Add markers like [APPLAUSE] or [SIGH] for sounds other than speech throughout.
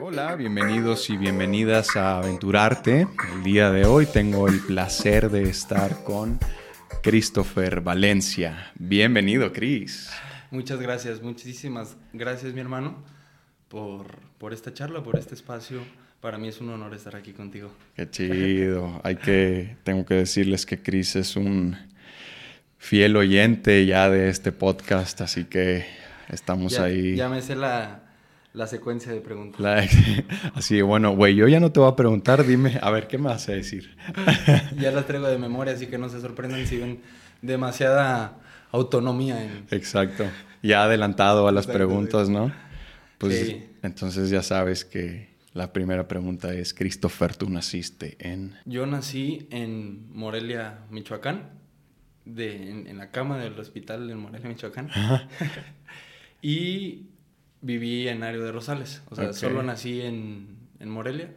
Hola, bienvenidos y bienvenidas a Aventurarte. El día de hoy tengo el placer de estar con Christopher Valencia. Bienvenido, Chris. Muchas gracias, muchísimas gracias mi hermano por, por esta charla, por este espacio. Para mí es un honor estar aquí contigo. Qué chido. Hay que, tengo que decirles que Chris es un fiel oyente ya de este podcast, así que estamos Ya- ahí. Ya me sé la, la secuencia de preguntas. La- [LAUGHS] así, bueno, güey, yo ya no te voy a preguntar, dime, a ver, ¿qué me vas a decir? [LAUGHS] Ya las traigo de memoria, así que no se sorprendan si ven demasiada autonomía en... Exacto. Ya adelantado a las Exacto, preguntas, ¿no? Pues Sí. entonces ya sabes que la primera pregunta es, Christopher, tú naciste en... Yo nací en Morelia, Michoacán, de, en, en la cama del hospital en Morelia, Michoacán. [LAUGHS] y viví en Ario de Rosales. O sea, solo nací en, en Morelia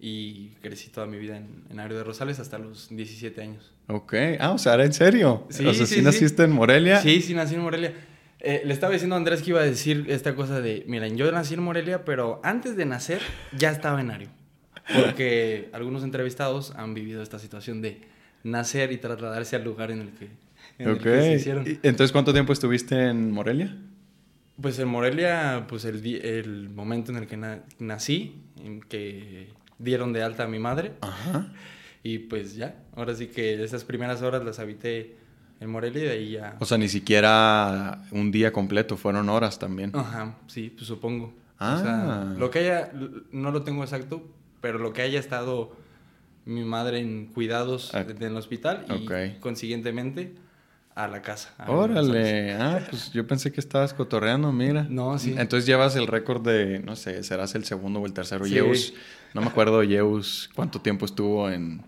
y crecí toda mi vida en, en Ario de Rosales hasta los 17 años. Ok. Ah, o sea, ¿era en serio? Sí, o sea, sí, ¿sí sí. naciste en Morelia? Sí, sí, nací en Morelia. Eh, le estaba diciendo a Andrés que iba a decir esta cosa de, miren, yo nací en Morelia, pero antes de nacer ya estaba en Ario. Porque [LAUGHS] algunos entrevistados han vivido esta situación de nacer y trasladarse al lugar en el que, en el Ok. que se hicieron. Entonces, ¿cuánto tiempo estuviste en Morelia? Pues en Morelia, pues el momento en el que na- nací, en que dieron de alta a mi madre, Ajá. y pues ya, ahora sí que esas primeras horas las habité en Morelia y de ahí ya... O sea, ni siquiera un día completo, fueron horas también. Ajá, sí, pues supongo. Ah. O sea, lo que haya, no lo tengo exacto, pero lo que haya estado mi madre en cuidados Ah. en el hospital y Ok. consiguientemente a la casa. a Órale, ah, pues yo pensé que estabas cotorreando, mira. No, sí. Entonces llevas el récord de, no sé, serás el segundo o el tercero. Sí. Yeus, no me acuerdo, Yeus, cuánto tiempo estuvo en...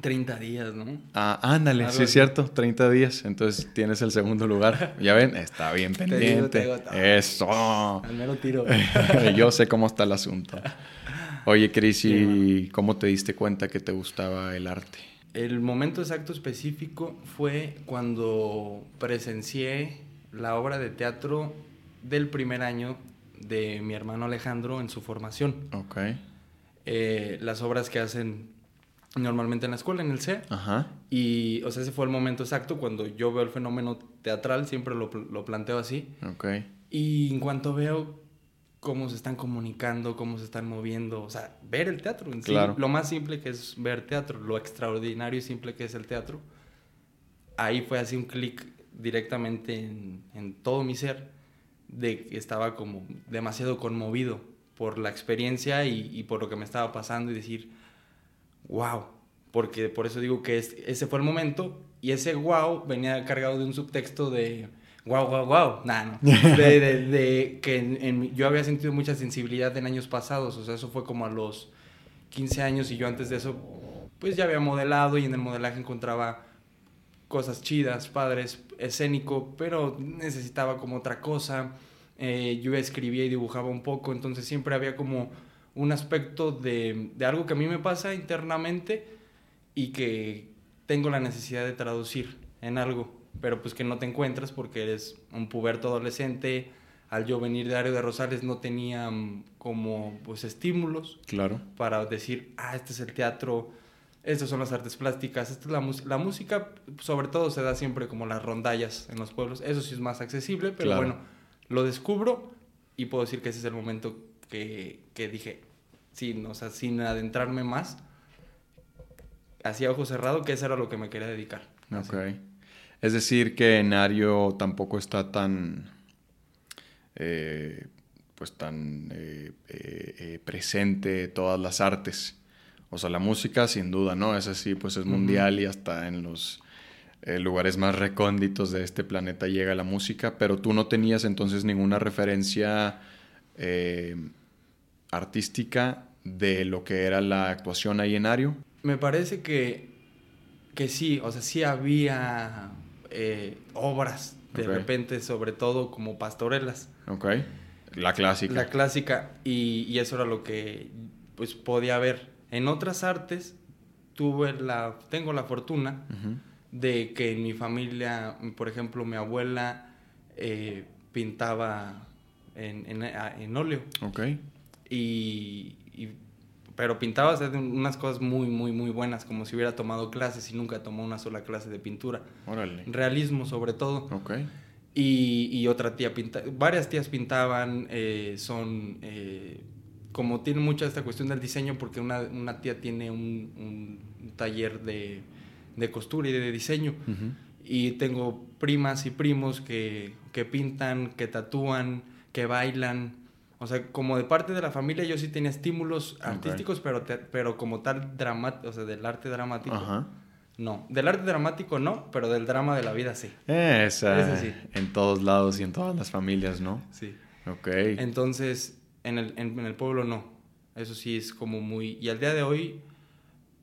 30 días, ¿no? Ah, ándale, sí es cierto, 30 días. Entonces tienes el segundo lugar. Ya ven, está bien Te digo, pendiente. te digo todo. Eso. Al mero tiro. [LAUGHS] Yo sé cómo está el asunto. Oye, Cris, ¿y cómo te diste cuenta que te gustaba el arte? El momento exacto específico fue cuando presencié la obra de teatro del primer año de mi hermano Alejandro en su formación. Ok. Eh, las obras que hacen normalmente en la escuela, en el C. Ajá. Y, o sea, ese fue el momento exacto cuando yo veo el fenómeno teatral, siempre lo, lo planteo así. Ok. Y en cuanto veo cómo se están comunicando, cómo se están moviendo, o sea, ver el teatro en sí, Claro. lo más simple que es ver teatro, lo extraordinario y simple que es el teatro, ahí fue así un clic directamente en, en todo mi ser, de que estaba como demasiado conmovido por la experiencia y, y por lo que me estaba pasando y decir, wow, porque por eso digo que es- ese fue el momento y ese wow venía cargado de un subtexto de wow, wow, wow, nah, no, [LAUGHS] de, de- de que en- en mi- yo había sentido mucha sensibilidad en años pasados, o sea, eso fue como a los 15 años y yo antes de eso pues ya había modelado y en el modelaje encontraba cosas chidas, padres, escénico, pero necesitaba como otra cosa. Eh, yo escribía y dibujaba un poco, entonces siempre había como un aspecto de, de algo que a mí me pasa internamente y que tengo la necesidad de traducir en algo, pero pues que no te encuentras porque eres un puberto adolescente. Al yo venir de Ario de Rosales no tenía mm, como pues estímulos Claro. para decir, ah, este es el teatro, estas son las artes plásticas, esta es la música. La música, sobre todo, se da siempre como las rondallas en los pueblos. Eso sí es más accesible, pero Claro. bueno, lo descubro y puedo decir que ese es el momento que, que dije, sin, o sea, sin adentrarme más, hacía ojo cerrado, que eso era lo que me quería dedicar. Así. Ok. Es decir, que en Ario tampoco está tan. eh, pues tan eh, eh, presente todas las artes. O sea, la música, sin duda, ¿no? Es así, pues es mundial y hasta en los lugares más recónditos de este planeta llega la música, pero tú no tenías entonces ninguna referencia eh, artística de lo que era la actuación ahí en Ario. Me parece que, que sí, o sea, sí había eh, obras de repente, sobre todo como pastorelas. ¿Ok? La clásica. La clásica, y, y eso era lo que pues podía ver. En otras artes, tuve la, tengo la fortuna de que en mi familia, por ejemplo, mi abuela eh, pintaba en, en, en, óleo. Ok. Y, pero pintaba unas cosas muy, muy, muy buenas, como si hubiera tomado clases y nunca tomó una sola clase de pintura. Órale. Realismo sobre todo. Ok. Y, y otra tía pinta, varias tías pintaban, eh, son, eh, como tiene mucha esta cuestión del diseño, porque una, una tía tiene un, un taller de, de, costura y de diseño. Y tengo primas y primos que, que pintan, que tatúan, que bailan. O sea, como de parte de la familia yo sí tenía estímulos artísticos, pero, pero como tal, dramático, o sea, del arte dramático. Ajá. No, del arte dramático no, pero del drama de la vida sí. Esa, sí. En todos lados y en todas las familias, ¿no? Sí. Ok. Entonces, en el, en, el pueblo no. Eso sí es como muy... Y al día de hoy,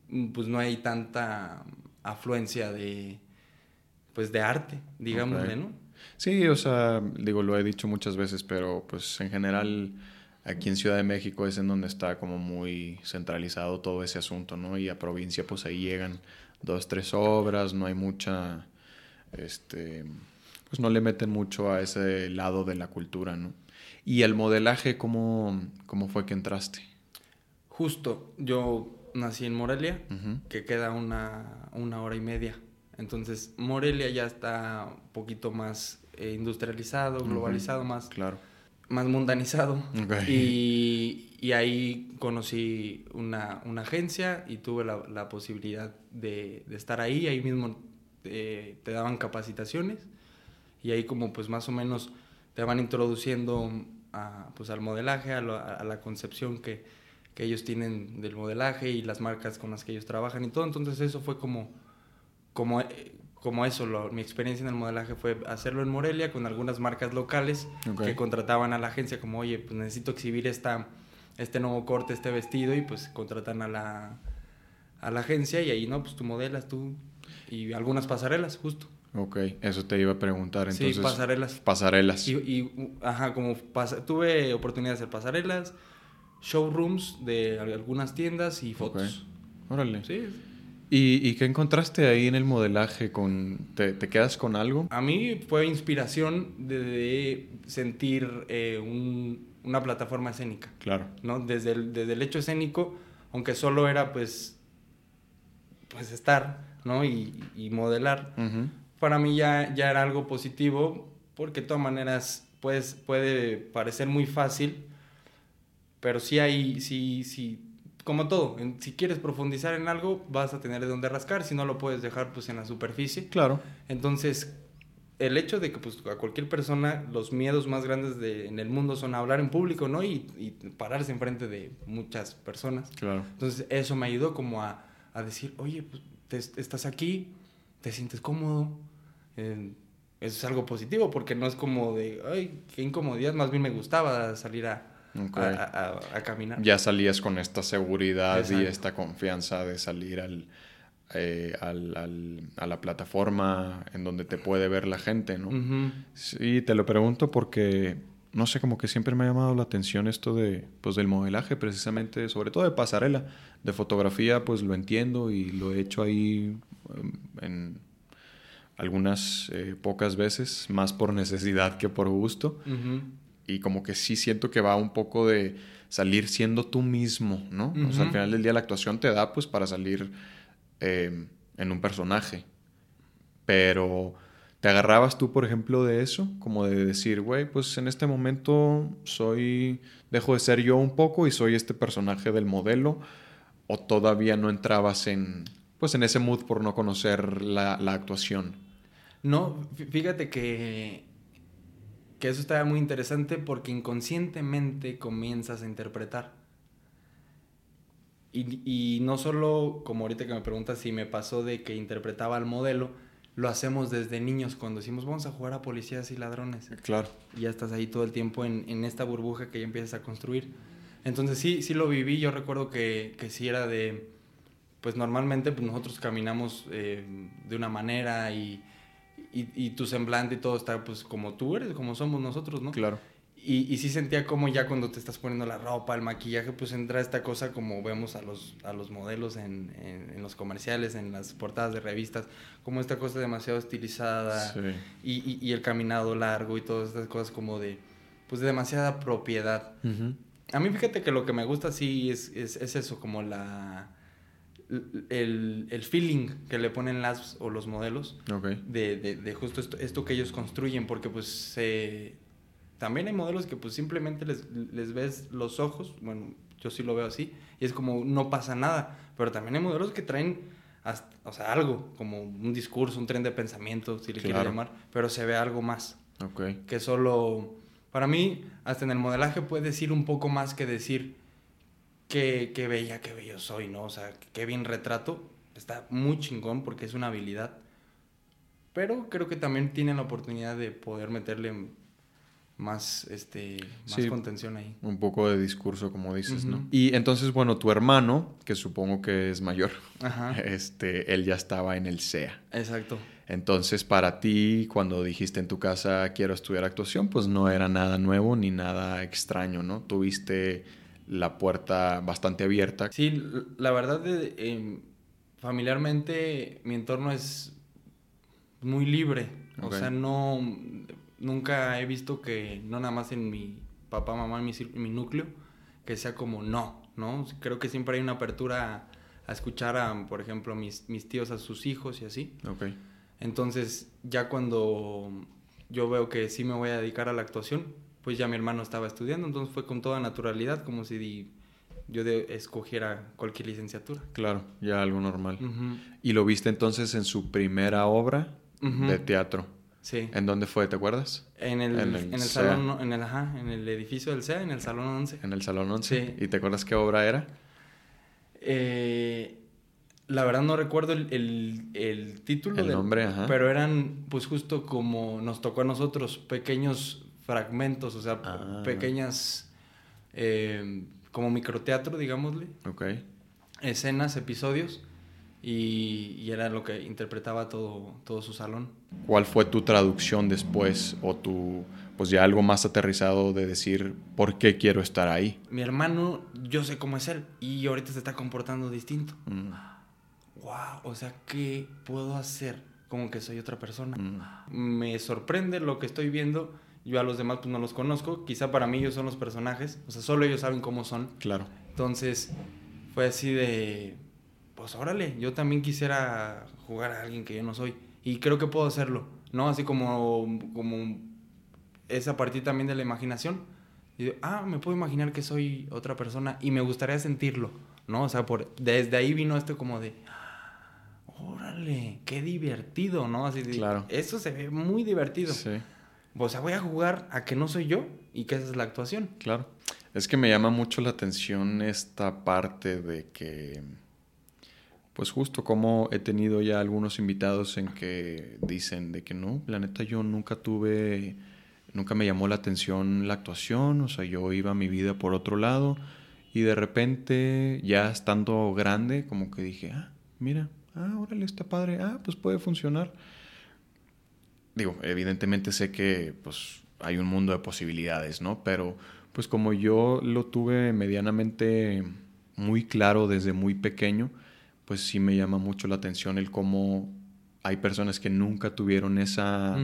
mm, pues no hay tanta afluencia de, pues de arte, digámosle, ¿no? Sí, o sea, digo, lo he dicho muchas veces, pero pues en general aquí en Ciudad de México es en donde está como muy centralizado todo ese asunto, ¿no? Y a provincia pues ahí llegan dos, tres obras, no hay mucha, este, pues no le meten mucho a ese lado de la cultura, ¿no? Y el modelaje, ¿cómo, cómo fue que entraste? Justo, yo nací en Morelia, que queda una, una hora y media. Entonces, Morelia ya está un poquito más eh, industrializado, globalizado, más, claro. más mundanizado. Y, y, ahí conocí una, una, agencia y tuve la, la posibilidad de, de, estar ahí. Ahí mismo te, te, daban capacitaciones y ahí como pues más o menos te van introduciendo a, pues, al modelaje, a, a la concepción que, que ellos tienen del modelaje y las marcas con las que ellos trabajan y todo. Entonces eso fue como, como eh, como eso, mi experiencia en el modelaje fue hacerlo en Morelia con algunas marcas locales que contrataban a la agencia como, oye, pues necesito exhibir esta, este nuevo corte, este vestido y pues contratan a la, a la agencia y ahí, ¿no? Pues tú modelas, tú y algunas pasarelas, justo. Ok, eso te iba a preguntar. Entonces, sí, pasarelas. Pasarelas. Y, y ajá, como tuve oportunidad de hacer pasarelas, showrooms de algunas tiendas y fotos. Órale. Sí, ¿Y, qué encontraste ahí en el modelaje? Con, ¿te, quedas con algo? A mí fue inspiración de, sentir eh, una plataforma escénica. Claro. ¿no? Desde, el, desde el hecho escénico, aunque solo era pues, pues estar ¿no? y, modelar, para mí ya, ya era algo positivo porque de todas maneras pues, puede parecer muy fácil, pero sí hay, sí, sí como todo, si quieres profundizar en algo, vas a tener de dónde rascar, si no lo puedes dejar pues en la superficie. Claro. Entonces, el hecho de que pues a cualquier persona los miedos más grandes de, en el mundo son hablar en público, ¿no? Y, y pararse enfrente de muchas personas. Claro. Entonces, eso me ayudó como a, a decir, oye, pues estás aquí, te sientes cómodo. eso es algo positivo porque no es como de, ay, qué incomodidad, más bien me gustaba salir a, a, caminar. Ya salías con esta seguridad y esta confianza de salir eh, al, al, a la plataforma en donde te puede ver la gente, ¿no? Sí, te lo pregunto porque, no sé, como que siempre me ha llamado la atención esto de, pues, del modelaje, precisamente, sobre todo de pasarela. De fotografía, pues lo entiendo y lo he hecho ahí em, en algunas eh, pocas veces, más por necesidad que por gusto y como que sí siento que va un poco de salir siendo tú mismo, ¿no? O sea, al final del día la actuación te da pues para salir em, en un personaje. Pero ¿te agarrabas tú, por ejemplo, de eso? Como de decir, güey, pues en este momento soy, dejo de ser yo un poco y soy este personaje del modelo. ¿O todavía no entrabas en, pues en ese mood por no conocer la, la actuación? No, fíjate que que eso está muy interesante porque inconscientemente comienzas a interpretar. Y, y, no solo, como ahorita que me preguntas si me pasó de que interpretaba al modelo, lo hacemos desde niños cuando decimos vamos a jugar a policías y ladrones. Claro. Y ya estás ahí todo el tiempo en, en esta burbuja que ya empiezas a construir. Entonces sí, sí lo viví. Yo recuerdo que, que sí era de, pues normalmente pues nosotros caminamos eh, de una manera y y, y, tu semblante y todo está pues como tú eres, como somos nosotros, ¿no? Claro. Y, y sí sentía como ya cuando te estás poniendo la ropa, el maquillaje, pues entra esta cosa como vemos a los, a los modelos en, en, en los comerciales, en las portadas de revistas, como esta cosa demasiado estilizada Sí. y, y, el caminado largo y todas estas cosas como de, pues de demasiada propiedad. Ujú. A mí fíjate que lo que me gusta sí es, es, es eso, como la... El, el feeling que le ponen las o los modelos de, de, de justo esto, esto que ellos construyen, porque pues se- también hay modelos que pues simplemente les, les ves los ojos, bueno, yo sí lo veo así, y es como no pasa nada, pero también hay modelos que traen hasta- o sea, algo, como un discurso, un tren de pensamiento, si le quieres Claro. llamar, pero se ve algo más, que solo, para mí, hasta en el modelaje puede decir un poco más que decir qué, qué bella, qué bello soy, ¿no? O sea, qué bien retrato, está muy chingón porque es una habilidad. Pero creo que también tienen la oportunidad de poder meterle más, este, más Sí. contención ahí. Un poco de discurso, como dices, ¿no? Ujú. Y entonces, bueno, tu hermano, que supongo que es mayor, Ajá, [LAUGHS] este, él ya estaba en el CEA. exacto. Entonces, para ti, cuando dijiste en tu casa quiero estudiar actuación, pues no era nada nuevo ni nada extraño, ¿no? Tuviste la puerta bastante abierta. Sí, la verdad, em, familiarmente mi entorno es muy libre. O sea, no, nunca he visto que, no nada más en mi papá, mamá, en mi, en mi núcleo, que sea como no, ¿no? Creo que siempre hay una apertura a, a escuchar a, por ejemplo, mis, mis tíos, a sus hijos y así. Entonces, ya cuando yo veo que sí me voy a dedicar a la actuación, pues ya mi hermano estaba estudiando, entonces fue con toda naturalidad, como si di- yo de- escogiera cualquier licenciatura. Claro, ya algo normal. ¿Y lo viste entonces en su primera obra de teatro? Sí. ¿En dónde fue, te acuerdas? En el, en en el el, SEA. salón, en el, ajá, en el edificio del CEA, en el salón 11. En el Salón 11. Sí. ¿Y te acuerdas qué obra era? Eh, la verdad no recuerdo el, el- el título. El del- nombre, ajá. Pero eran, pues justo como nos tocó a nosotros, pequeños fragmentos, o sea, Ah. pequeñas, eh, como microteatro, digámosle, Ok. escenas, episodios, y, y era lo que interpretaba todo, todo su salón. ¿Cuál fue tu traducción después o tu, pues ya algo más aterrizado de decir por qué quiero estar ahí? Mi hermano, yo sé cómo es él, y ahorita se está comportando distinto. Mm, Wow, o sea, ¿qué puedo hacer? Como que soy otra persona. mm, me sorprende lo que estoy viendo. Yo a los demás pues no los conozco. Quizá para mí ellos son los personajes. O sea, solo ellos saben cómo son. claro. Entonces fue así de, pues órale, yo también quisiera jugar a alguien que yo no soy. Y creo que puedo hacerlo, ¿no? Así como, como esa partida también de la imaginación. Y digo, ah, me puedo imaginar que soy otra persona y me gustaría sentirlo, ¿no? O sea, por, desde ahí vino esto como de, órale, qué divertido, ¿no? Así de, Claro. Eso se ve muy divertido. Sí, O sea, voy a jugar a que no soy yo y que esa es la actuación. claro. Es que me llama mucho la atención esta parte de que, pues justo como he tenido ya algunos invitados en que dicen de que no, la neta yo nunca tuve, nunca me llamó la atención la actuación, o sea, yo iba mi vida por otro lado y de repente ya estando grande como que dije, ah, mira, ah, órale, está padre, ah, pues puede funcionar. Digo, evidentemente sé que pues hay un mundo de posibilidades, ¿no? Pero pues como yo lo tuve medianamente muy claro desde muy pequeño, pues sí me llama mucho la atención el cómo hay personas que nunca tuvieron esa,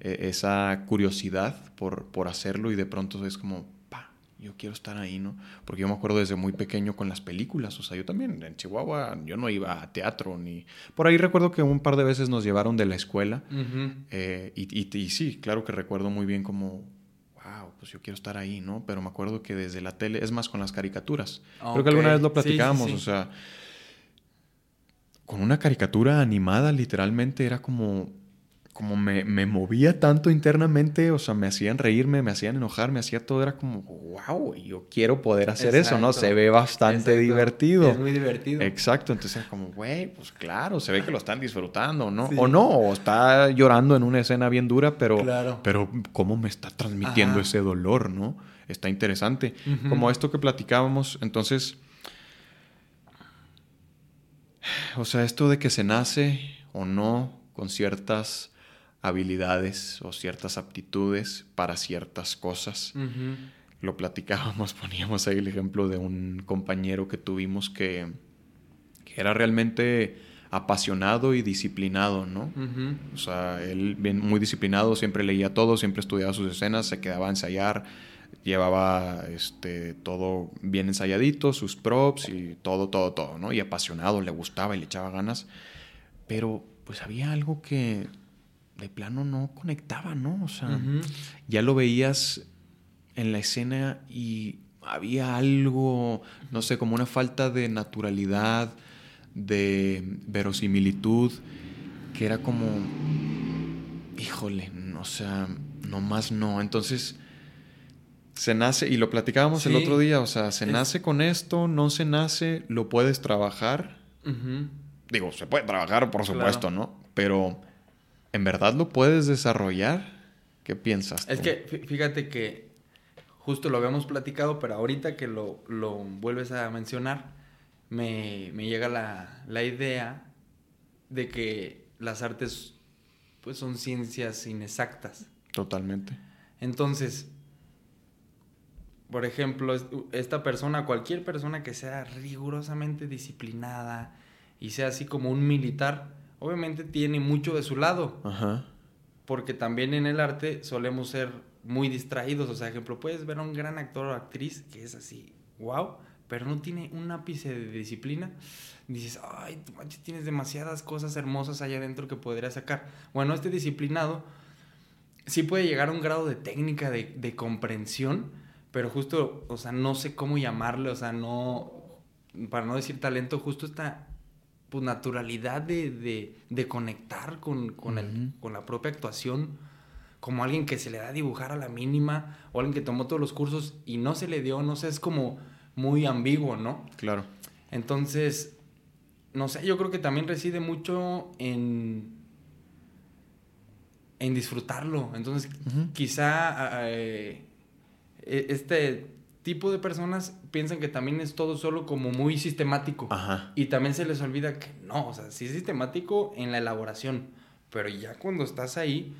eh, esa curiosidad por, por hacerlo y de pronto es como, yo quiero estar ahí, ¿no? Porque yo me acuerdo desde muy pequeño con las películas, o sea, yo también en Chihuahua, yo no iba a teatro ni... Por ahí recuerdo que un par de veces nos llevaron de la escuela eh, y, y- y sí, claro que recuerdo muy bien como, wow, pues yo quiero estar ahí, ¿no? Pero me acuerdo que desde la tele, es más con las caricaturas. Creo que alguna vez lo Sí, sí, platicábamos, sí. o sea, con una caricatura animada literalmente era como, como me, me movía tanto internamente, o sea, me hacían reírme, me hacían enojar, me hacía todo, era como, wow, yo quiero poder hacer eso, ¿no? Se ve bastante Exacto. divertido. Es muy divertido. Exacto, entonces era como, güey, pues claro, se ve que lo están disfrutando, ¿no? Sí. O no, o está llorando en una escena bien dura, pero, Claro. pero ¿cómo me está transmitiendo Ajá. ese dolor, no? Está interesante. Como esto que platicábamos, entonces, o sea, esto de que se nace o no con ciertas habilidades o ciertas aptitudes para ciertas cosas. Lo platicábamos, [LAUGHS] poníamos ahí el ejemplo de un compañero que tuvimos que, que era realmente apasionado y disciplinado, ¿no? O sea, él bien, muy disciplinado, siempre leía todo, siempre estudiaba sus escenas, se quedaba a ensayar, llevaba este, todo bien ensayadito, sus props y todo, todo, todo, ¿no? Y apasionado, le gustaba y le echaba ganas. Pero pues había algo que de plano no conectaba, ¿no? O sea, ya lo veías en la escena y había algo, no sé, como una falta de naturalidad, de verosimilitud, que era como, híjole, o sea, nomás no. Entonces, se nace, y lo platicábamos el otro día, o sea, se nace con esto, no se nace, lo puedes trabajar. Digo, se puede trabajar, por supuesto, ¿no? Pero, ¿en verdad lo puedes desarrollar? ¿Qué piensas? Es que, fíjate que justo lo habíamos platicado, pero ahorita que lo, lo vuelves a mencionar, me, llega la, la, idea de que las artes pues son ciencias inexactas. Totalmente. Entonces, por ejemplo, esta persona, cualquier persona que sea rigurosamente disciplinada y sea así como un militar, obviamente tiene mucho de su lado. Ajá. Porque también en el arte solemos ser muy distraídos. O sea, ejemplo, puedes ver a un gran actor o actriz que es así, wow, pero no tiene un ápice de disciplina, dices, ay, tu manches, tienes demasiadas cosas hermosas allá adentro que podría sacar. Bueno, este disciplinado sí puede llegar a un grado de técnica, de, comprensión, pero justo, o sea, no sé cómo llamarle, o sea, no, para no decir talento, justo esta pues, naturalidad de, conectar con, con, con la propia actuación como alguien que se le da a dibujar a la mínima o alguien que tomó todos los cursos y no se le dio, no sé, es como muy ambiguo, ¿no? Claro. Entonces, no sé, yo creo que también reside mucho en, en disfrutarlo. Entonces, quizá eh, e, este tipo de personas piensan que también es todo solo como muy sistemático. Ajá. Y también se les olvida que no, o sea, sí es sistemático en la elaboración, pero ya cuando estás ahí,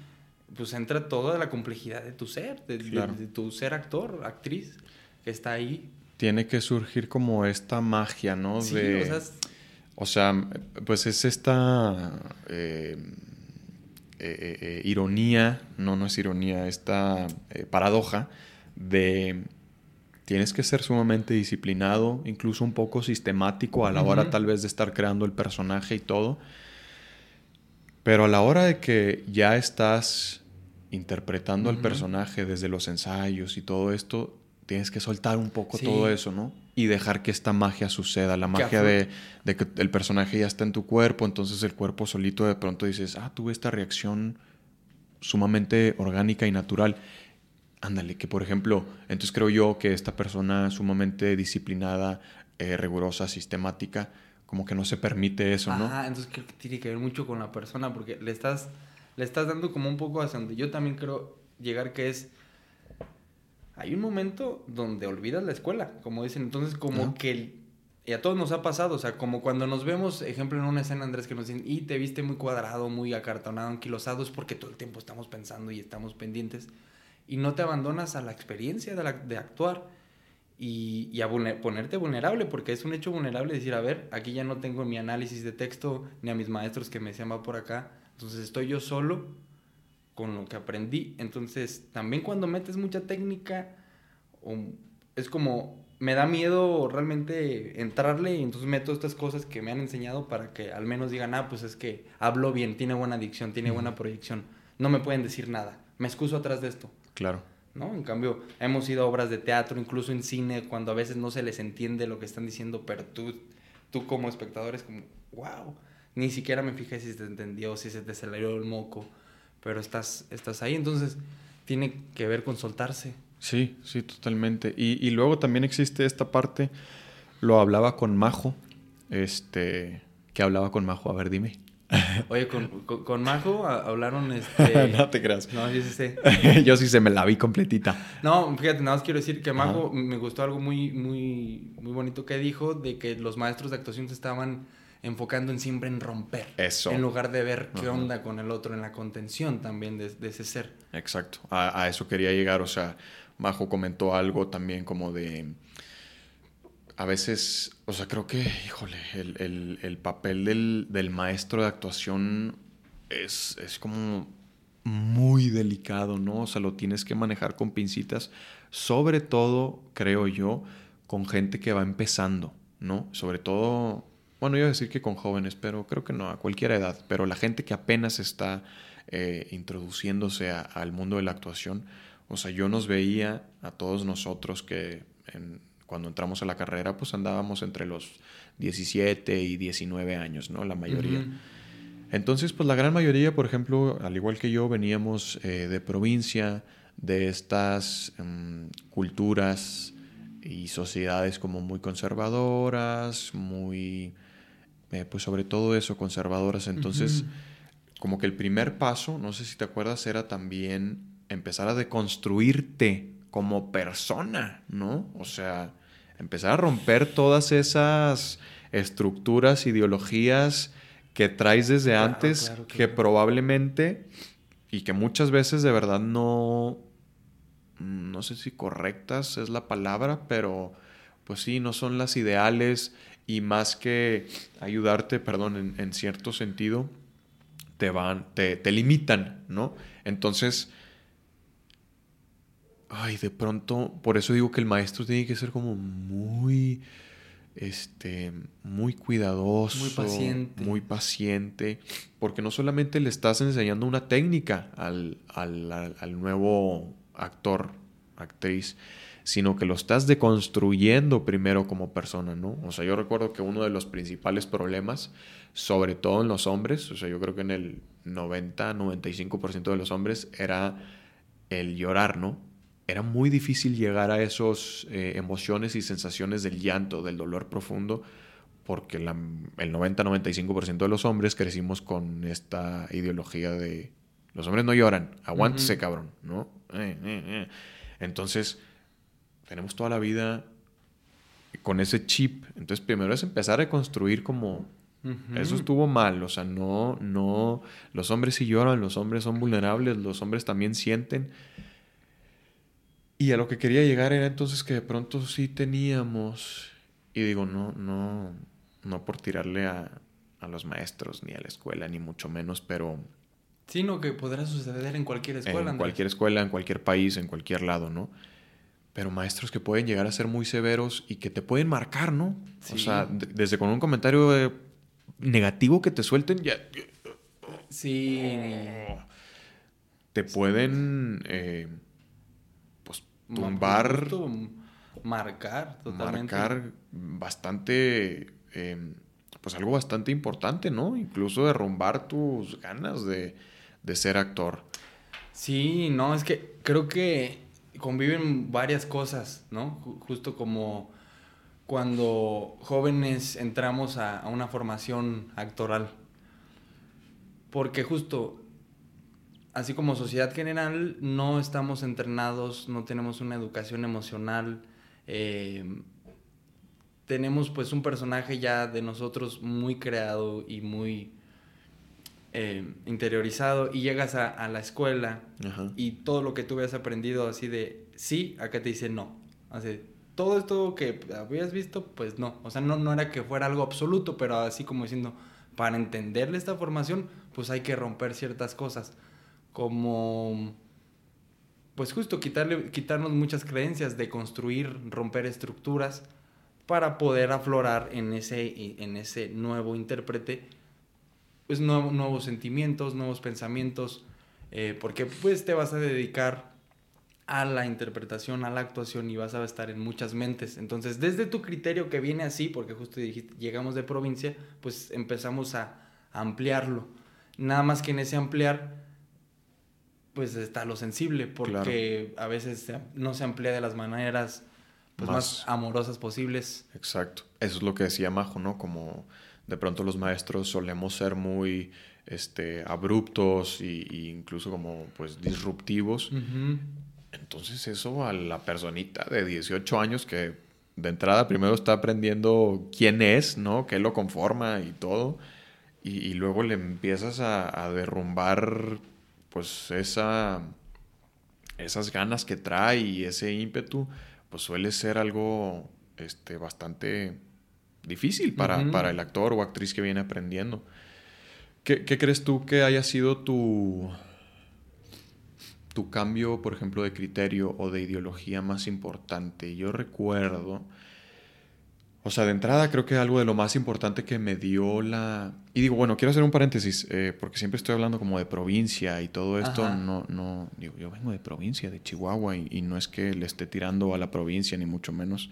pues entra toda la complejidad de tu ser, de, de tu ser actor, actriz, que está ahí tiene que surgir como esta magia, ¿no? Sí, de, o, sea, pues es esta eh, eh, eh, ironía, no, no es ironía, esta paradoja de tienes que ser sumamente disciplinado, incluso un poco sistemático a la hora tal vez de estar creando el personaje y todo. Pero a la hora de que ya estás interpretando al personaje desde los ensayos y todo esto, tienes que soltar un poco todo eso, ¿no? Y dejar que esta magia suceda, la magia de, que el personaje ya está en tu cuerpo, entonces el cuerpo solito de pronto dices, ah, tuve esta reacción sumamente orgánica y natural. Ándale, que por ejemplo, entonces creo yo que esta persona sumamente disciplinada, eh, rigurosa, sistemática, como que no se permite eso, ¿no? Ah, entonces creo que tiene que ver mucho con la persona, porque le estás, le estás dando como un poco hacia donde yo también creo llegar, que es hay un momento donde olvidas la escuela, como dicen. Entonces, como que y a todos nos ha pasado, o sea, como cuando nos vemos, ejemplo, en una escena, Andrés, que nos dicen, y te viste muy cuadrado, muy acartonado, anquilosado, es porque todo el tiempo estamos pensando y estamos pendientes, y no te abandonas a la experiencia de, de actuar y, y a ponerte vulnerable, porque es un hecho vulnerable decir, a ver, aquí ya no tengo mi análisis de texto, ni a mis maestros que me decían, va por acá, entonces estoy yo solo con lo que aprendí. Entonces, también cuando metes mucha técnica, es como, me da miedo realmente entrarle y entonces meto estas cosas que me han enseñado para que al menos digan, ah, pues es que hablo bien, tiene buena dicción, tiene buena proyección. No me pueden decir nada. Me excuso atrás de esto. Claro. ¿no? En cambio, hemos ido a obras de teatro, incluso en cine, cuando a veces no se les entiende lo que están diciendo, pero tú, tú como espectador es como, wow, ni siquiera me fijé si se entendió, si se te salió el moco pero estás, estás ahí, entonces tiene que ver con soltarse. Sí, sí, totalmente. Y, y luego también existe esta parte, lo hablaba con Majo, este, ¿qué hablaba con Majo? A ver, dime. Oye, con, con, Majo hablaron este... [LAUGHS] no te creas. No, yo sí sé. [LAUGHS] yo sí se me la vi completita. No, fíjate, nada más quiero decir que Majo me gustó algo muy, muy, muy bonito que dijo, de que los maestros de actuación se estaban enfocando en siempre en romper. Eso. En lugar de ver qué onda con el otro, en la contención también de, ese ser. Exacto. A, eso quería llegar. O sea, Majo comentó algo también como de. A veces, o sea, creo que, híjole, el, papel del, del, maestro de actuación es, es como muy delicado, ¿no? O sea, lo tienes que manejar con pincitas, sobre todo, creo yo, con gente que va empezando, ¿no? Sobre todo bueno, iba a decir que con jóvenes, pero creo que no, a cualquier edad, pero la gente que apenas está eh, introduciéndose al mundo de la actuación, o sea, yo nos veía a todos nosotros que cuando entramos a la carrera, pues andábamos entre los 17 y 19 años, ¿no? La mayoría. Entonces, pues la gran mayoría, por ejemplo, al igual que yo, veníamos eh, de provincia, de estas em, culturas y sociedades como muy conservadoras, muy eh, pues sobre todo eso, conservadoras. Entonces, como que el primer paso, no sé si te acuerdas, era también empezar a deconstruirte como persona, ¿no? O sea, empezar a romper todas esas estructuras, ideologías que traes desde antes, que probablemente y que muchas veces de verdad no, no sé si correctas es la palabra, pero pues sí, no son las ideales y más que ayudarte, perdón, en, cierto sentido, te van, te, te, limitan, ¿no? Entonces, ay, de pronto, por eso digo que el maestro tiene que ser como muy, este, muy cuidadoso, muy paciente, muy paciente, porque no solamente le estás enseñando una técnica al, al, al nuevo actor, actriz, sino que lo estás deconstruyendo primero como persona, ¿no? O sea, yo recuerdo que uno de los principales problemas, sobre todo en los hombres, o sea, yo creo que en el 90-95% de los hombres era el llorar, ¿no? Era muy difícil llegar a esas eh, emociones y sensaciones del llanto, del dolor profundo, porque el 90-95% de los hombres crecimos con esta ideología de los hombres no lloran, aguántese, cabrón, ¿no? Eh, eh, Entonces, tenemos toda la vida con ese chip. Entonces, primero es empezar a construir como eso estuvo mal, o sea, no no los hombres sí lloran, los hombres son vulnerables, los hombres también sienten. Y a lo que quería llegar era entonces que de pronto sí teníamos y digo, no no no por tirarle a, a los maestros ni a la escuela ni mucho menos, pero sino que podrá suceder en cualquier escuela. En cualquier escuela, en cualquier país, en cualquier lado, ¿no? pero maestros que pueden llegar a ser muy severos y que te pueden marcar, ¿no? O sea, desde con un comentario negativo que te suelten, ya... Sí. Te pueden, eh, tumbar... Marcar, totalmente. Marcar bastante... Eh, pues algo bastante importante, ¿no? Incluso derrumbar tus ganas de, de ser actor. Sí, no, es que creo que conviven varias cosas, ¿no? Justo como cuando jóvenes entramos a, una formación actoral. Porque justo, así como sociedad general, no estamos entrenados, no tenemos una educación emocional. Eh, tenemos pues un personaje ya de nosotros muy creado y muy eh, interiorizado y llegas a, la escuela y todo lo que tú habías aprendido así de sí, acá te dice no. Así, todo esto que habías visto, pues no. O sea, no, no era que fuera algo absoluto, pero así como diciendo, para entenderle esta formación, pues hay que romper ciertas cosas. Como, pues justo quitarle, quitarnos muchas creencias de construir, romper estructuras para poder aflorar en ese, en ese nuevo intérprete pues nuevos sentimientos, nuevos pensamientos, eh, porque pues te vas a dedicar a la interpretación, a la actuación y vas a estar en muchas mentes. Entonces, desde tu criterio que viene así, porque justo dijiste, llegamos de provincia, pues empezamos a, ampliarlo. Nada más que en ese ampliar, pues está lo sensible, porque a veces no se amplía de las maneras pues, más amorosas posibles. Exacto. Eso es lo que decía Majo, ¿no? Como de pronto los maestros solemos ser muy este, abruptos e incluso como pues disruptivos. Entonces eso a la personita de 18 años que de entrada primero está aprendiendo quién es, ¿no? ¿Qué lo conforma y todo? Y, luego le empiezas a, a, derrumbar, pues, esa, esas ganas que trae y ese ímpetu, pues suele ser algo este, bastante difícil para, para el actor o actriz que viene aprendiendo. ¿Qué, ¿Qué, crees tú que haya sido tu, tu cambio, por ejemplo, de criterio o de ideología más importante? Yo recuerdo, o sea, de entrada creo que algo de lo más importante que me dio la... Y digo, bueno, quiero hacer un paréntesis, eh, porque siempre estoy hablando como de provincia y todo esto, no, no, digo, yo vengo de provincia, de Chihuahua, y, y no es que le esté tirando a la provincia, ni mucho menos.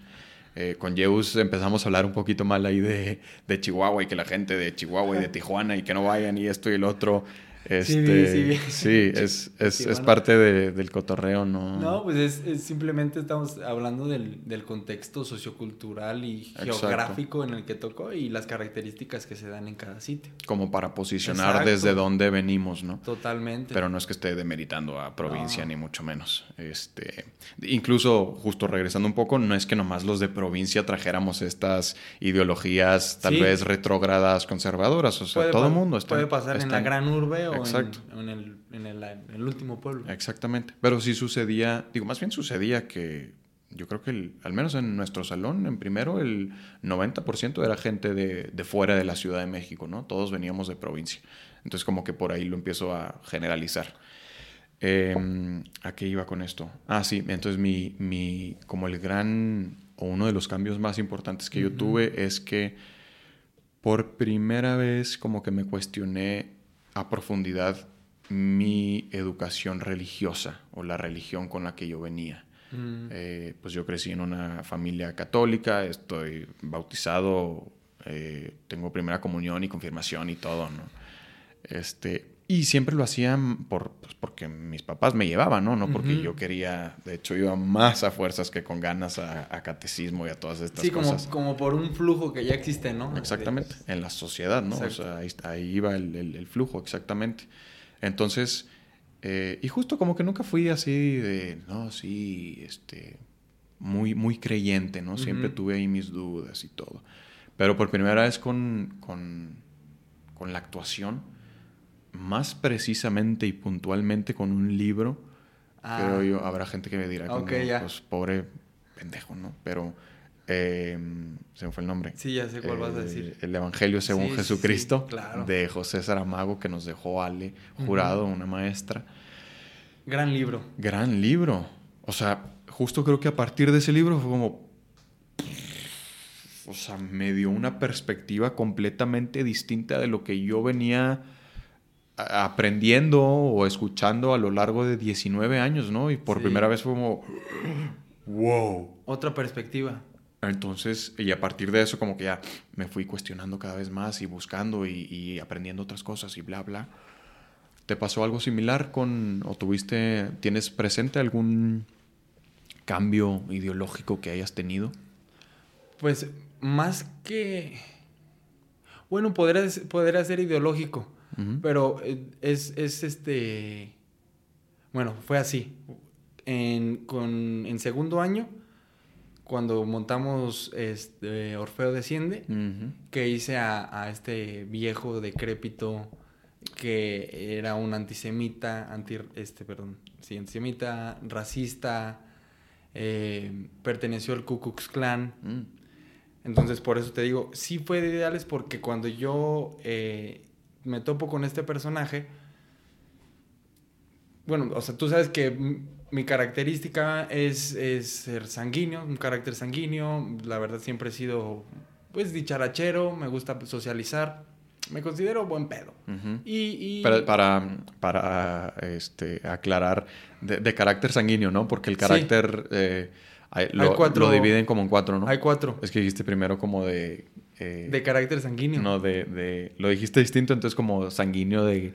Eh, con Zeus empezamos a hablar un poquito mal ahí de, de, Chihuahua y que la gente de Chihuahua y de [LAUGHS] Tijuana y que no vayan y esto y el otro. Este, sí, [LAUGHS] sí, es, es, es parte de, del cotorreo, ¿no? No, pues es, simplemente estamos hablando del, del contexto sociocultural y geográfico en el que tocó y las características que se dan en cada sitio. Como para posicionar desde dónde venimos, ¿no? Totalmente. Pero no es que esté demeritando a provincia, ni mucho menos. Este, incluso, justo regresando un poco, no es que nomás los de provincia trajéramos estas ideologías tal vez retrógradas, conservadoras. O sea, todo el mundo está. Puede pasar en la gran urbe o Exacto. En, el, último pueblo. Exactamente. Pero sí sucedía, digo, más bien sucedía que yo creo que al menos en nuestro salón, en primero, el 90% era gente de, fuera de la Ciudad de México, ¿no? Todos veníamos de provincia. Entonces como que por ahí lo empiezo a generalizar. Em, ¿A qué iba con esto? Ah, sí, entonces mi, mi, como el gran, o uno de los cambios más importantes que yo tuve es que por primera vez como que me cuestioné a profundidad mi educación religiosa o la religión con la que yo venía. Mm. Eh, pues yo crecí en una familia católica, estoy bautizado, eh, tengo primera comunión y confirmación y todo, ¿no? Este, y siempre lo hacían por, pues porque mis papás me llevaban, ¿no? No porque yo quería, de hecho iba más a fuerzas que con ganas a, catecismo y a todas estas cosas. Sí, como, por un flujo que ya existe, ¿no? Exactamente, en la sociedad, ¿no? O sea, ahí, iba el, flujo, exactamente. Entonces, eh, y justo como que nunca fui así de, no, sí, este, muy, muy creyente, ¿no? Siempre tuve ahí mis dudas y todo. Pero por primera vez con, con, con la actuación más precisamente y puntualmente con un libro, ah. creo yo, habrá gente que me dirá, como, pues pobre pendejo, ¿no? Pero em, se me fue el nombre. Sí, ya sé cuál vas a decir. El Evangelio según Jesucristo, de José Saramago, que nos dejó Ale Jurado, una maestra. Gran libro. Gran libro. O sea, justo creo que a partir de ese libro fue como... O sea, me dio una perspectiva completamente distinta de lo que yo venía aprendiendo o escuchando a lo largo de 19 años, ¿no? Y por primera vez fue como, wow. Otra perspectiva. Entonces, y a partir de eso como que ya me fui cuestionando cada vez más y buscando y, aprendiendo otras cosas y bla, bla. ¿Te pasó algo similar con, o tuviste, tienes presente algún cambio ideológico que hayas tenido? Pues más que, bueno, podría, podría ser ideológico pero eh, es, es, este. Bueno, fue así. En, con, en segundo año, cuando montamos este, Orfeo Desciende, que hice a, este viejo decrépito que era un antisemita, anti, este, perdón, sí, antisemita, racista, eh, perteneció al Ku Klux Klan. Mm. Entonces, por eso te digo, sí fue de ideales porque cuando yo eh, me topo con este personaje, bueno, o sea, tú sabes que mi característica es, ser sanguíneo, un carácter sanguíneo, la verdad siempre he sido, pues, dicharachero, me gusta socializar, me considero buen pedo. y, Para, para, este, aclarar, de, carácter sanguíneo, ¿no? Porque el carácter... Eh, lo, lo, dividen como en cuatro, ¿no? Hay cuatro. Es que dijiste primero como de eh, de carácter sanguíneo. No, de, de, Lo dijiste distinto, entonces como sanguíneo de...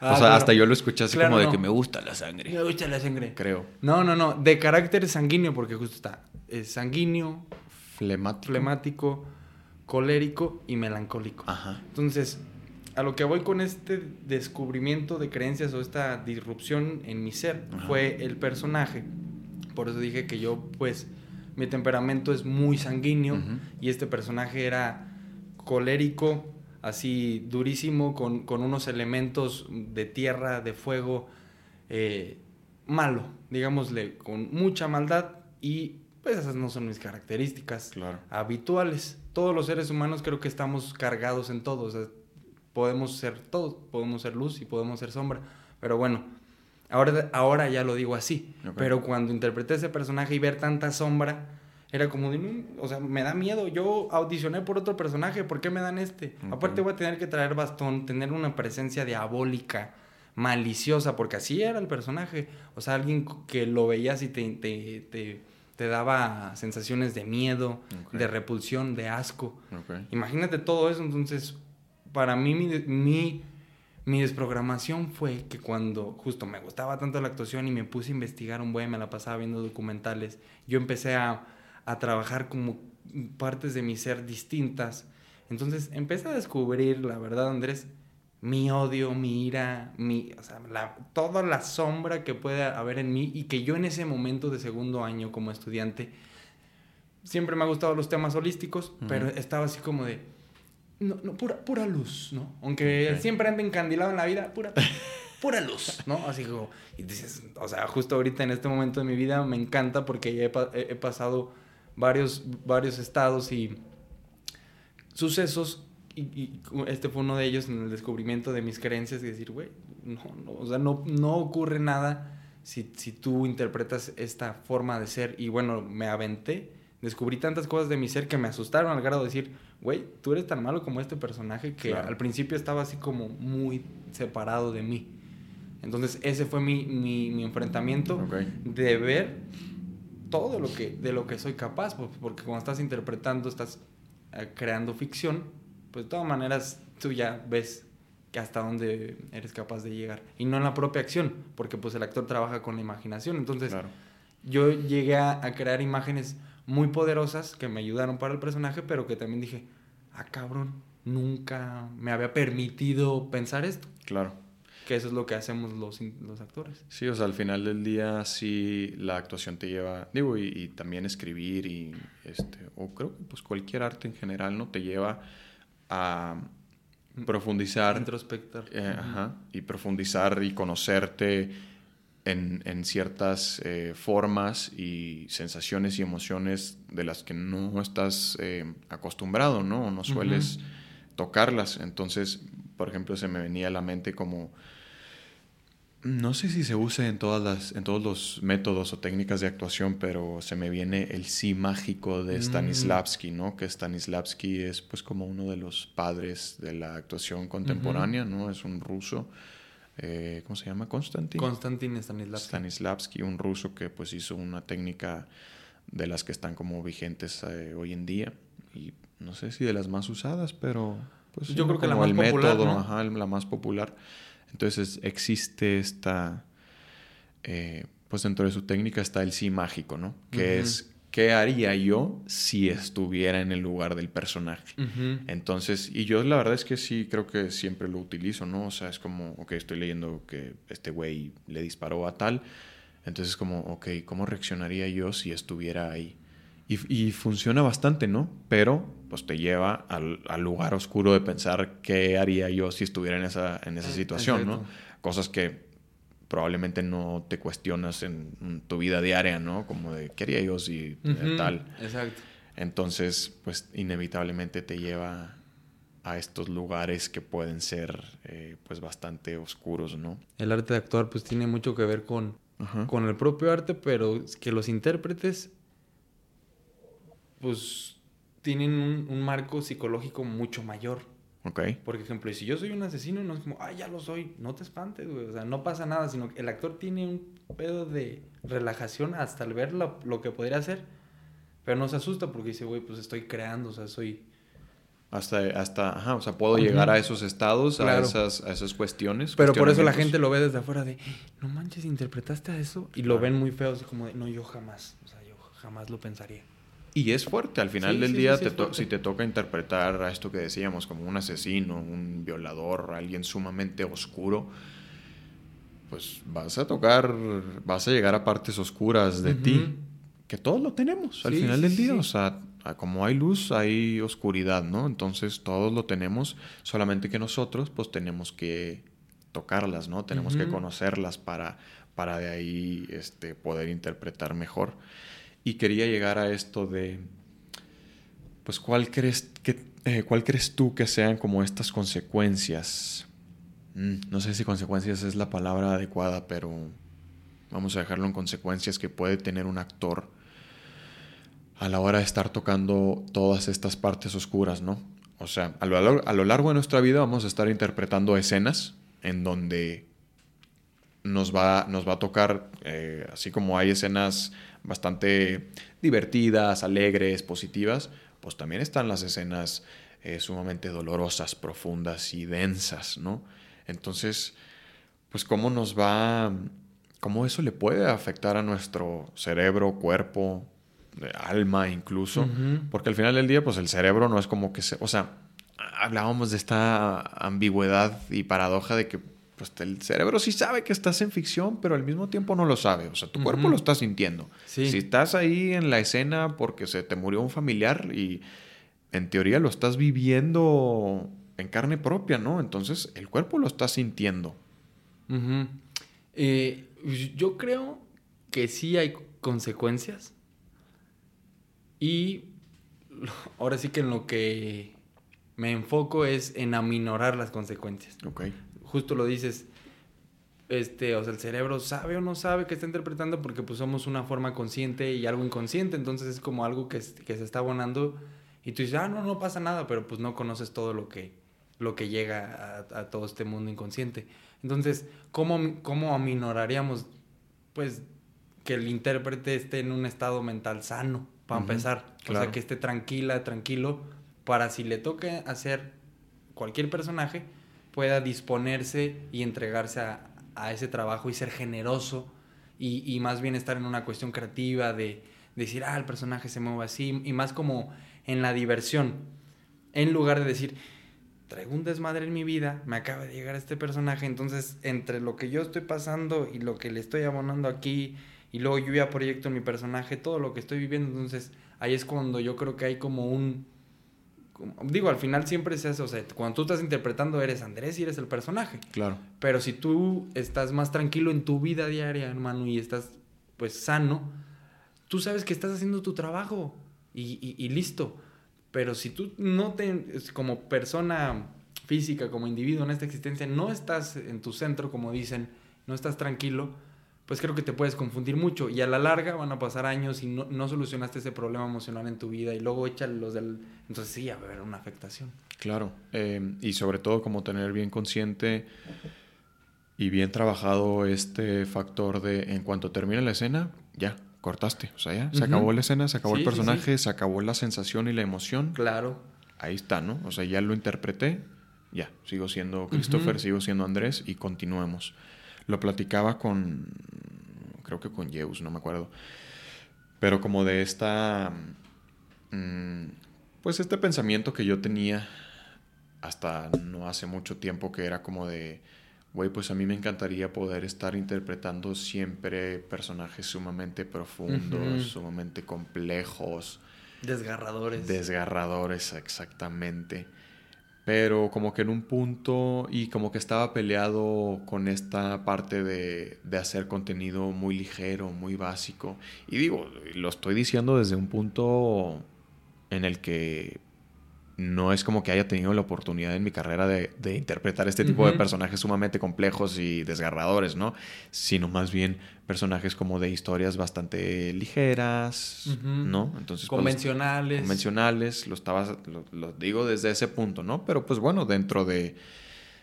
o ah, sea, hasta yo lo escuché así como de que me gusta la sangre. Me gusta la sangre. Creo. No, no, no. De carácter sanguíneo, porque justo está es sanguíneo, flemático. flemático, colérico y melancólico. Ajá. Entonces, a lo que voy con este descubrimiento de creencias o esta disrupción en mi ser fue el personaje. Por eso dije que yo, pues, mi temperamento es muy sanguíneo y este personaje era colérico, así durísimo, con, unos elementos de tierra, de fuego, eh, malo, digámosle, con mucha maldad y pues esas no son mis características habituales. Todos los seres humanos creo que estamos cargados en todo, o sea, podemos ser todos, podemos ser luz y podemos ser sombra, pero bueno, ahora, ahora ya lo digo así, pero cuando interpreté ese personaje y ver tanta sombra, era como de, mm, o sea, me da miedo. Yo audicioné por otro personaje, ¿por qué me dan este? Aparte voy a tener que traer bastón, tener una presencia diabólica, maliciosa, porque así era el personaje. O sea, alguien que lo veías y te, te, te, daba sensaciones de miedo, de repulsión, de asco. Imagínate todo eso, entonces, para mí mi, mi, mi desprogramación fue que cuando justo me gustaba tanto la actuación y me puse a investigar un buen, me la pasaba viendo documentales, yo empecé a a trabajar como partes de mi ser distintas. Entonces empecé a descubrir, la verdad, Andrés, mi odio, mi ira, mi, o sea, toda la sombra que puede haber en mí y que yo en ese momento de segundo año como estudiante, siempre me ha gustado los temas holísticos, pero estaba así como de, no, no, pura, pura luz, ¿no? Aunque siempre ande encandilado en la vida, pura, pura luz, ¿no? Así como, y dices, o sea, justo ahorita en este momento de mi vida me encanta porque he, he pasado varios, varios estados y sucesos y, este fue uno de ellos en el descubrimiento de mis creencias y decir, güey, no, no, o sea, no, no ocurre nada si, si, tú interpretas esta forma de ser. Y bueno, me aventé, descubrí tantas cosas de mi ser que me asustaron al grado de decir, güey, tú eres tan malo como este personaje que al principio estaba así como muy separado de mí. Entonces ese fue mi, mi, mi enfrentamiento de ver todo de lo que, de lo que soy capaz, pues, porque cuando estás interpretando, estás eh, creando ficción, pues de todas maneras tú ya ves que hasta dónde eres capaz de llegar. Y no en la propia acción, porque pues el actor trabaja con la imaginación. Entonces yo llegué a, a, crear imágenes muy poderosas que me ayudaron para el personaje, pero que también dije, ah cabrón, nunca me había permitido pensar esto. Claro que eso es lo que hacemos los, los actores. Sí, o sea, al final del día sí la actuación te lleva, digo, y, también escribir y este, o creo que pues cualquier arte en general, ¿no? Te lleva a profundizar. Introspectar. Eh, ajá, y profundizar y conocerte en, en ciertas eh, formas y sensaciones y emociones de las que no estás eh, acostumbrado, ¿no? O no sueles tocarlas. Entonces, por ejemplo, se me venía a la mente como no sé si se usa en, todas las, en todos los métodos o técnicas de actuación, pero se me viene el sí mágico de mm. Stanislavski, ¿no? Que Stanislavski es pues como uno de los padres de la actuación contemporánea, ¿no? Es un ruso. Eh, ¿Cómo se llama? Konstantin. Konstantin Stanislavski. Stanislavski, un ruso que pues hizo una técnica de las que están como vigentes eh, hoy en día. Y no sé si de las más usadas, pero pues... Yo creo que la más popular, ajá, la más popular. Entonces existe esta, eh, pues dentro de su técnica está el sí mágico, ¿no? Que es, ¿qué haría yo si estuviera en el lugar del personaje? Entonces, y yo la verdad es que sí, creo que siempre lo utilizo, ¿no? O sea, es como, ok, estoy leyendo que este güey le disparó a tal. Entonces, como, ok, ¿cómo reaccionaría yo si estuviera ahí? Y, funciona bastante, ¿no? Pero pues te lleva al, lugar oscuro de pensar qué haría yo si estuviera en esa, en esa situación, ¿no? Cosas que probablemente no te cuestionas en, tu vida diaria, ¿no? Como de qué haría yo si tal. Exacto. Entonces, pues inevitablemente te lleva a estos lugares que pueden ser eh, pues bastante oscuros, ¿no? El arte de actuar pues tiene mucho que ver con, con el propio arte, pero que los intérpretes pues tienen un, marco psicológico mucho mayor. Ok. Por ejemplo, si yo soy un asesino, no es como, ay, ya lo soy, no te espantes, güey. O sea, no pasa nada, sino que el actor tiene un pedo de relajación hasta al ver lo, que podría hacer, pero no se asusta porque dice, güey, pues estoy creando, o sea, soy... Hasta, hasta, ajá, o sea, puedo llegar a esos estados, a, esas, a esas cuestiones. Pero por eso la gente lo ve desde afuera de, no manches, interpretaste a eso. Y lo ven muy feo, así como de, no, yo jamás, o sea, yo jamás lo pensaría. Y es fuerte, al final del día, si te toca interpretar a esto que decíamos, como un asesino, un violador, alguien sumamente oscuro, pues vas a tocar, vas a llegar a partes oscuras de ti que todos lo tenemos al final del día. O sea, como hay luz, hay oscuridad, ¿no? Entonces todos lo tenemos, solamente que nosotros pues tenemos que tocarlas, ¿no? Tenemos que conocerlas para, para de ahí este, poder interpretar mejor. Y quería llegar a esto de, pues, ¿cuál crees, que, eh, ¿cuál crees tú que sean como estas consecuencias? Mm, no sé si consecuencias es la palabra adecuada, pero vamos a dejarlo en consecuencias que puede tener un actor a la hora de estar tocando todas estas partes oscuras, ¿no? O sea, a lo, a lo largo de nuestra vida vamos a estar interpretando escenas en donde nos va, nos va a tocar, eh, así como hay escenas bastante divertidas, alegres, positivas, pues también están las escenas eh, sumamente dolorosas, profundas y densas, ¿no? Entonces, pues cómo nos va, cómo eso le puede afectar a nuestro cerebro, cuerpo, alma incluso, porque al final del día, pues el cerebro no es como que se, o sea, hablábamos de esta ambigüedad y paradoja de que pues, el cerebro sí sabe que estás en ficción, pero al mismo tiempo no lo sabe. O sea, tu cuerpo lo está sintiendo. Si estás ahí en la escena porque se te murió un familiar y en teoría lo estás viviendo en carne propia, ¿no? Entonces el cuerpo lo está sintiendo. Eh, yo creo que sí hay consecuencias. Y [LAUGHS] ahora sí que en lo que me enfoco es en aminorar las consecuencias. Ok. Justo lo dices, este, o sea, el cerebro sabe o no sabe que está interpretando porque pues somos una forma consciente y algo inconsciente, entonces es como algo que, que se está abonando y tú dices, ah, no, no pasa nada, pero pues no conoces todo lo que, lo que llega a, todo este mundo inconsciente. Entonces, ¿cómo, ¿cómo aminoraríamos, pues, que el intérprete esté en un estado mental sano, para empezar? O sea, que esté tranquila, tranquilo, para si le toca hacer cualquier personaje, pueda disponerse y entregarse a, ese trabajo y ser generoso y, más bien estar en una cuestión creativa de, decir, ah, el personaje se mueve así, y más como en la diversión, en lugar de decir, traigo un desmadre en mi vida, me acaba de llegar este personaje, entonces entre lo que yo estoy pasando y lo que le estoy abonando aquí, y luego yo ya proyecto en mi personaje todo lo que estoy viviendo, entonces ahí es cuando yo creo que hay como un digo, al final siempre es eso, o sea, cuando tú estás interpretando eres Andrés y eres el personaje. Claro. Pero si tú estás más tranquilo en tu vida diaria, hermano, y estás pues sano, tú sabes que estás haciendo tu trabajo y, listo. Pero si tú no te, como persona física, como individuo en esta existencia, no estás en tu centro, como dicen, no estás tranquilo, pues creo que te puedes confundir mucho y a la larga van a pasar años y no, solucionaste ese problema emocional en tu vida y luego échale los del... Entonces sí, va a haber una afectación. Claro, eh, y sobre todo como tener bien consciente y bien trabajado este factor de en cuanto termine la escena, ya, cortaste, o sea, ya, se acabó la escena, se acabó el personaje, se acabó la sensación y la emoción. Claro. Ahí está, ¿no? O sea, ya lo interpreté, ya, sigo siendo Christopher, sigo siendo Andrés y continuemos. Lo platicaba con, creo que con Zeus, no me acuerdo. Pero como de esta, mm, pues este pensamiento que yo tenía hasta no hace mucho tiempo que era como de, güey, pues a mí me encantaría poder estar interpretando siempre personajes sumamente profundos, sumamente complejos. Desgarradores. Desgarradores, exactamente pero como que en un punto y como que estaba peleado con esta parte de, de, hacer contenido muy ligero, muy básico. Y digo, lo estoy diciendo desde un punto en el que no es como que haya tenido la oportunidad en mi carrera de, interpretar este tipo de personajes sumamente complejos y desgarradores, ¿no? Sino más bien personajes como de historias bastante ligeras, ¿no? Entonces, pues, convencionales. convencionales, lo, estaba, lo, digo desde ese punto, ¿no? Pero pues bueno, dentro de,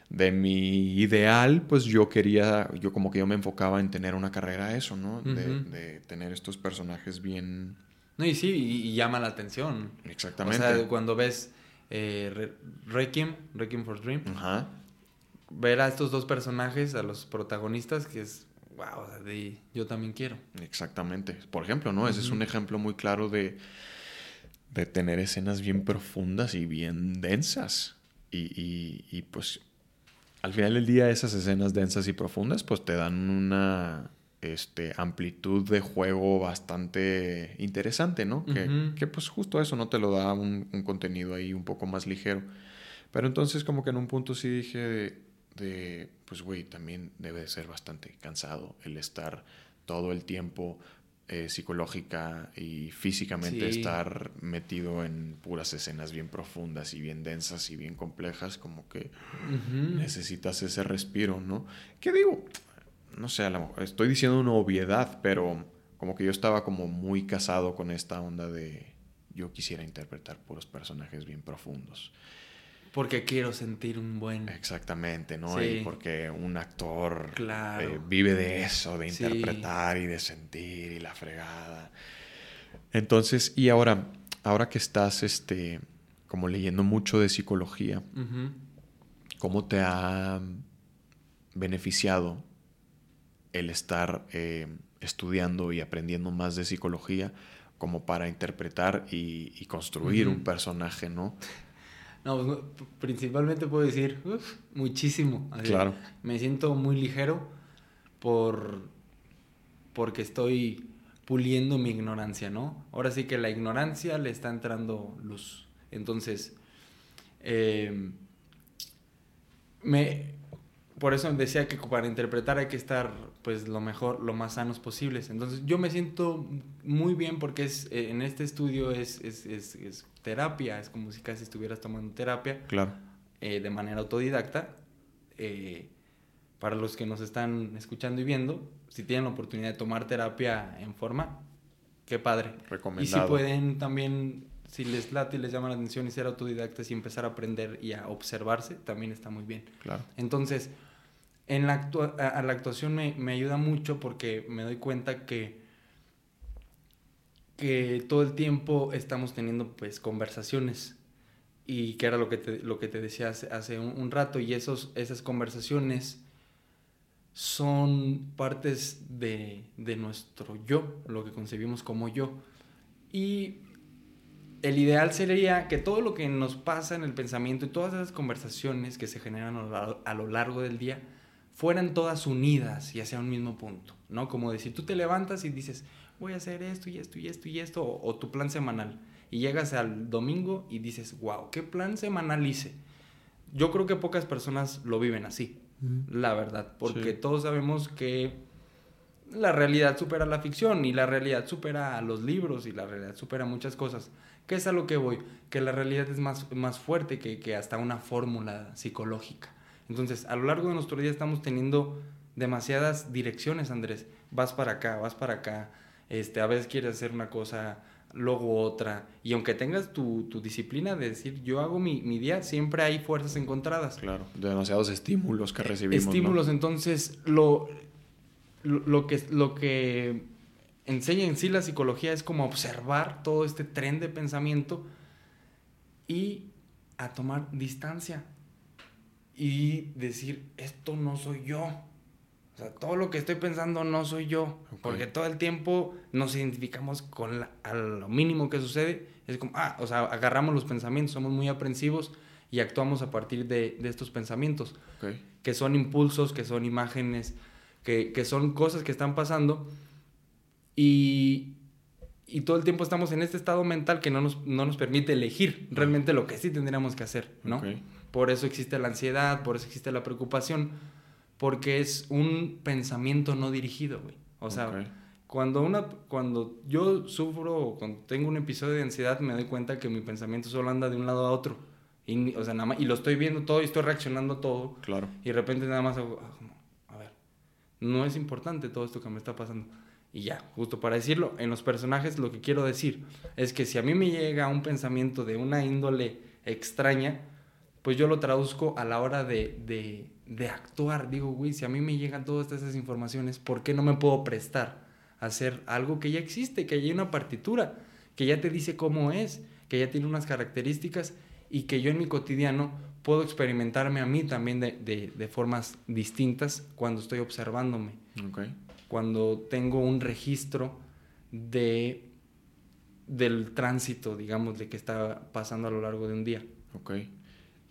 de mi ideal, pues yo quería, yo como que yo me enfocaba en tener una carrera eso, ¿no? de, tener estos personajes bien... No, y sí, y, llama la atención. Exactamente. O sea, cuando ves eh, Requiem, Requiem for Dream. Ver a estos dos personajes, a los protagonistas, que es, wow, yo también quiero. Exactamente. Por ejemplo, ¿no? Ese es un ejemplo muy claro de, de tener escenas bien profundas y bien densas. Y, y, pues al final del día esas escenas densas y profundas pues te dan una este, amplitud de juego bastante interesante, ¿no? que, que, pues justo eso no te lo da un, un, contenido ahí un poco más ligero. Pero entonces como que en un punto sí dije de, de pues güey, también debe de ser bastante cansado el estar todo el tiempo eh, psicológica y físicamente estar metido en puras escenas bien profundas y bien densas y bien complejas, como que necesitas ese respiro, ¿no? ¿Qué digo? No sé, estoy diciendo una obviedad, pero como que yo estaba como muy casado con esta onda de yo quisiera interpretar puros personajes bien profundos. Porque quiero sentir un buen. Exactamente, ¿no? Y porque un actor eh, vive de eso, de interpretar y de sentir y la fregada. Entonces, y ahora, ahora que estás este, como leyendo mucho de psicología, ¿cómo te ha beneficiado el estar eh, estudiando y aprendiendo más de psicología como para interpretar y, construir un personaje, ¿no? No, pues, principalmente puedo decir, muchísimo. claro. Me siento muy ligero por porque estoy puliendo mi ignorancia, ¿no? Ahora sí que la ignorancia le está entrando luz. Entonces, em, me, por eso decía que para interpretar hay que estar pues lo mejor, lo más sanos posibles. Entonces yo me siento muy bien porque es, eh, en este estudio es, es, es, terapia, es como si casi estuvieras tomando terapia. Claro. Eh, de manera autodidacta. Eh, para los que nos están escuchando y viendo, si tienen la oportunidad de tomar terapia en forma, qué padre. Recomendado. Y si pueden también, si les late y les llama la atención y ser autodidactas y empezar a aprender y a observarse, también está muy bien. Claro. Entonces, en la, a, la actuación me, me, ayuda mucho porque me doy cuenta que, que todo el tiempo estamos teniendo pues conversaciones y que era lo que te, lo que te decía hace, un, rato y esos, esas conversaciones son partes de, de nuestro yo, lo que concebimos como yo. Y el ideal sería que todo lo que nos pasa en el pensamiento y todas esas conversaciones que se generan a lo largo del día, fueran todas unidas y hacia un mismo punto, ¿no? Como decir, tú te levantas y dices, voy a hacer esto y esto y esto y esto, o, tu plan semanal, y llegas al domingo y dices, wow, ¿qué plan semanal hice? Yo creo que pocas personas lo viven así, la verdad, porque todos sabemos que la realidad supera la ficción y la realidad supera a los libros y la realidad supera muchas cosas. ¿Qué es a lo que voy? Que la realidad es más, más fuerte que, que hasta una fórmula psicológica. Entonces, a lo largo de nuestro día estamos teniendo demasiadas direcciones, Andrés. Vas para acá, vas para acá. Este, a veces quieres hacer una cosa, luego otra. Y aunque tengas tu, disciplina de decir, yo hago mi, día, siempre hay fuerzas encontradas. Claro, demasiados estímulos que recibimos. Estímulos, entonces, lo, lo, que, lo que enseña en sí la psicología es como observar todo este tren de pensamiento y a tomar distancia y decir, esto no soy yo. O sea, todo lo que estoy pensando no soy yo. Porque todo el tiempo nos identificamos con a lo mínimo que sucede. Es como, ah, o sea, agarramos los pensamientos, somos muy aprensivos y actuamos a partir de, de estos pensamientos. Que son impulsos, que son imágenes, que, que, son cosas que están pasando. Y, y todo el tiempo estamos en este estado mental que no nos, no nos permite elegir realmente lo que sí tendríamos que hacer, ¿no? Por eso existe la ansiedad, por eso existe la preocupación, porque es un pensamiento no dirigido, güey. O sea, cuando, una, cuando yo sufro o cuando tengo un episodio de ansiedad, me doy cuenta que mi pensamiento solo anda de un lado a otro. Y, o sea, nada más, y lo estoy viendo todo y estoy reaccionando todo. Claro. Y de repente nada más hago, ah, a ver, no es importante todo esto que me está pasando. Y ya, justo para decirlo, en los personajes lo que quiero decir es que si a mí me llega un pensamiento de una índole extraña, pues yo lo traduzco a la hora de, actuar. Digo, güey, si a mí me llegan todas esas informaciones, ¿por qué no me puedo prestar a hacer algo que ya existe, que ya hay una partitura, que ya te dice cómo es, que ya tiene unas características y que yo en mi cotidiano puedo experimentarme a mí también de, formas distintas cuando estoy observándome. Cuando tengo un registro de del tránsito, digamos, de que está pasando a lo largo de un día.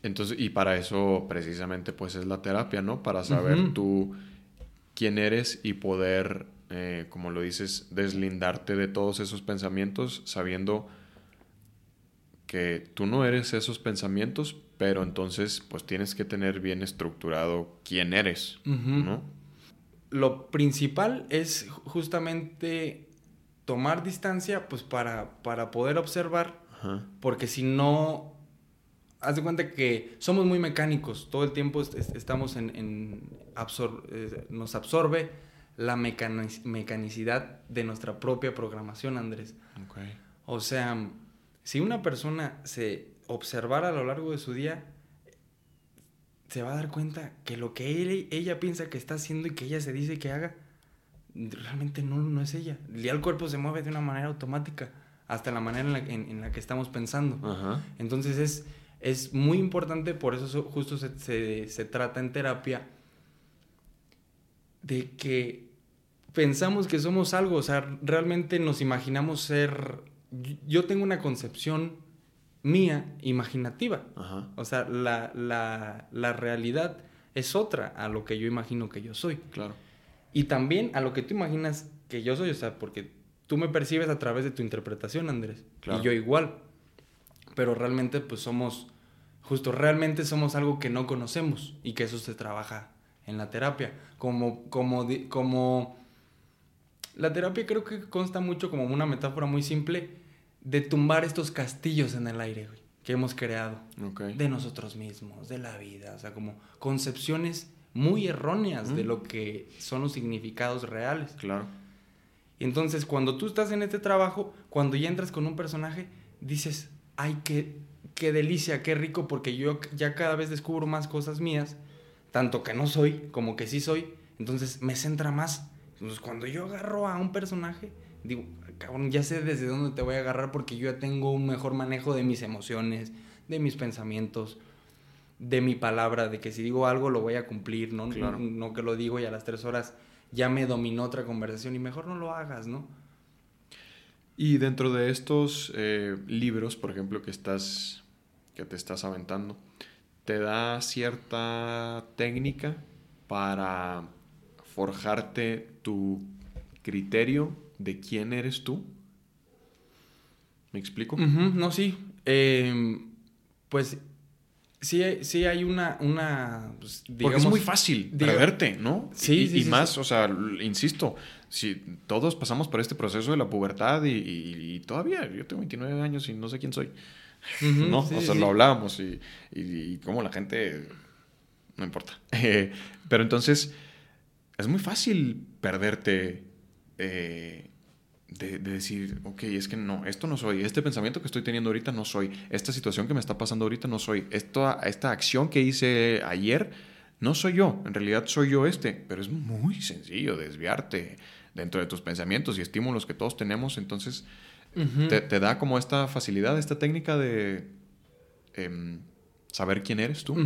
Entonces, y para eso precisamente pues es la terapia, ¿no? Para saber tú quién eres y poder eh, como lo dices, deslindarte de todos esos pensamientos sabiendo que tú no eres esos pensamientos, pero entonces pues tienes que tener bien estructurado quién eres, ¿no? Lo principal es justamente tomar distancia pues para, para poder observar, porque si no, haz de cuenta que somos muy mecánicos, todo el tiempo estamos en, en eh, nos absorbe la mecanicidad de nuestra propia programación, Andrés. O sea, si una persona se observara a lo largo de su día, se va a dar cuenta que lo que ella piensa que está haciendo y que ella se dice que haga, realmente no, no es ella. Ya el cuerpo se mueve de una manera automática, hasta la manera en la, que estamos pensando. Entonces es, es muy importante, por eso justo se, se trata en terapia, de que pensamos que somos algo, o sea, realmente nos imaginamos ser yo tengo una concepción mía imaginativa. O sea, la, la, realidad es otra a lo que yo imagino que yo soy. Claro. Y también a lo que tú imaginas que yo soy, o sea, porque tú me percibes a través de tu interpretación, Andrés. Claro. Y yo igual. Pero realmente, pues somos, justo, realmente somos algo que no conocemos y que eso se trabaja en la terapia. Como, como, como, la terapia creo que consta mucho como una metáfora muy simple de tumbar estos castillos en el aire, güey, que hemos creado. De nosotros mismos, de la vida. O sea, como concepciones muy erróneas de lo que son los significados reales. Claro. Y entonces, cuando tú estás en este trabajo, cuando ya entras con un personaje, dices, ay, qué, qué delicia, qué rico, porque yo ya cada vez descubro más cosas mías, tanto que no soy como que sí soy, entonces me centra más. Entonces, cuando yo agarro a un personaje, digo, cabrón, ya sé desde dónde te voy a agarrar porque yo ya tengo un mejor manejo de mis emociones, de mis pensamientos, de mi palabra, de que si digo algo lo voy a cumplir, ¿no? No, que lo digo y a las tres horas ya me dominó otra conversación y mejor no lo hagas, ¿no? Y dentro de estos eh, libros, por ejemplo, que estás, que te estás aventando, ¿te da cierta técnica para forjarte tu criterio de quién eres tú. ¿Me explico? no, sí. Em, pues sí, sí hay una, una pues, Porque es muy fácil verte, ¿no? Sí, y, y más, o sea, insisto, si todos pasamos por este proceso de la pubertad y, todavía, yo tengo 29 años y no sé quién soy. ¿No? o sea, lo hablábamos y, y, cómo la gente... No importa. [LAUGHS] pero entonces, es muy fácil perderte eh, de, decir, ok, es que no, esto no soy, este pensamiento que estoy teniendo ahorita no soy, esta situación que me está pasando ahorita no soy, esta, esta acción que hice ayer no soy yo, en realidad soy yo este, pero es muy sencillo desviarte dentro de tus pensamientos y estímulos que todos tenemos, entonces te, da como esta facilidad, esta técnica de em, saber quién eres tú.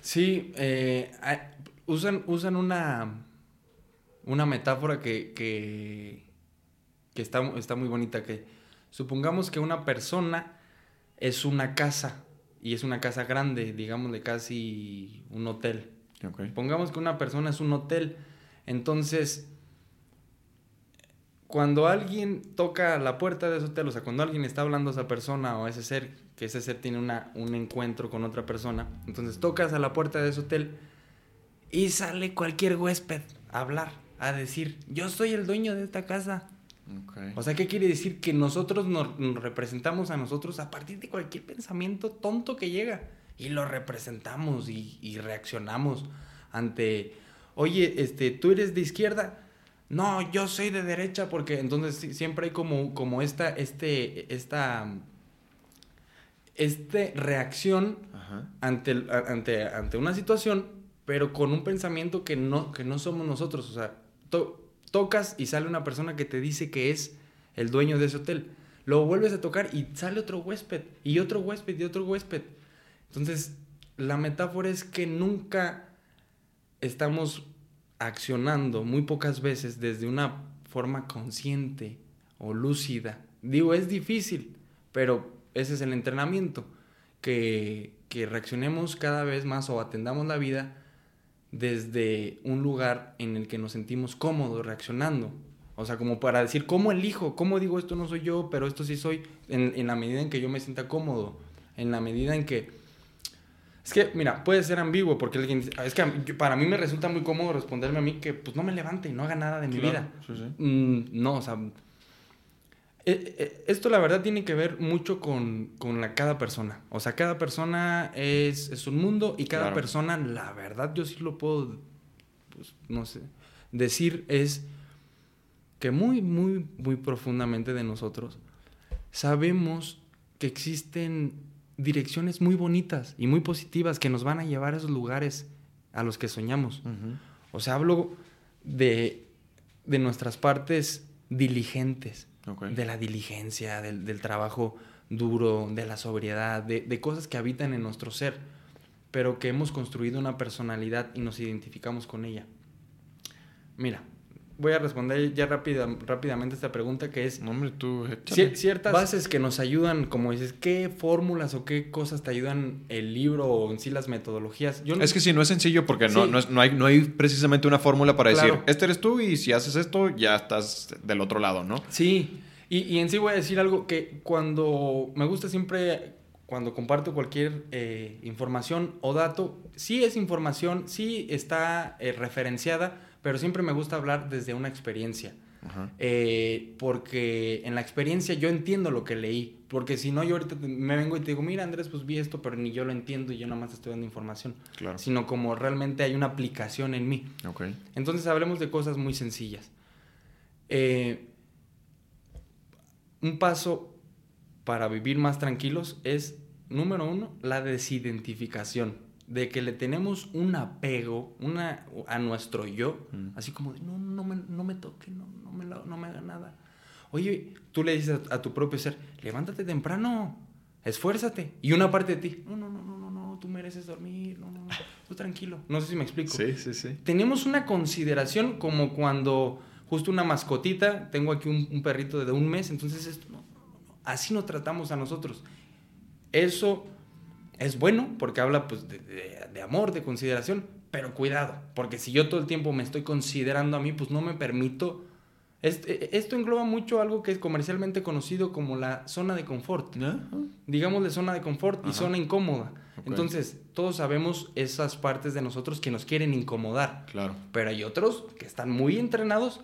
Sí, eh, usan, usan una, una metáfora que que está, está muy bonita, que supongamos que una persona es una casa y es una casa grande, digamos de casi un hotel. Pongamos que una persona es un hotel, entonces cuando alguien toca la puerta de ese hotel, o sea, cuando alguien está hablando a esa persona o a ese ser, que ese ser tiene una, un encuentro con otra persona, entonces tocas a la puerta de ese hotel y sale cualquier huésped a hablar, a decir, yo soy el dueño de esta casa, o sea, ¿qué quiere decir? Que nosotros nos, representamos a nosotros a partir de cualquier pensamiento tonto que llega. Y lo representamos y, reaccionamos ante, oye, este, tú eres de izquierda. No, yo soy de derecha porque entonces siempre hay como, como esta, este, esta, este reacción ante, ante, ante una situación, pero con un pensamiento que no, que no somos nosotros. O sea, tocas y sale una persona que te dice que es el dueño de ese hotel. Lo vuelves a tocar y sale otro huésped, y otro huésped, y otro huésped. Entonces, la metáfora es que nunca estamos accionando, muy pocas veces, desde una forma consciente o lúcida. Digo, es difícil, pero ese es el entrenamiento. Que, que reaccionemos cada vez más o atendamos la vida desde un lugar en el que nos sentimos cómodos reaccionando. O sea, como para decir, ¿cómo elijo? ¿Cómo digo esto no soy yo, pero esto sí soy? En, en la medida en que yo me sienta cómodo, en la medida en que... Es que, mira, puede ser ambiguo porque alguien dice, es que mí- para mí me resulta muy cómodo responderme a mí que pues no me levante y no haga nada de mi vida. Sí, sí. Mm, no, o sea, eh, eh, esto la verdad tiene que ver mucho con, con la, cada persona. O sea, cada persona es, es un mundo y cada Claro. persona, la verdad, yo sí lo puedo, pues, no sé, decir es que muy, muy, muy profundamente de nosotros sabemos que existen direcciones muy bonitas y muy positivas que nos van a llevar a esos lugares a los que soñamos. Ujú. O sea, hablo de, de nuestras partes diligentes, Ok. de la diligencia, del, del trabajo duro, de la sobriedad, de, de cosas que habitan en nuestro ser, pero que hemos construido una personalidad y nos identificamos con ella. Mira, voy a responder ya rápida, rápidamente esta pregunta que es, No, hombre, tú échale. Ciertas bases que nos ayudan, como dices, ¿qué fórmulas o qué cosas te ayudan el libro o en sí las metodologías? Yo no- Es que sí, no es sencillo porque no, no, es- no hay, no hay precisamente una fórmula para Claro. decir, este eres tú y si haces esto ya estás del otro lado, ¿no? Sí, y, y en sí voy a decir algo que cuando me gusta siempre, cuando comparto cualquier eh, información o dato, sí es información, sí está eh, referenciada, pero siempre me gusta hablar desde una experiencia. Ajá. Eh, porque en la experiencia yo entiendo lo que leí. Porque si no, yo ahorita me vengo y te digo, mira Andrés, pues vi esto, pero ni yo lo entiendo y yo nada más estoy dando información. Claro. Sino como realmente hay una aplicación en mí. Entonces hablemos de cosas muy sencillas. Eh, un paso para vivir más tranquilos es, número uno, la desidentificación. De que le tenemos un apego una, a nuestro yo, Mm. así como de, no, no me, no me toque, no, no, me, no me haga nada. Oye, tú le dices a, a tu propio ser, levántate temprano, esfuérzate. Y una parte de ti, no, no, no, no, no, no, tú mereces dormir, no, no, no, tú tranquilo. No sé si me explico Sí, sí, sí. tenemos una consideración como cuando justo una mascotita, tengo aquí un, un perrito de un mes, entonces esto, no, no, no, no, así nos tratamos a nosotros. Eso es bueno porque habla pues de, de- de amor, de consideración, pero cuidado, porque si yo todo el tiempo me estoy considerando a mí, pues no me permito... Este- esto engloba mucho algo que es comercialmente conocido como la zona de confort Ajá. digámosle zona de confort y zona incómoda. Entonces, todos sabemos esas partes de nosotros que nos quieren incomodar, Claro. pero hay otros que están muy entrenados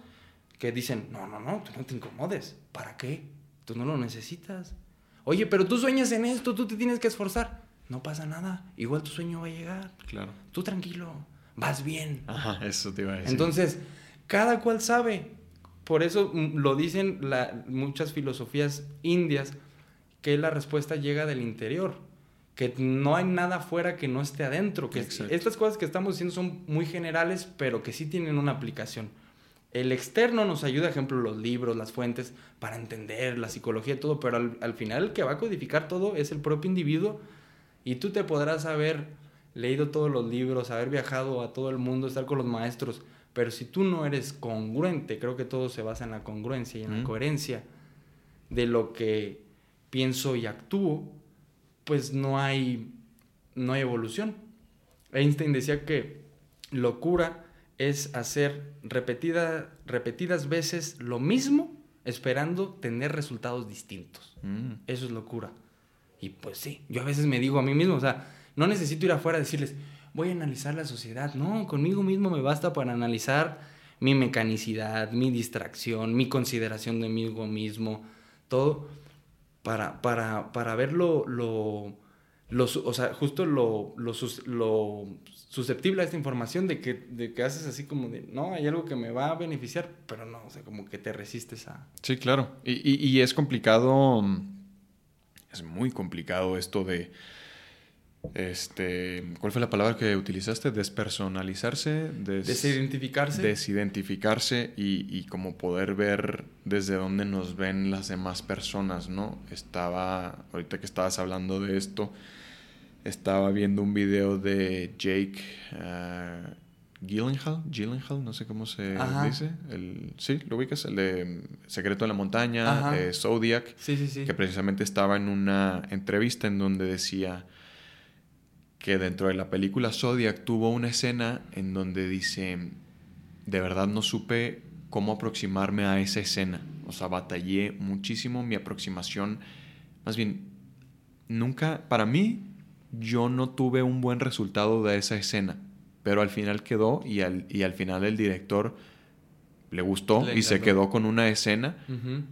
que dicen, no, no, no, tú no te incomodes. ¿Para qué? Tú no lo necesitas. Oye, pero tú sueñas en esto, tú te tienes que esforzar. No pasa nada, igual tu sueño va a llegar. Claro. Tú tranquilo, vas bien. Ajá, eso te iba a decir. Entonces, cada cual sabe. Por eso mm, lo dicen la- muchas filosofías indias, que la respuesta llega del interior, que no hay nada afuera que no esté adentro, que Exacto. estas cosas que estamos diciendo son muy generales, pero que sí tienen una aplicación. El externo nos ayuda, ejemplo, los libros, las fuentes, para entender la psicología y todo, pero al, al final el que va a codificar todo es el propio individuo y tú te podrás haber leído todos los libros, haber viajado a todo el mundo, estar con los maestros, pero si tú no eres congruente, creo que todo se basa en la congruencia y en la coherencia de lo que pienso y actúo, pues no hay, no hay evolución. Einstein decía que locura es hacer repetida, repetidas veces lo mismo esperando tener resultados distintos. Mm. Eso es locura. Y pues sí, yo a veces me digo a mí mismo, o sea, no necesito ir afuera a decirles, voy a analizar la sociedad. No, conmigo mismo me basta para analizar mi mecanicidad, mi distracción, mi consideración de mí mismo, todo, para, para, para ver lo, lo, o sea, justo lo, lo, lo susceptible a esta información de que, de que haces así como de, no, hay algo que me va a beneficiar, pero no, o sea, como que te resistes a... Sí, claro. Y, y- y es complicado, mm, es muy complicado esto de, este, ¿cuál fue la palabra que utilizaste? Despersonalizarse, des- Desidentificarse. desidentificarse y, y como poder ver desde dónde nos ven las demás personas, ¿no? Estaba, ahorita que estabas hablando de esto, estaba viendo un video de Jake ah, Gyllenhaal, Gyllenhaal, no sé cómo se Ajá. dice, el, sí, lo ubicas, el de mm, Secreto de la Montaña, eh, Zodiac, Sí, sí, sí. que precisamente estaba en una entrevista en donde decía, que dentro de la película Zodiac tuvo una escena en donde dice, de verdad no supe cómo aproximarme a esa escena. O sea, batallé muchísimo mi aproximación. Más bien, nunca, para mí, yo no tuve un buen resultado de esa escena. Pero al final quedó y al, y al final el director le gustó y se quedó con una escena.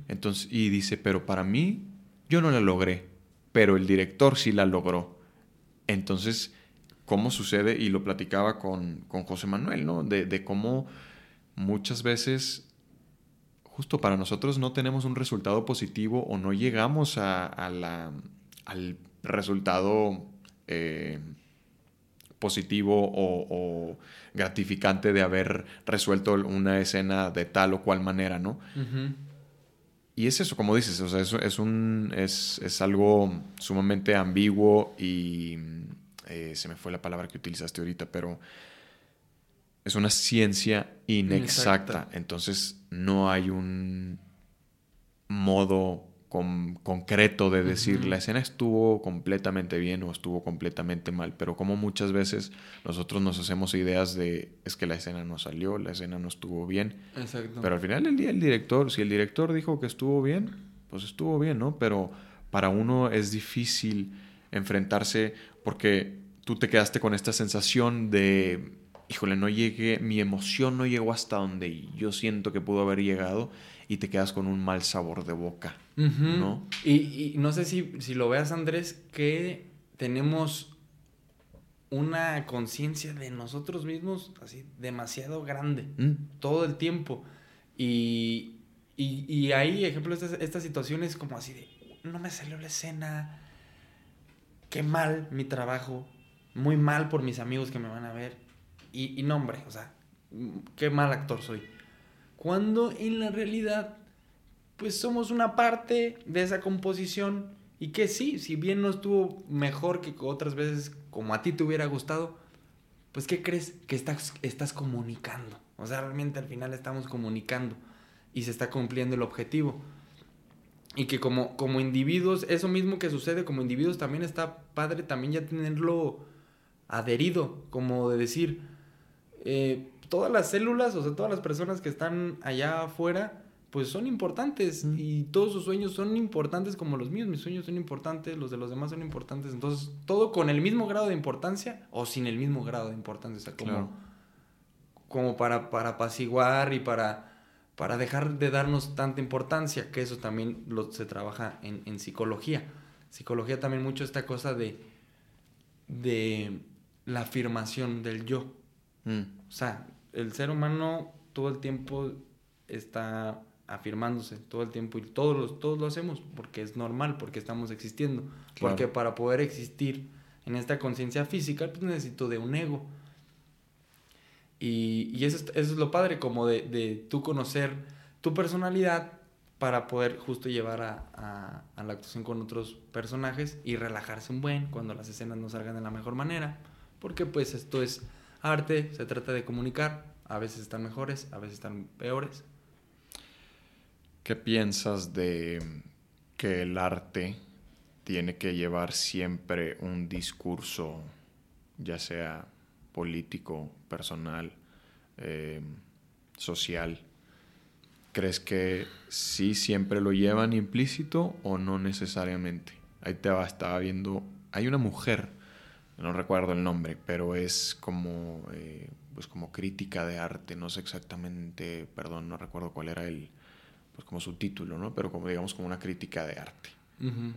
Entonces, y dice, pero para mí, yo no la logré. Pero el director sí la logró. Entonces, ¿cómo sucede? Y lo platicaba con, con José Manuel, ¿no? De, de cómo muchas veces justo para nosotros no tenemos un resultado positivo o no llegamos a, la, al resultado eh, positivo o, gratificante de haber resuelto una escena de tal o cual manera, ¿no? Y es eso, como dices, o sea, es, es un, es, es, algo sumamente ambiguo y eh, se me fue la palabra que utilizaste ahorita, pero es una ciencia inexacta. Entonces no hay un modo concreto de decir la escena estuvo completamente bien o estuvo completamente mal, pero como muchas veces nosotros nos hacemos ideas de es que la escena no salió, la escena no estuvo bien. Exacto. Pero al final del día el director, si el director dijo que estuvo bien, pues estuvo bien, ¿no? Pero para uno es difícil enfrentarse porque tú te quedaste con esta sensación de híjole, no llegué, mi emoción no llegó hasta donde yo siento que pudo haber llegado y te quedas con un mal sabor de boca, ¿no? Y, no sé si, si lo veas, Andrés, que tenemos una conciencia de nosotros mismos así demasiado grande mm. todo el tiempo. Y, y, y ahí, ejemplo, estas, estas situaciones como así de, no me salió la escena, qué mal mi trabajo, muy mal por mis amigos que me van a ver y, y o sea, qué mal actor soy. Cuando en la realidad, pues somos una parte de esa composición y que sí, si bien no estuvo mejor que otras veces como a ti te hubiera gustado, pues ¿qué crees? Que estás, estás comunicando. O sea, realmente al final estamos comunicando y se está cumpliendo el objetivo. Y que como, como individuos, eso mismo que sucede como individuos también está padre también ya tenerlo adherido, como de decir, eh, todas las células, o sea, todas las personas que están allá afuera, pues son importantes y todos sus sueños son importantes como los míos, mis sueños son importantes, los de los demás son importantes, entonces todo con el mismo grado de importancia o sin el mismo grado de importancia, o sea, como, como para, para apaciguar y para, para dejar de darnos tanta importancia, que eso también lo, se trabaja en, en psicología. Psicología también mucho esta cosa de, de la afirmación del yo. Mm. O sea, el ser humano todo el tiempo está afirmándose, todo el tiempo, y todos, todos lo hacemos, porque es normal, porque estamos existiendo. Porque para poder existir en esta conciencia física, pues necesito de un ego. Y, y eso, es, lo padre, como de, de tú conocer tu personalidad para poder justo llevar a, a, la actuación con otros personajes y relajarse un buen cuando las escenas no salgan de la mejor manera. Porque pues esto es Arte se trata de comunicar, a veces están mejores, a veces están peores. ¿Qué piensas de que el arte tiene que llevar siempre un discurso, ya sea político, personal, eh, social? ¿Crees que sí siempre lo llevan implícito o no necesariamente? Ahí te estaba viendo, hay una mujer no recuerdo el nombre, pero es como, eh, pues como crítica de arte, no sé exactamente, perdón, no recuerdo cuál era el, pues como su título, ¿no? Pero como digamos como una crítica de arte,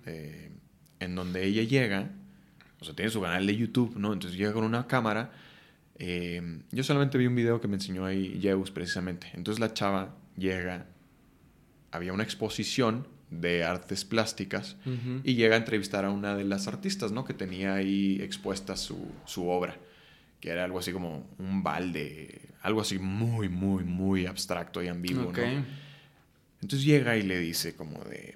eh, en donde ella llega, o sea, tiene su canal de YouTube, ¿no? Entonces llega con una cámara. Eh, yo solamente vi un video que me enseñó ahí Zeus precisamente. Entonces la chava llega, había una exposición de artes plásticas y llega a entrevistar a una de las artistas, ¿no? Que tenía ahí expuesta su, su, obra, que era algo así como un balde, algo así muy, muy, muy abstracto y ambiguo, ¿no? Entonces llega y le dice como de,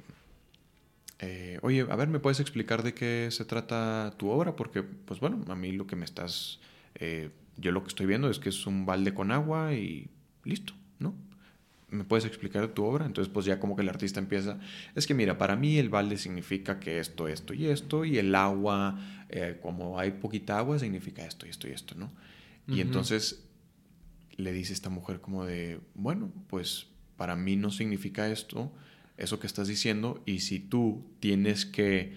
eh, oye, a ver, ¿me puedes explicar de qué se trata tu obra? Porque, pues bueno, a mí lo que me estás, eh, yo lo que estoy viendo es que es un balde con agua y listo. ¿Me puedes explicar tu obra? Entonces, pues ya como que el artista empieza, es que mira, para mí el balde significa que esto, esto y esto, y el agua, eh, como hay poquita agua, significa esto y esto y esto, ¿no? Y entonces le dice esta mujer como de, bueno, pues para mí no significa esto, eso que estás diciendo, y si tú tienes que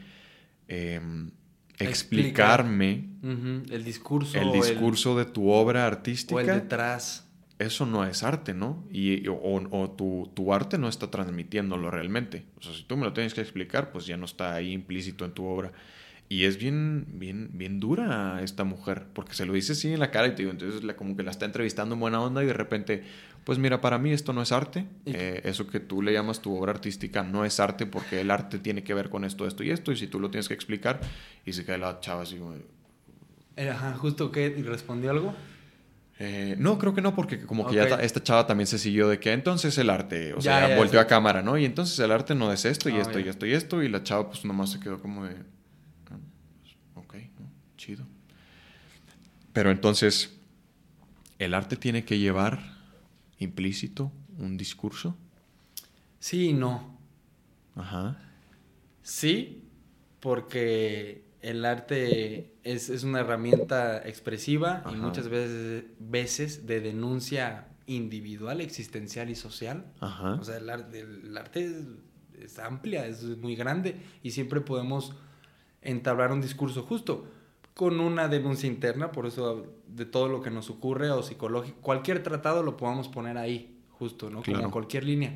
em, explicarme el discurso, el discurso de tu obra artística, o el detrás eso no es arte, ¿no? Y, o, tu, arte no está transmitiéndolo realmente. O sea, si tú me lo tienes que explicar, pues ya no está ahí implícito en tu obra. Y es bien, bien, bien dura esta mujer, porque se lo dice así en la cara y te digo, entonces la, como que la está entrevistando en buena onda y de repente, pues mira, para mí esto no es arte. Eh, eso que tú le llamas tu obra artística no es arte porque el arte tiene que ver con esto, esto y esto. Y si tú lo tienes que explicar, y se cae la chava así como... Ajá, justo que respondió algo. Eh, no, creo que no, porque como que ya esta chava también se siguió de que entonces el arte, o sea, volteó a cámara, ¿no? Y entonces el arte no es esto y ah, esto y esto y esto, y la chava pues nomás se quedó como de, ah, ok, chido. Pero entonces, ¿el arte tiene que llevar implícito un discurso? Sí y no. Ajá. Sí, porque el arte es, una herramienta expresiva y muchas veces, veces de denuncia individual, existencial y social. O sea, el, arte, el arte es, amplia, es muy grande y siempre podemos entablar un discurso justo con una denuncia interna, por eso de todo lo que nos ocurre o psicológico, cualquier tratado lo podamos poner ahí, justo, ¿no? Como cualquier línea.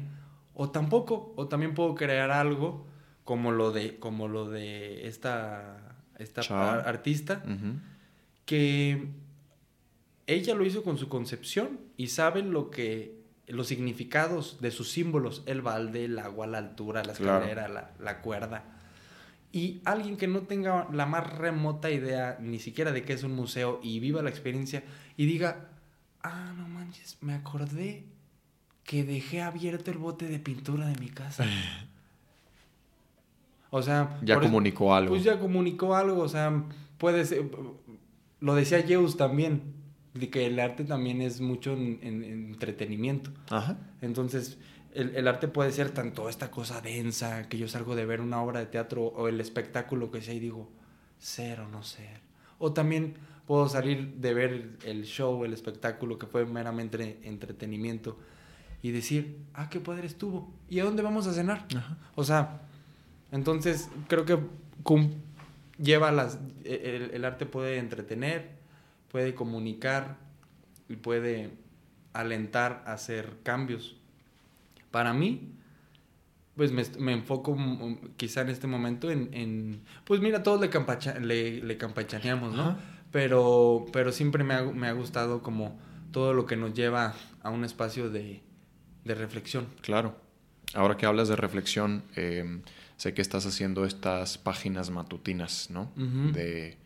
O tampoco, o también puedo crear algo como lo de, como lo de esta esta artista, que ella lo hizo con su concepción y sabe lo que los significados de sus símbolos, el balde, el agua, la altura, la escalera, la, cuerda. Y alguien que no tenga la más remota idea ni siquiera de qué es un museo y viva la experiencia y diga, ah, no manches, me acordé que dejé abierto el bote de pintura de mi casa. [LAUGHS] O sea... Ya comunicó algo. Pues ya comunicó algo, o sea, puede ser... Lo decía Zeus también, de que el arte también es mucho en, entretenimiento. Ajá. Entonces, el, arte puede ser tanto esta cosa densa, que yo salgo de ver una obra de teatro o el espectáculo que sea y digo, ser o no ser. O también puedo salir de ver el show, el espectáculo que fue meramente entretenimiento y decir, ah, qué padre estuvo. ¿Y a dónde vamos a cenar? Ajá. O sea, entonces, creo que lleva las. E, el, arte puede entretener, puede comunicar y puede alentar a hacer cambios. Para mí, pues me, enfoco quizá en este momento en, pues mira, todos le, campacha, le, le campachaneamos, ¿no? Pero, pero siempre me ha, me ha, gustado como todo lo que nos lleva a un espacio de, de reflexión. Claro. Ahora que hablas de reflexión, eh, sé que estás haciendo estas páginas matutinas, ¿no? De...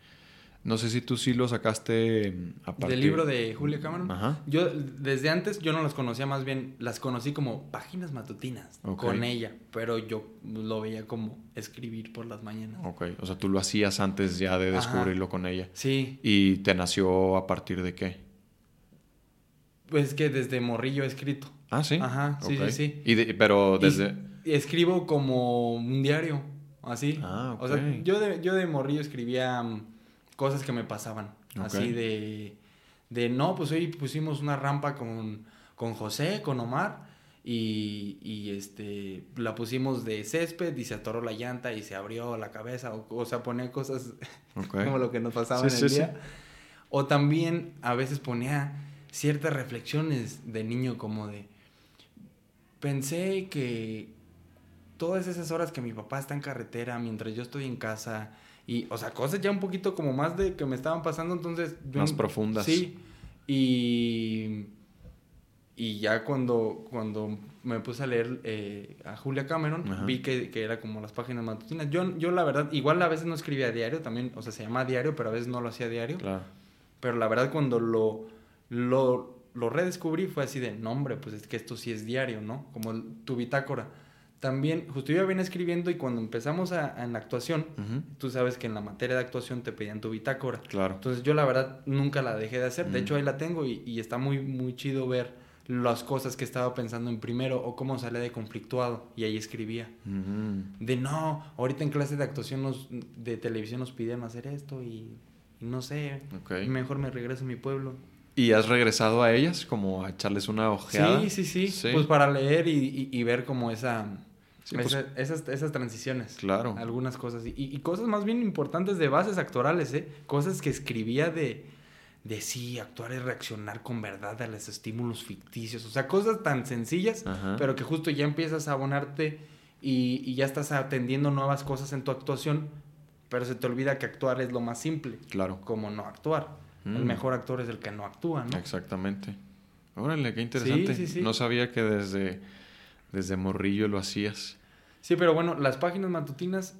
No sé si tú sí lo sacaste a partir... Del libro de Julia Cameron. Ajá. Yo, desde antes, yo no las conocía, más bien las conocí como páginas matutinas con ella, pero yo lo veía como escribir por las mañanas. Ok, o sea, tú lo hacías antes ya de descubrirlo con ella. Sí. ¿Y te nació a partir de qué? Pues que desde morrillo he escrito. Ah, sí. Ajá, sí, sí, sí. Y pero desde escribo como un diario, así. Ah, O sea, yo de, yo de morrillo escribía mm, cosas que me pasaban, así de, de, no, pues hoy pusimos una rampa con, con José, con Omar, y, y, este, la pusimos de césped y se atoró la llanta y se abrió la cabeza, o, o sea, ponía cosas [LAUGHS] como lo que nos pasaba en el día. O también a veces ponía ciertas reflexiones de niño como de, pensé que todas esas horas que mi papá está en carretera mientras yo estoy en casa y, o sea, cosas ya un poquito como más de que me estaban pasando, entonces... más profundas. Sí, y, y ya cuando, cuando me puse a leer eh, a Julia Cameron, vi que, que, era como las páginas matutinas. Yo, yo la verdad, igual a veces no escribía diario, también, o sea, se llama diario, pero a veces no lo hacía diario. Claro. Pero la verdad cuando lo, lo, lo redescubrí fue así de, nombre, pues es que esto sí es diario, ¿no? Como tu bitácora también, justo yo venía escribiendo y cuando empezamos a, en la actuación, tú sabes que en la materia de actuación te pedían tu bitácora. Claro. Entonces yo la verdad nunca la dejé de hacer. De hecho ahí la tengo y, está muy, muy chido ver las cosas que estaba pensando en primero o cómo salía de conflictuado y ahí escribía. De no, ahorita en clase de actuación nos, de televisión nos pidieron hacer esto y, y no sé, mejor me regreso a mi pueblo. ¿Y has regresado a ellas como a echarles una ojeada? Sí, sí, sí, Sí. Pues para leer y, y- y ver como esa, Sí, pues- esa- esas, esas transiciones. Claro. Algunas cosas. Y, y cosas más bien importantes de bases actorales, ¿eh? Cosas que escribía de, de sí, actuar y reaccionar con verdad a los estímulos ficticios. O sea, cosas tan sencillas, Ajá. pero que justo ya empiezas a abonarte y, y ya estás atendiendo nuevas cosas en tu actuación, pero se te olvida que actuar es lo más simple, Claro. como no actuar. El Mm. mejor actor es el que no actúa, ¿no? Exactamente. Órale, qué interesante. Sí, sí, sí. No sabía que desde, desde morrillo lo hacías. Sí, pero bueno, las páginas matutinas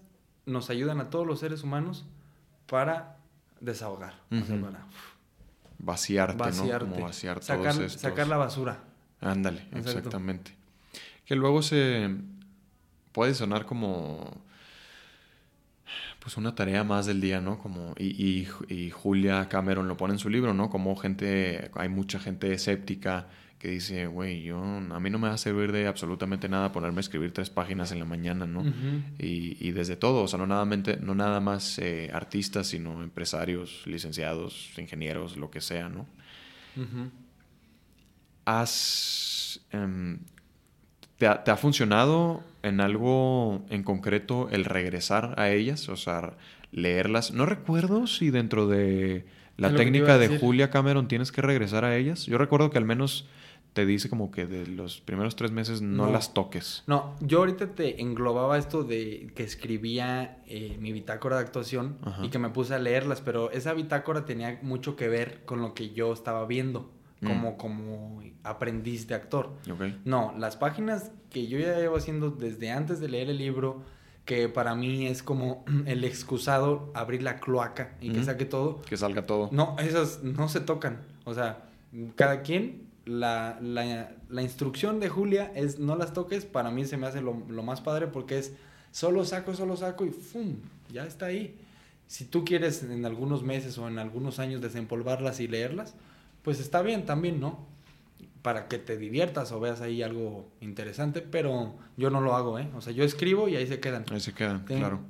nos ayudan a todos los seres humanos para desahogar, o sea, para Vaciarte, vaciarte, ¿no? Como vaciar sacar, todos estos... sacar la basura. Ándale, exactamente. Que luego se puede sonar como pues una tarea más del día, ¿no? Como y, y- y Julia Cameron lo pone en su libro, ¿no? Como gente, hay mucha gente escéptica que dice, güey, yo a mí no me va a servir de absolutamente nada ponerme a escribir tres páginas en la mañana, ¿no? Y, y desde todo, o sea, no nada, no nada más eh, artistas, sino empresarios, licenciados, ingenieros, lo que sea, ¿no? ¿Has, em, te, ha, te ha funcionado en algo en concreto el regresar a ellas? O sea, leerlas. No recuerdo si dentro de la técnica de. Julia Cameron tienes que regresar a ellas. Yo recuerdo que al menos te dice como que de los primeros tres meses no, No. las toques. No, yo ahorita te englobaba esto de que escribía eh, mi bitácora de actuación Ajá. y que me puse a leerlas, pero esa bitácora tenía mucho que ver con lo que yo estaba viendo Mm. como, como aprendiz de actor. No, las páginas que yo ya llevo haciendo desde antes de leer el libro, que para mí es como [CLEARS THROAT] el excusado abrir la cloaca y que saque todo. Que salga todo. No, esas no se tocan. O sea, cada quien, la, la, la instrucción de Julia es no las toques. Para mí se me hace lo, lo más padre porque es solo saco, solo saco y ¡fum! Ya está ahí. Si tú quieres en algunos meses o en algunos años desempolvarlas y leerlas, pues está bien también, ¿no? Para que te diviertas o veas ahí algo interesante, pero yo no lo hago, ¿eh? O sea, yo escribo y ahí se quedan. Ahí se quedan, Ten- claro.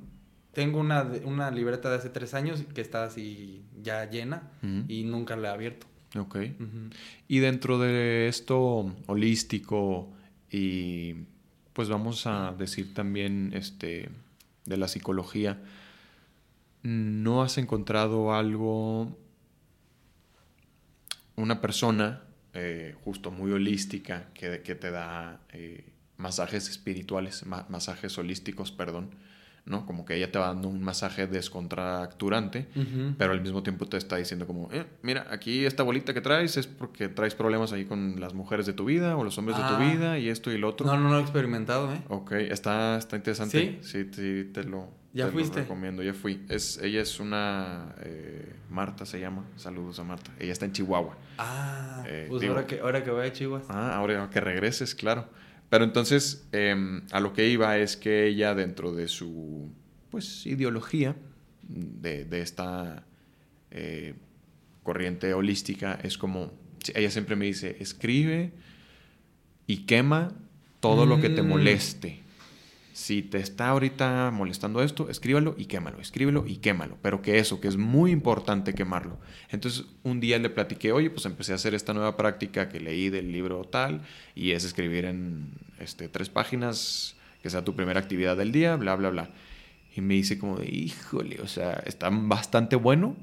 Tengo una, una libreta de hace tres años que está así ya llena y nunca la he abierto. Ok. Y dentro de esto holístico y pues vamos a decir también este de la psicología, ¿no has encontrado algo, una persona eh, justo muy holística que, que te da eh, masajes espirituales, ma- masajes holísticos, perdón, ¿no? Como que ella te va dando un masaje descontracturante pero al mismo tiempo te está diciendo como, eh, mira, aquí esta bolita que traes es porque traes problemas ahí con las mujeres de tu vida o los hombres de Ah. tu vida y esto y lo otro. No, no, no he experimentado, ¿eh? Ok, está, está interesante. Sí, sí, te lo, ¿Ya te lo fuiste? recomiendo, ya fui. Es, ella es una, eh, Marta se llama, saludos a Marta. Ella está en Chihuahua. Ah, Eh, pues digo- ahora, que, ahora que vaya a Chihuahua. Ah, ahora que regreses, claro. Pero entonces, em, a lo que iba es que ella, dentro de su pues, ideología de, de esta eh, corriente holística, es como, ella siempre me dice, escribe y quema todo lo que te Mm. moleste. Si te está ahorita molestando esto, escríbalo y quémalo, escríbelo y quémalo. Pero que eso, que es muy importante quemarlo. Entonces, un día le platiqué, oye, pues empecé a hacer esta nueva práctica que leí del libro tal, y es escribir en este, tres páginas, que sea tu primera actividad del día, bla, bla, bla. Y me dice como de, híjole, o sea, está bastante bueno,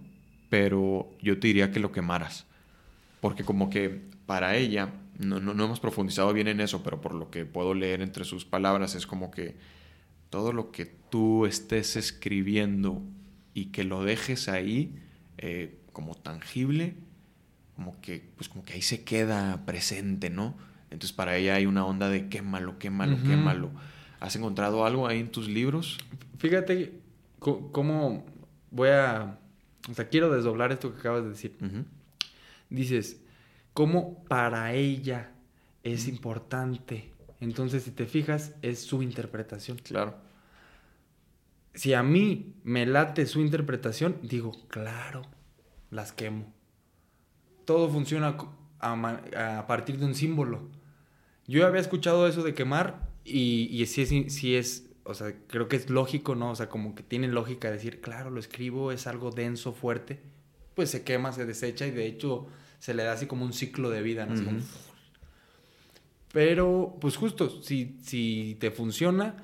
pero yo te diría que lo quemaras. Porque como que para ella, no, no, no hemos profundizado bien en eso, pero por lo que puedo leer entre sus palabras, es como que todo lo que tú estés escribiendo y que lo dejes ahí eh, como tangible, como que, pues como que ahí se queda presente, ¿no? Entonces para ella hay una onda de quémalo, quémalo, Ujú. quémalo. ¿Has encontrado algo ahí en tus libros? Fíjate cómo voy a... O sea, quiero desdoblar esto que acabas de decir. Dices, cómo para ella es importante. Entonces, si te fijas, es su interpretación. Claro. Si a mí me late su interpretación, digo, claro, las quemo. Todo funciona a, partir de un símbolo. Yo había escuchado eso de quemar y, y sí, es, sí es, o sea, creo que es lógico, ¿no? O sea, como que tiene lógica decir, claro, lo escribo, es algo denso, fuerte, pues se quema, se desecha y de hecho se le da así como un ciclo de vida, ¿no? Pero, pues justo, si, si te funciona,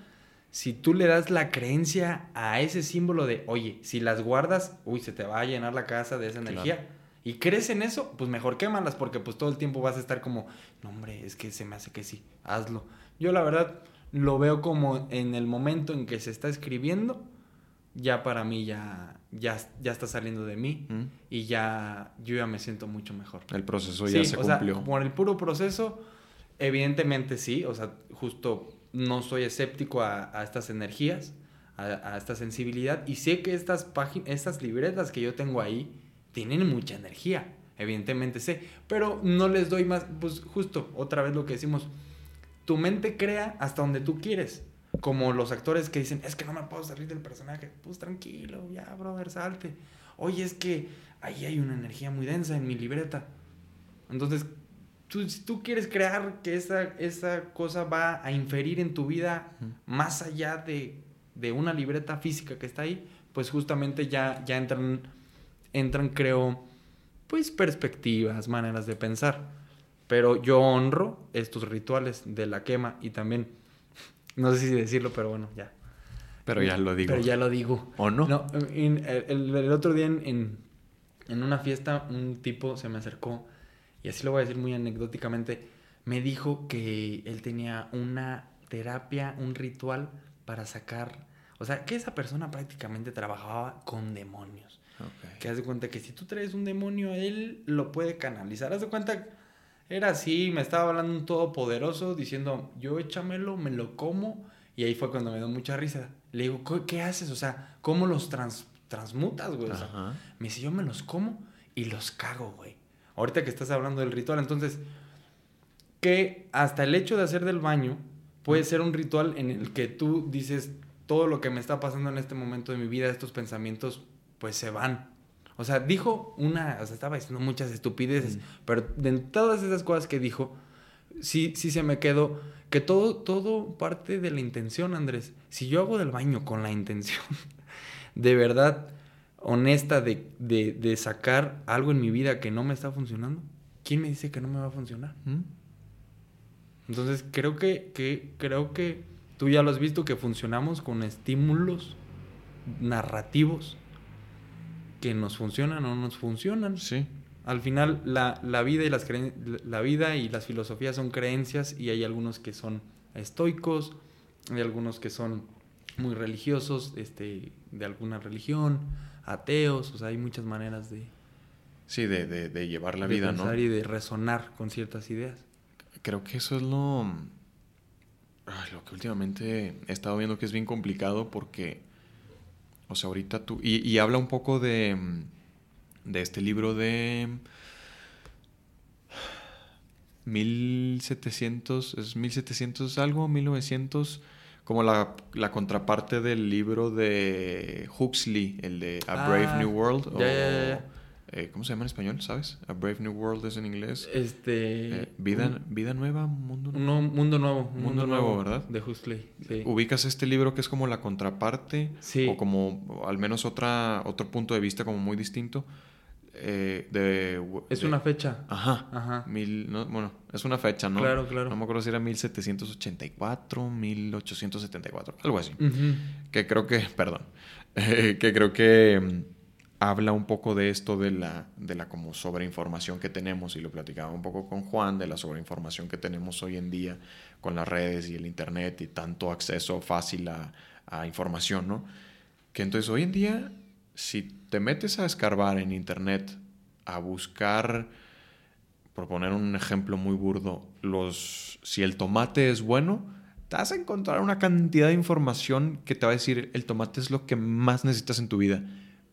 si tú le das la creencia a ese símbolo de, oye, si las guardas, uy, se te va a llenar la casa de esa energía. Y crees en eso, pues mejor quémalas porque pues todo el tiempo vas a estar como, no hombre, es que se me hace que sí, hazlo. Yo la verdad lo veo como en el momento en que se está escribiendo, ya para mí ya, ya, ya está saliendo de mí y ya yo ya me siento mucho mejor. El proceso ya se cumplió. Sea, por el puro proceso, evidentemente sí, o sea, justo no soy escéptico a, estas energías, a, esta sensibilidad, y sé que estas, páginas, estas libretas que yo tengo ahí tienen mucha energía, evidentemente sé, pero no les doy más, pues justo, otra vez lo que decimos, tu mente crea hasta donde tú quieres. Como los actores que dicen, es que no me puedo salir del personaje. Pues tranquilo, ya, brother, salte. Oye, es que ahí hay una energía muy densa en mi libreta. Entonces, tú, si tú quieres crear que esa, esa cosa va a inferir en tu vida más allá de, de, una libreta física que está ahí, pues justamente ya, ya entran, entran, creo, pues perspectivas, maneras de pensar. Pero yo honro estos rituales de la quema y también, no sé si decirlo, pero bueno, ya. Pero ya lo digo. Pero ya lo digo. ¿O no? No, el, el, otro día en, en una fiesta un tipo se me acercó y así lo voy a decir muy anecdóticamente, me dijo que él tenía una terapia, un ritual para sacar, o sea, que esa persona prácticamente trabajaba con demonios. Que hace cuenta que si tú traes un demonio, él lo puede canalizar. Haz de cuenta, era así, me estaba hablando un todopoderoso diciendo, yo échamelo, me lo como. Y ahí fue cuando me dio mucha risa. Le digo, ¿qué, haces? O sea, ¿cómo los transmutas, güey? me dice, yo me los como y los cago, güey ahorita que estás hablando del ritual, entonces, que hasta el hecho de hacer del baño puede ser un ritual en el que tú dices, todo lo que me está pasando en este momento de mi vida, estos pensamientos, pues se van. O sea, dijo una, o sea, estaba diciendo muchas estupideces, pero de todas esas cosas que dijo, sí, sí se me quedó que todo, todo parte de la intención, Andrés. Si yo hago del baño con la intención, [LAUGHS] de verdad, honesta de, de, sacar algo en mi vida que no me está funcionando, ¿quién me dice que no me va a funcionar? ¿Mm? Entonces creo que, que, creo que tú ya lo has visto que funcionamos con estímulos narrativos que nos funcionan o no nos funcionan. Sí. Al final la, la vida y las la vida y las filosofías son creencias y hay algunos que son estoicos, hay algunos que son muy religiosos, este, de alguna religión ateos, o sea, hay muchas maneras de... Sí, de, de, llevar la vida, ¿no? Y de resonar con ciertas ideas. Creo que eso es lo... lo que últimamente he estado viendo que es bien complicado porque, o sea, ahorita tú... Y, y habla un poco de, de este libro de... 1700, es 1700 algo, 1900 como la, la, contraparte del libro de Huxley, el de A Brave ah, New World. o, eh, ¿Cómo se llama en español? ¿Sabes? A Brave New World es en inglés. Este. Eh, vida, vida nueva, mundo nuevo. No, mundo nuevo. Mundo, nuevo, ¿verdad? De Huxley. Sí. ¿Ubicas este libro que es como la contraparte? Sí. O como al menos otra, otro punto de vista como muy distinto. Eh, de, es una fecha. Ajá. Ajá. Mil, bueno, es una fecha, ¿no? Claro, claro. No me acuerdo si era 1784, 1874, algo así. Que creo que, perdón, [LAUGHS] que creo que mm, habla un poco de esto de la, de la como sobreinformación que tenemos, y lo platicaba un poco con Juan, de la sobreinformación que tenemos hoy en día con las redes y el internet y tanto acceso fácil a, a información, ¿no? Que entonces hoy en día si te metes a escarbar en internet, a buscar, por poner un ejemplo muy burdo, los, si el tomate es bueno, te vas a encontrar una cantidad de información que te va a decir el tomate es lo que más necesitas en tu vida.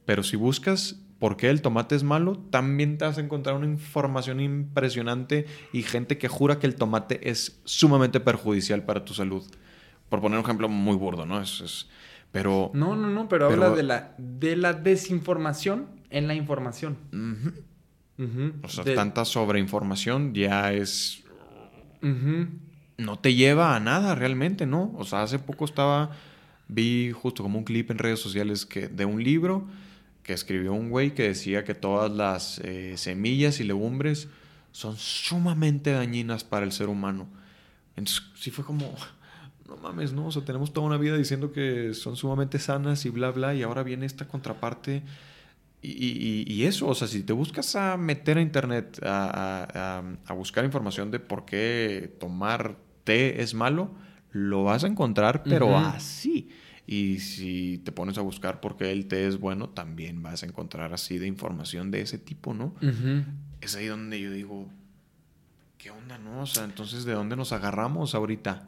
Pero si buscas por qué el tomate es malo, también te vas a encontrar una información impresionante y gente que jura que el tomate es sumamente perjudicial para tu salud. Por poner un ejemplo muy burdo, ¿no? es pero. No, no, no, pero, habla de la, de la desinformación en la información. O sea, tanta sobreinformación ya es... No te lleva a nada realmente, ¿no? O sea, hace poco estaba... Vi justo como un clip en redes sociales que, de un libro que escribió un güey que decía que todas las eh, semillas y legumbres son sumamente dañinas para el ser humano. Entonces, sí fue como, no mames, ¿no? O sea, tenemos toda una vida diciendo que son sumamente sanas y bla, bla, y ahora viene esta contraparte. Y, eso, o sea, si te buscas a meter a internet a, buscar información de por qué tomar té es malo, lo vas a encontrar, pero así. Y si te pones a buscar por qué el té es bueno, también vas a encontrar así de información de ese tipo, ¿no? Es ahí donde yo digo, ¿qué onda, no? O sea, entonces, ¿de dónde nos agarramos ahorita?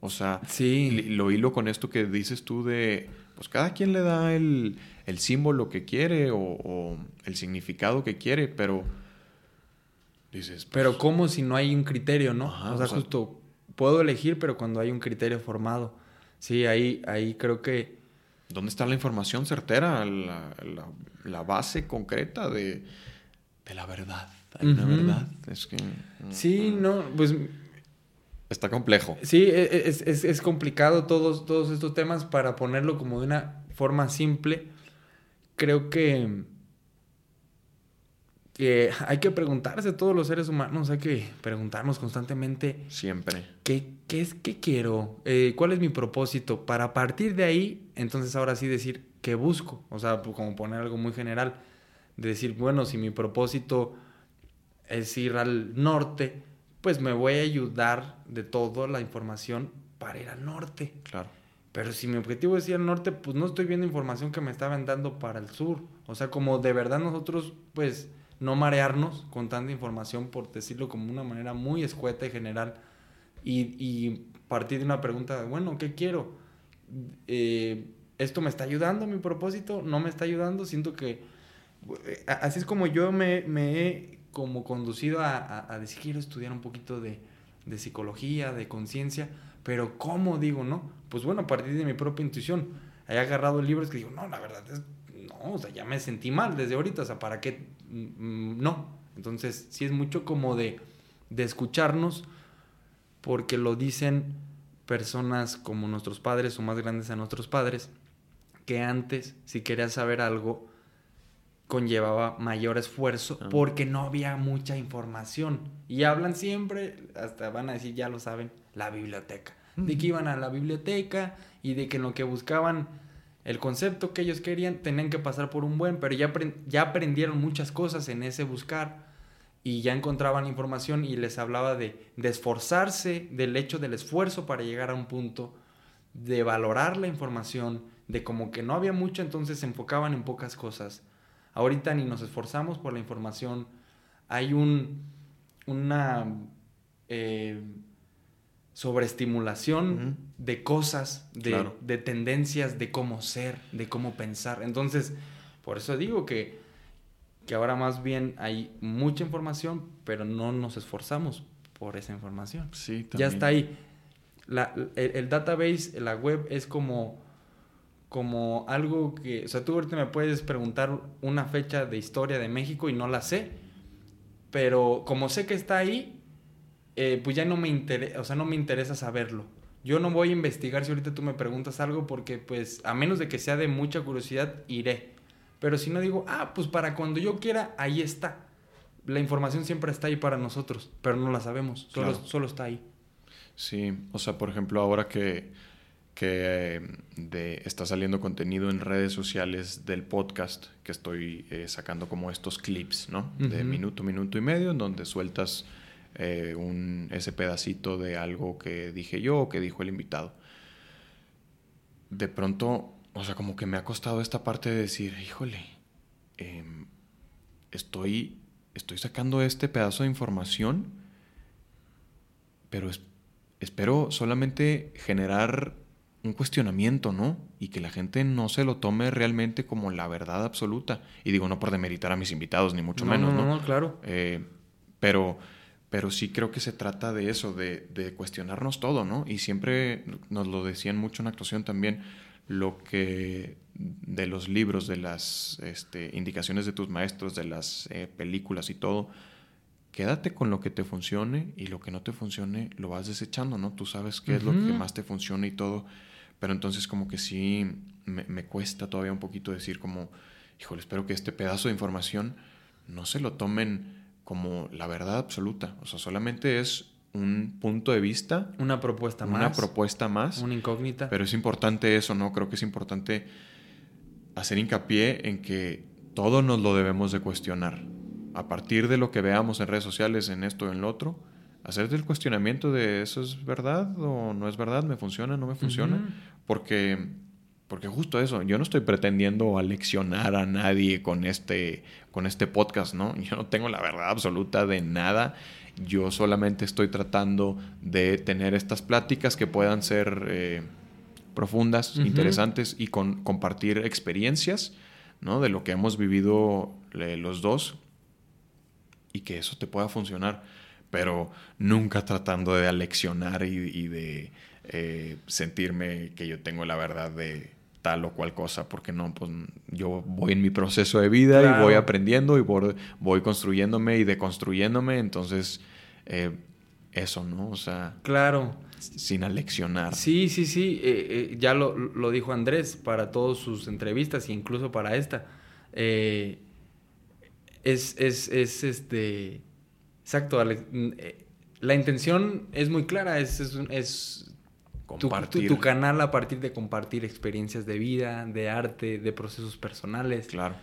O sea, sí. lo hilo con esto que dices tú de, pues cada quien le da el, símbolo que quiere o, el significado que quiere, pero dices... pero pues ¿cómo si no hay un criterio, no? o sea, justo puedo elegir, pero cuando hay un criterio formado. Sí, ahí, ahí creo que... ¿Dónde está la información certera, la, base concreta de, la verdad? Hay una verdad. Es que... Sí, no, pues... Está complejo. Sí, e, e, es, es, complicado todos, todos estos temas para ponerlo como de una forma simple. Creo que que hay que preguntarse todos los seres humanos, hay que preguntarnos constantemente. Siempre. ¿Qué, qué es qué quiero? Eh, ¿Cuál es mi propósito? Para partir de ahí, entonces ahora sí decir qué busco. O sea, pues, como poner algo muy general. De decir, bueno, si mi propósito es ir al norte, pues me voy a ayudar de toda la información para ir al norte. Claro. Pero si mi objetivo es ir al norte, pues no estoy viendo información que me estaban dando para el sur. O sea, como de verdad nosotros, pues no marearnos con tanta información, por decirlo como una manera muy escueta y general, y, partir de una pregunta, bueno, ¿qué quiero? Eh, ¿Esto me está ayudando a mi propósito? ¿No me está ayudando? Siento que eh, así es como yo me, he como conducido a, decir, quiero estudiar un poquito de, de psicología, de conciencia, pero ¿cómo digo, no? Pues bueno, a partir de mi propia intuición. He agarrado libros que digo, no, la verdad o sea, ya me sentí mal desde ahorita, o sea, ¿para qué Mm, no. Entonces, sí es mucho como de, de escucharnos, porque lo dicen personas como nuestros padres o más grandes a nuestros padres, que antes, si querías saber algo, conllevaba mayor esfuerzo ah. porque no había mucha información. Y hablan siempre, hasta van a decir, ya lo saben, la biblioteca. De que iban a la biblioteca y de que lo que buscaban el concepto que ellos querían tenían que pasar por un buen, pero ya, ya aprendieron muchas cosas en ese buscar y ya encontraban información y les hablaba de, esforzarse, del hecho del esfuerzo para llegar a un punto, de valorar la información, de como que no había mucho, entonces se enfocaban en pocas cosas. Ahorita ni nos esforzamos por la información, hay un, una... Eh, sobreestimulación de cosas, de, de, tendencias, de cómo ser, de cómo pensar. Entonces, por eso digo que, que ahora más bien hay mucha información, pero no nos esforzamos por esa información. Sí, Ya está ahí. La, el, database, la web es como, como algo que, o sea, tú ahorita me puedes preguntar una fecha de historia de México y no la sé, pero como sé que está ahí, eh, pues ya no me interesa, o sea, no me interesa saberlo. Yo no voy a investigar si ahorita tú me preguntas algo porque pues a menos de que sea de mucha curiosidad, iré. Pero si no digo, ah, pues para cuando yo quiera, ahí está. La información siempre está ahí para nosotros, pero no la sabemos, solo, solo está ahí. Sí, o sea, por ejemplo, ahora que, que de, está saliendo contenido en redes sociales del podcast, que estoy eh, sacando como estos clips, ¿no? De minuto, minuto y medio, en donde sueltas eh, un, ese pedacito de algo que dije yo o que dijo el invitado. De pronto, o sea, como que me ha costado esta parte de decir, híjole, em, estoy, estoy sacando este pedazo de información, pero espero solamente generar un cuestionamiento, ¿no? Y que la gente no se lo tome realmente como la verdad absoluta. Y digo, no por demeritar a mis invitados, ni mucho menos, ¿no? No, no, claro. Eh, pero pero sí creo que se trata de eso, de, cuestionarnos todo, ¿no? Y siempre nos lo decían mucho en actuación también, lo que de los libros, de las este, indicaciones de tus maestros, de las eh, películas y todo, quédate con lo que te funcione y lo que no te funcione lo vas desechando, ¿no? Tú sabes qué es lo que más te funciona y todo, pero entonces como que sí me, me, cuesta todavía un poquito decir como, híjole, espero que este pedazo de información no se lo tomen como la verdad absoluta, o sea, solamente es un punto de vista. Una propuesta más. Una propuesta más. Una incógnita. Pero es importante eso, ¿no? Creo que es importante hacer hincapié en que todo nos lo debemos de cuestionar a partir de lo que veamos en redes sociales, en esto, en lo otro, hacerte el cuestionamiento de eso es verdad o no es verdad, me funciona, no me funciona, porque, porque justo eso, yo no estoy pretendiendo aleccionar a nadie con este, con este podcast, ¿no? [LAUGHS] Yo no tengo la verdad absoluta de nada, yo solamente estoy tratando de tener estas pláticas que puedan ser eh, profundas, interesantes y con, compartir experiencias, ¿no? De lo que hemos vivido eh, los dos y que eso te pueda funcionar, pero nunca tratando de aleccionar y, de eh, sentirme que yo tengo la verdad de tal o cual cosa, porque no, pues yo voy en mi proceso de vida y voy aprendiendo y voy, construyéndome y deconstruyéndome, entonces eh, eso, ¿no? O sea... Claro. Sin aleccionar. Sí, sí, sí, eh, ya lo, lo, dijo Andrés para todas sus entrevistas e incluso para esta. Eh, es, es, es este. Exacto, eh, La intención es muy clara, es, es, compartir. Tu, canal a partir de compartir experiencias de vida, de arte, de procesos personales. Claro.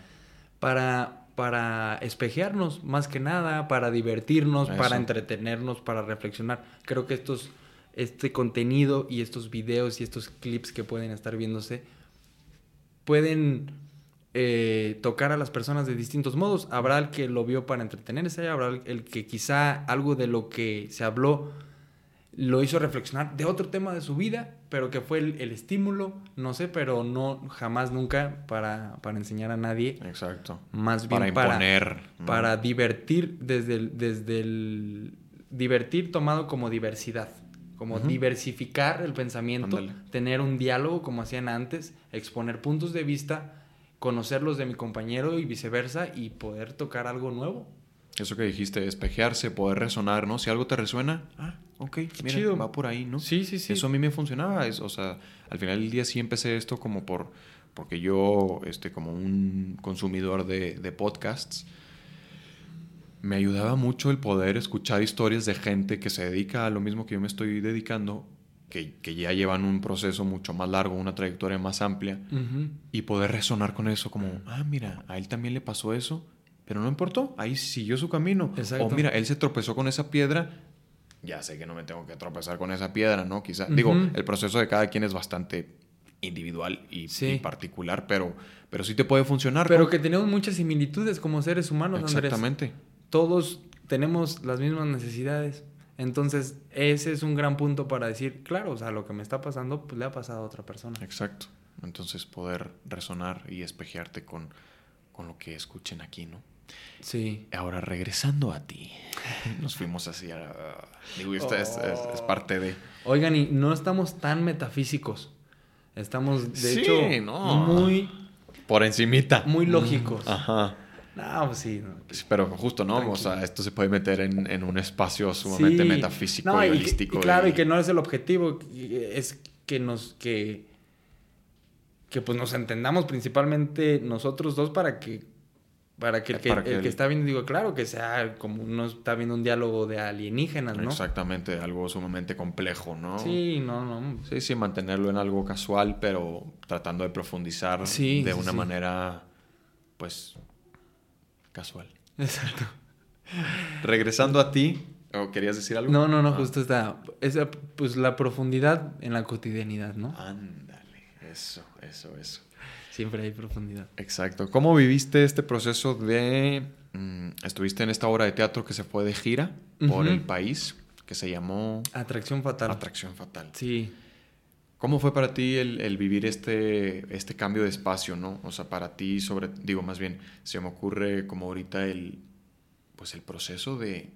Para, para espejearnos, más que nada, para divertirnos, para entretenernos, para reflexionar. Creo que estos, este contenido y estos videos y estos clips que pueden estar viéndose pueden eh, tocar a las personas de distintos modos. Habrá el que lo vio para entretenerse, habrá el que quizá algo de lo que se habló lo hizo reflexionar de otro tema de su vida, pero que fue el, estímulo, no sé, pero no jamás nunca para, para, enseñar a nadie. Exacto. Más bien para imponer. Para, divertir desde el, desde el divertir tomado como diversidad, como diversificar el pensamiento, tener un diálogo como hacían antes, exponer puntos de vista conocerlos de mi compañero y viceversa y poder tocar algo nuevo. Eso que dijiste, espejearse, poder resonar, ¿no? Si algo te resuena, ah, ok, mira, va por ahí, ¿no? Sí, sí, sí. Eso a mí me funcionaba, es, o sea, al final del día sí empecé esto como por, porque yo, este, como un consumidor de, de podcasts, me ayudaba mucho el poder escuchar historias de gente que se dedica a lo mismo que yo me estoy dedicando que, ya llevan un proceso mucho más largo, una trayectoria más amplia, y poder resonar con eso como, ah, mira, a él también le pasó eso, pero no importó, ahí siguió su camino. O mira, él se tropezó con esa piedra, ya sé que no me tengo que tropezar con esa piedra, ¿no? Quizá, digo, el proceso de cada quien es bastante individual y, particular, pero, pero sí te puede funcionar. Pero que tenemos muchas similitudes como seres humanos, Exactamente. Todos tenemos las mismas necesidades. Entonces, ese es un gran punto para decir, claro, o sea, lo que me está pasando, pues le ha pasado a otra persona. Exacto. Entonces, poder resonar y espejearte con, con lo que escuchen aquí, ¿no? Sí. Ahora, regresando a ti, [LAUGHS] nos fuimos así a... Digo, esta es, parte de... Oigan, y no estamos tan metafísicos. Estamos, de hecho, muy... Por encimita. Muy lógicos. Ajá. No, pues sí, Pero justo, ¿no? O sea, esto se puede meter en, un espacio sumamente metafísico y, holístico. claro, y... que no es el objetivo, es que nos, que, que pues nos entendamos principalmente nosotros dos para que para que el que, está viendo, digo, claro, que sea como uno está viendo un diálogo de alienígenas, ¿no? Exactamente, algo sumamente complejo, ¿no? Sí, no, no. Sí, sí, mantenerlo en algo casual, pero tratando de profundizar de una manera, pues, casual. Exacto. Regresando a ti, ¿o querías decir algo? No, no, no, ah. justo está. Esa, pues la profundidad en la cotidianidad, ¿no? Ándale, eso, eso, eso. Siempre hay profundidad. Exacto. ¿Cómo viviste este proceso de... Mm, estuviste en esta obra de teatro que se fue de gira por el país, que se llamó... Atracción Fatal. Atracción Fatal. Sí. ¿Cómo fue para ti el, vivir este, este cambio de espacio, no? O sea, para ti, sobre, digo, más bien, se me ocurre como ahorita el, pues el proceso de,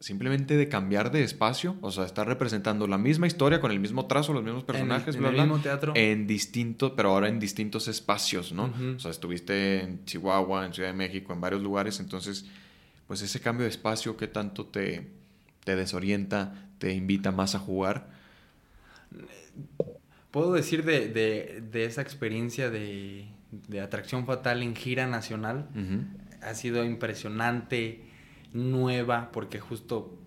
simplemente de cambiar de espacio, o sea, estar representando la misma historia con el mismo trazo, los mismos personajes, en el, mismo teatro. En distintos, pero ahora en distintos espacios, ¿no? O sea, estuviste en Chihuahua, en Ciudad de México, en varios lugares, entonces, pues ese cambio de espacio que tanto te, te desorienta, te invita más a jugar. Puedo decir de, de, de esa experiencia de, de, atracción fatal en gira nacional, ha sido impresionante nueva, porque justo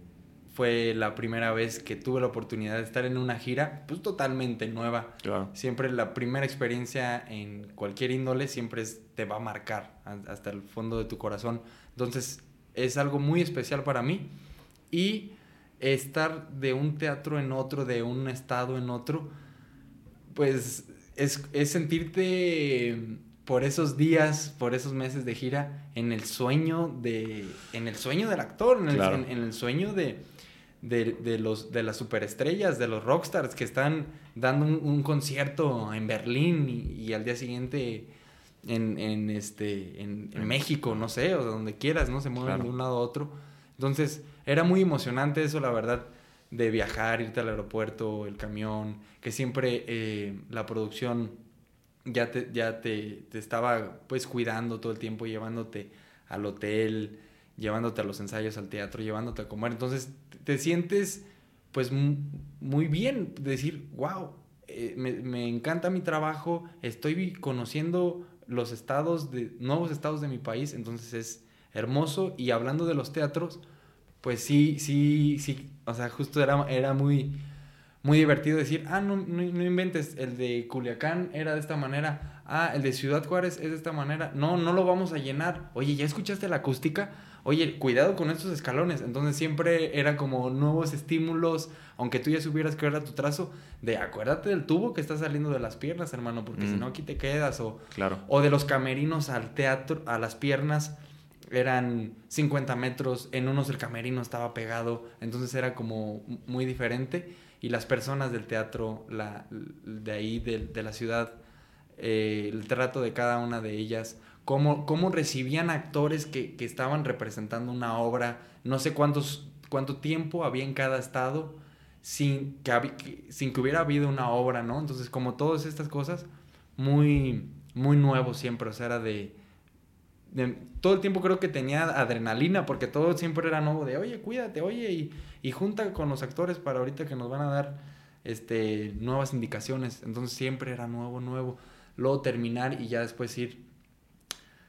fue la primera vez que tuve la oportunidad de estar en una gira, pues totalmente nueva. Siempre la primera experiencia en cualquier índole siempre te va a marcar hasta el fondo de tu corazón. Entonces es algo muy especial para mí. Y estar de un teatro en otro, de un estado en otro, pues es, es sentirte por esos días, por esos meses de gira, en el sueño de, en el sueño del actor, en el, en, el sueño de, de, los, de las superestrellas, de los rockstars que están dando un, concierto en Berlín y, al día siguiente en, en este, en, México, no sé, o donde quieras, ¿no? Se mueven de un lado a otro. Entonces, era muy emocionante eso, la verdad, de viajar, irte al aeropuerto, el camión, que siempre eh, la producción ya te, ya te, estaba pues cuidando todo el tiempo, llevándote al hotel, llevándote a los ensayos, al teatro, llevándote a comer. Entonces te sientes pues muy bien, decir, wow, eh, me, encanta mi trabajo, estoy conociendo los estados, de, nuevos estados de mi país, entonces es hermoso. Y hablando de los teatros, pues sí, sí, sí, o sea, justo era, era muy muy divertido decir, ah, no, no, inventes, el de Culiacán era de esta manera, ah, el de Ciudad Juárez es de esta manera, no, no lo vamos a llenar, oye, ¿ya escuchaste la acústica? Oye, cuidado con estos escalones, entonces siempre eran como nuevos estímulos, aunque tú ya supieras que era tu trazo, de acuérdate del tubo que está saliendo de las piernas, hermano, porque si mm. no aquí te quedas, o, claro. o de los camerinos al teatro, a las piernas, eran 50 metros, en unos el camerino estaba pegado, entonces era como muy diferente y las personas del teatro la, de ahí, de, la ciudad, eh, el trato de cada una de ellas, cómo, cómo recibían actores que, que, estaban representando una obra, no sé cuántos, cuánto tiempo había en cada estado sin que, sin que hubiera habido una obra, ¿no? Entonces, como todas estas cosas, muy, muy nuevo siempre, o sea, era de todo el tiempo creo que tenía adrenalina, porque todo siempre era nuevo de, oye, cuídate, oye, y, y, junta con los actores para ahorita que nos van a dar este, nuevas indicaciones. Entonces siempre era nuevo, nuevo. Luego terminar y ya después ir,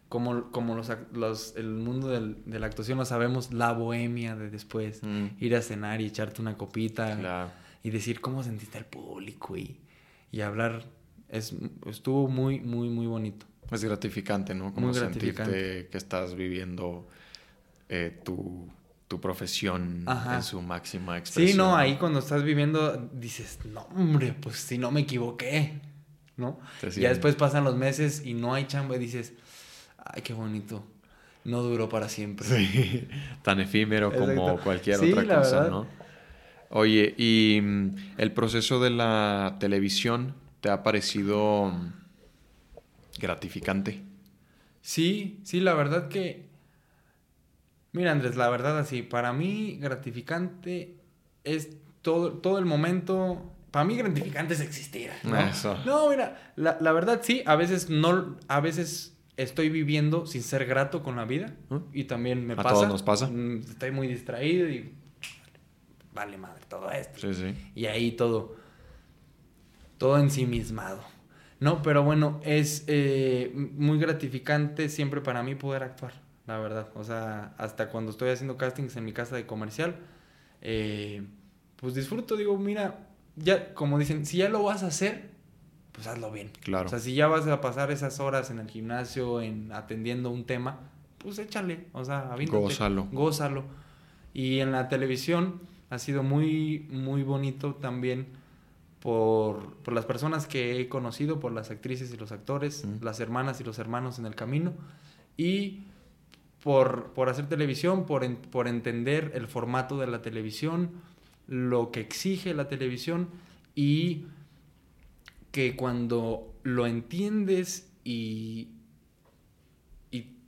como, como los, los, el mundo del, de la actuación lo sabemos, la bohemia de después, mm. ir a cenar y echarte una copita y decir cómo sentiste al público y, y hablar. Es, estuvo muy, muy, muy bonito. Es gratificante, ¿no? Como sentirte que estás viviendo eh, tu, profesión en su máxima expresión. Sí, no, ahí cuando estás viviendo dices, no, hombre, pues si no me equivoqué, ¿no? Ya después pasan los meses y no hay chamba y dices, ay, qué bonito. No duró para siempre. Sí, [LAUGHS] tan efímero como cualquier otra cosa, ¿no? Oye, ¿y mm, el proceso de la televisión te ha parecido gratificante. Sí, sí, la verdad que... Mira, Andrés, la verdad así, para mí gratificante es todo, todo el momento... Para mí gratificante es existir. ¿no? Eso. No, mira, la, la, verdad sí, a veces no, a veces estoy viviendo sin ser grato con la vida y también me a pasa. todos nos pasa. Mm, estoy muy distraído y vale madre todo esto. Sí, sí. Y ahí todo, todo ensimismado. No, pero bueno, es eh, muy gratificante siempre para mí poder actuar, la verdad. O sea, hasta cuando estoy haciendo castings en mi casa de comercial, eh, pues disfruto, digo, mira, ya, como dicen, si ya lo vas a hacer, pues hazlo bien. Claro. O sea, si ya vas a pasar esas horas en el gimnasio, en atendiendo un tema, pues échale, o sea, avíntate, Gózalo. Gózalo. Y en la televisión ha sido muy, muy bonito también por, por, las personas que he conocido, por las actrices y los actores, las hermanas y los hermanos en el camino, y por, por hacer televisión, por, por entender el formato de la televisión, lo que exige la televisión y que cuando lo entiendes y,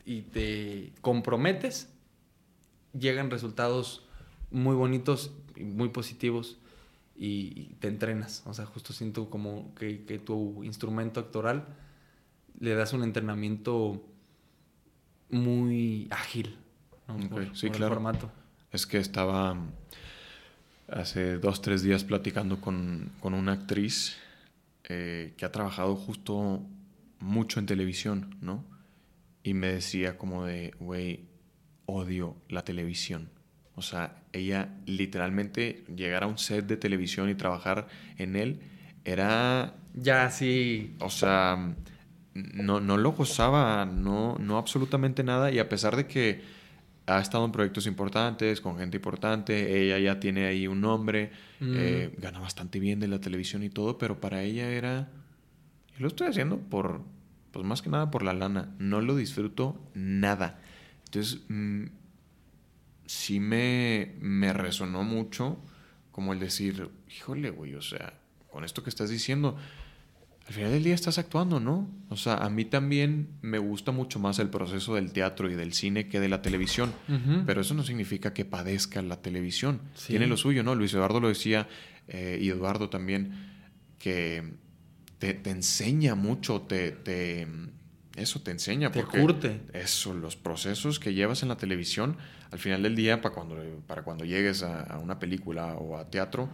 y, te comprometes, llegan resultados muy bonitos, y muy positivos y te entrenas. O sea, justo siento como que, tu instrumento actoral le das un entrenamiento muy ágil. sí, claro. formato. Es que estaba hace dos, tres días platicando con, una actriz eh, que ha trabajado justo mucho en televisión, ¿no? Y me decía como de, güey, odio la televisión. O sea, ella literalmente llegar a un set de televisión y trabajar en él era... Ya, sí. O sea, no, no lo gozaba, no, no absolutamente nada. Y a pesar de que ha estado en proyectos importantes, con gente importante, ella ya tiene ahí un nombre, mm. eh, gana bastante bien de la televisión y todo, pero para ella era... Yo lo estoy haciendo por, pues más que nada por la lana, no lo disfruto nada. Entonces, mm, sí me, me resonó mucho como el decir, híjole, güey, o sea, con esto que estás diciendo, al final del día estás actuando, ¿no? O sea, a mí también me gusta mucho más el proceso del teatro y del cine que de la televisión, pero eso no significa que padezca la televisión. Tiene lo suyo, ¿no? Luis Eduardo lo decía, eh, y Eduardo también, que te, te enseña mucho, te, te, eso te enseña. Te curte. Eso, los procesos que llevas en la televisión, al final del día, para cuando, para cuando llegues a, una película o a teatro,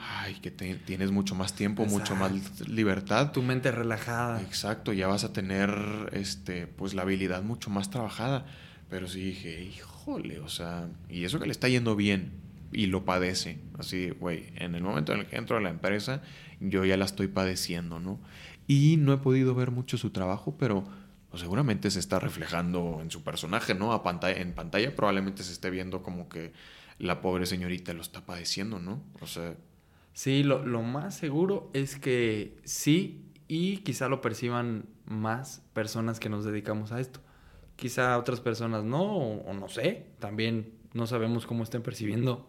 ay, que tienes mucho más tiempo, mucho más libertad. Tu mente relajada. Exacto, ya vas a tener este, pues la habilidad mucho más trabajada. Pero sí dije, híjole, o sea, y eso que le está yendo bien y lo padece. Así, güey, en el momento en el que entro a la empresa, yo ya la estoy padeciendo, ¿no? Y no he podido ver mucho su trabajo, pero pues, seguramente se está reflejando en su personaje, ¿no? A pantalla, en pantalla probablemente se esté viendo como que la pobre señorita lo está padeciendo, ¿no? O sea... Sí, lo, lo más seguro es que sí y quizá lo perciban más personas que nos dedicamos a esto. Quizá otras personas no, o no sé, también no sabemos cómo estén percibiendo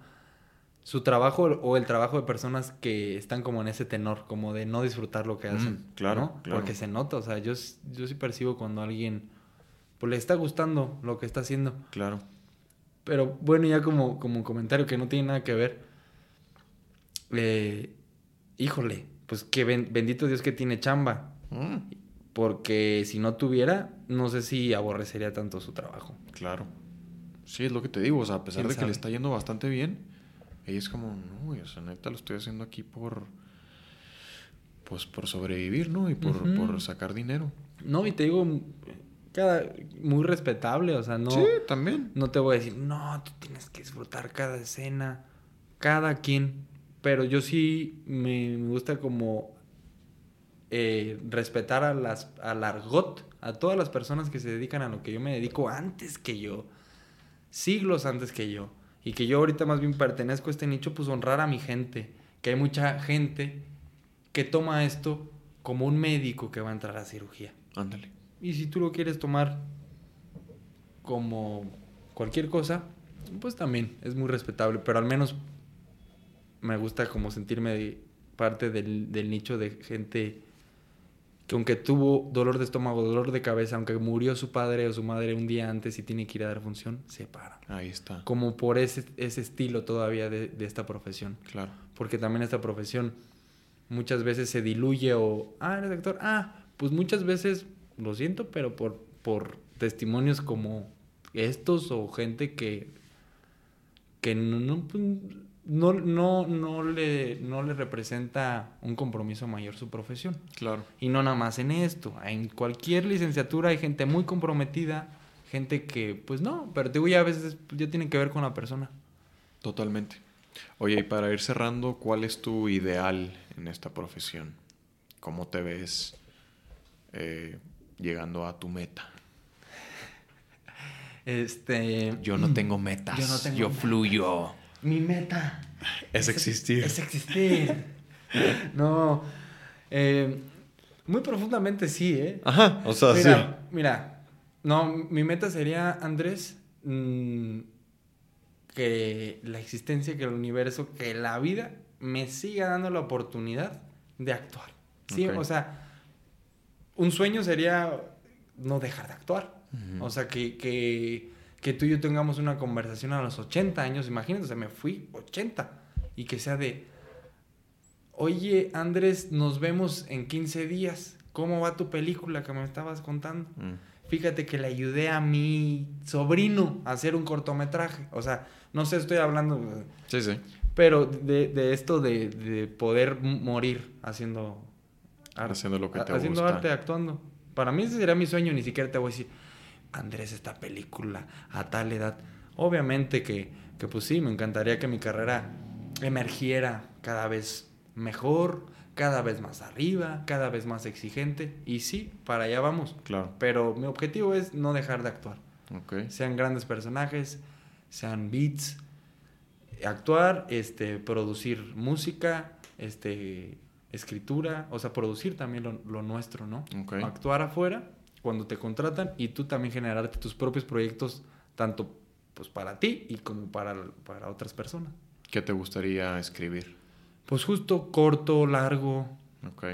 su trabajo o el trabajo de personas que están como en ese tenor, como de no disfrutar lo que hacen. claro, claro. Porque se nota, o sea, yo, yo sí percibo cuando a alguien pues, le está gustando lo que está haciendo. Claro. Pero bueno, ya como, como comentario que no tiene nada que ver, eh, híjole, pues que bendito Dios que tiene chamba. Mm. Porque si no tuviera, no sé si aborrecería tanto su trabajo. Claro. Sí, es lo que te digo, o sea, a pesar de que le está yendo bastante bien, y es como, no, o sea, neta lo estoy haciendo aquí por, pues por sobrevivir, ¿no? Y por, por sacar dinero. No, y te digo, cada, muy respetable, o sea, no. Sí, también. No te voy a decir, no, tú tienes que disfrutar cada escena, cada quien. Pero yo sí me, gusta como eh, respetar a las, al argot, a todas las personas que se dedican a lo que yo me dedico antes que yo, siglos antes que yo y que yo ahorita más bien pertenezco a este nicho, pues honrar a mi gente, que hay mucha gente que toma esto como un médico que va a entrar a cirugía. Ándale. Y si tú lo quieres tomar como cualquier cosa, pues también es muy respetable, pero al menos me gusta como sentirme parte del, del nicho de gente que aunque tuvo dolor de estómago, dolor de cabeza, aunque murió su padre o su madre un día antes y tiene que ir a dar función, se para. Ahí está. Como por ese, ese estilo todavía de, de, esta profesión. Claro. Porque también esta profesión muchas veces se diluye o, ah, eres actor, ah, pues muchas veces, lo siento, pero por, por testimonios como estos o gente que, que no, pues, no, no, no, le, no le representa un compromiso mayor su profesión. Claro. Y no nada más en esto. En cualquier licenciatura hay gente muy comprometida, gente que, pues no, pero te digo, ya a veces ya tiene que ver con la persona. Totalmente. Oye, y para ir cerrando, ¿cuál es tu ideal en esta profesión? ¿Cómo te ves eh, llegando a tu meta? [LAUGHS] Este. Yo no tengo metas. [CLEARS THROAT] Yo, no tengo yo fluyo mi meta es, existir. Es existir. [LAUGHS] no. Eh, muy profundamente sí, ¿eh? Ajá, o sea, mira, sí. Mira, no, mi meta sería, Andrés, mm, que la existencia, que el universo, que la vida me siga dando la oportunidad de actuar. Sí, o sea, un sueño sería no dejar de actuar. O sea, que, que que tú y yo tengamos una conversación a los 80 años, imagínate, o sea, me fui 80 y que sea de, oye Andrés, nos vemos en 15 días, ¿cómo va tu película que me estabas contando? Mm. Fíjate que le ayudé a mi sobrino a hacer un cortometraje, o sea, no sé, estoy hablando, Sí, sí. pero de, de esto de, de poder morir haciendo arte. Haciendo lo que te Haciendo gusta. arte, actuando. Para mí ese sería mi sueño, ni siquiera te voy a decir, Andrés, esta película a tal edad. Obviamente que, que pues sí, me encantaría que mi carrera emergiera cada vez mejor, cada vez más arriba, cada vez más exigente. Y sí, para allá vamos. Claro. Pero mi objetivo es no dejar de actuar. Ok. Sean grandes personajes, sean beats, actuar, este, producir música, este, escritura, o sea, producir también lo, lo nuestro, ¿no? Ok. Actuar afuera cuando te contratan y tú también generarte tus propios proyectos, tanto pues para ti y como para, para otras personas. ¿Qué te gustaría escribir? Pues justo corto, largo. Ok.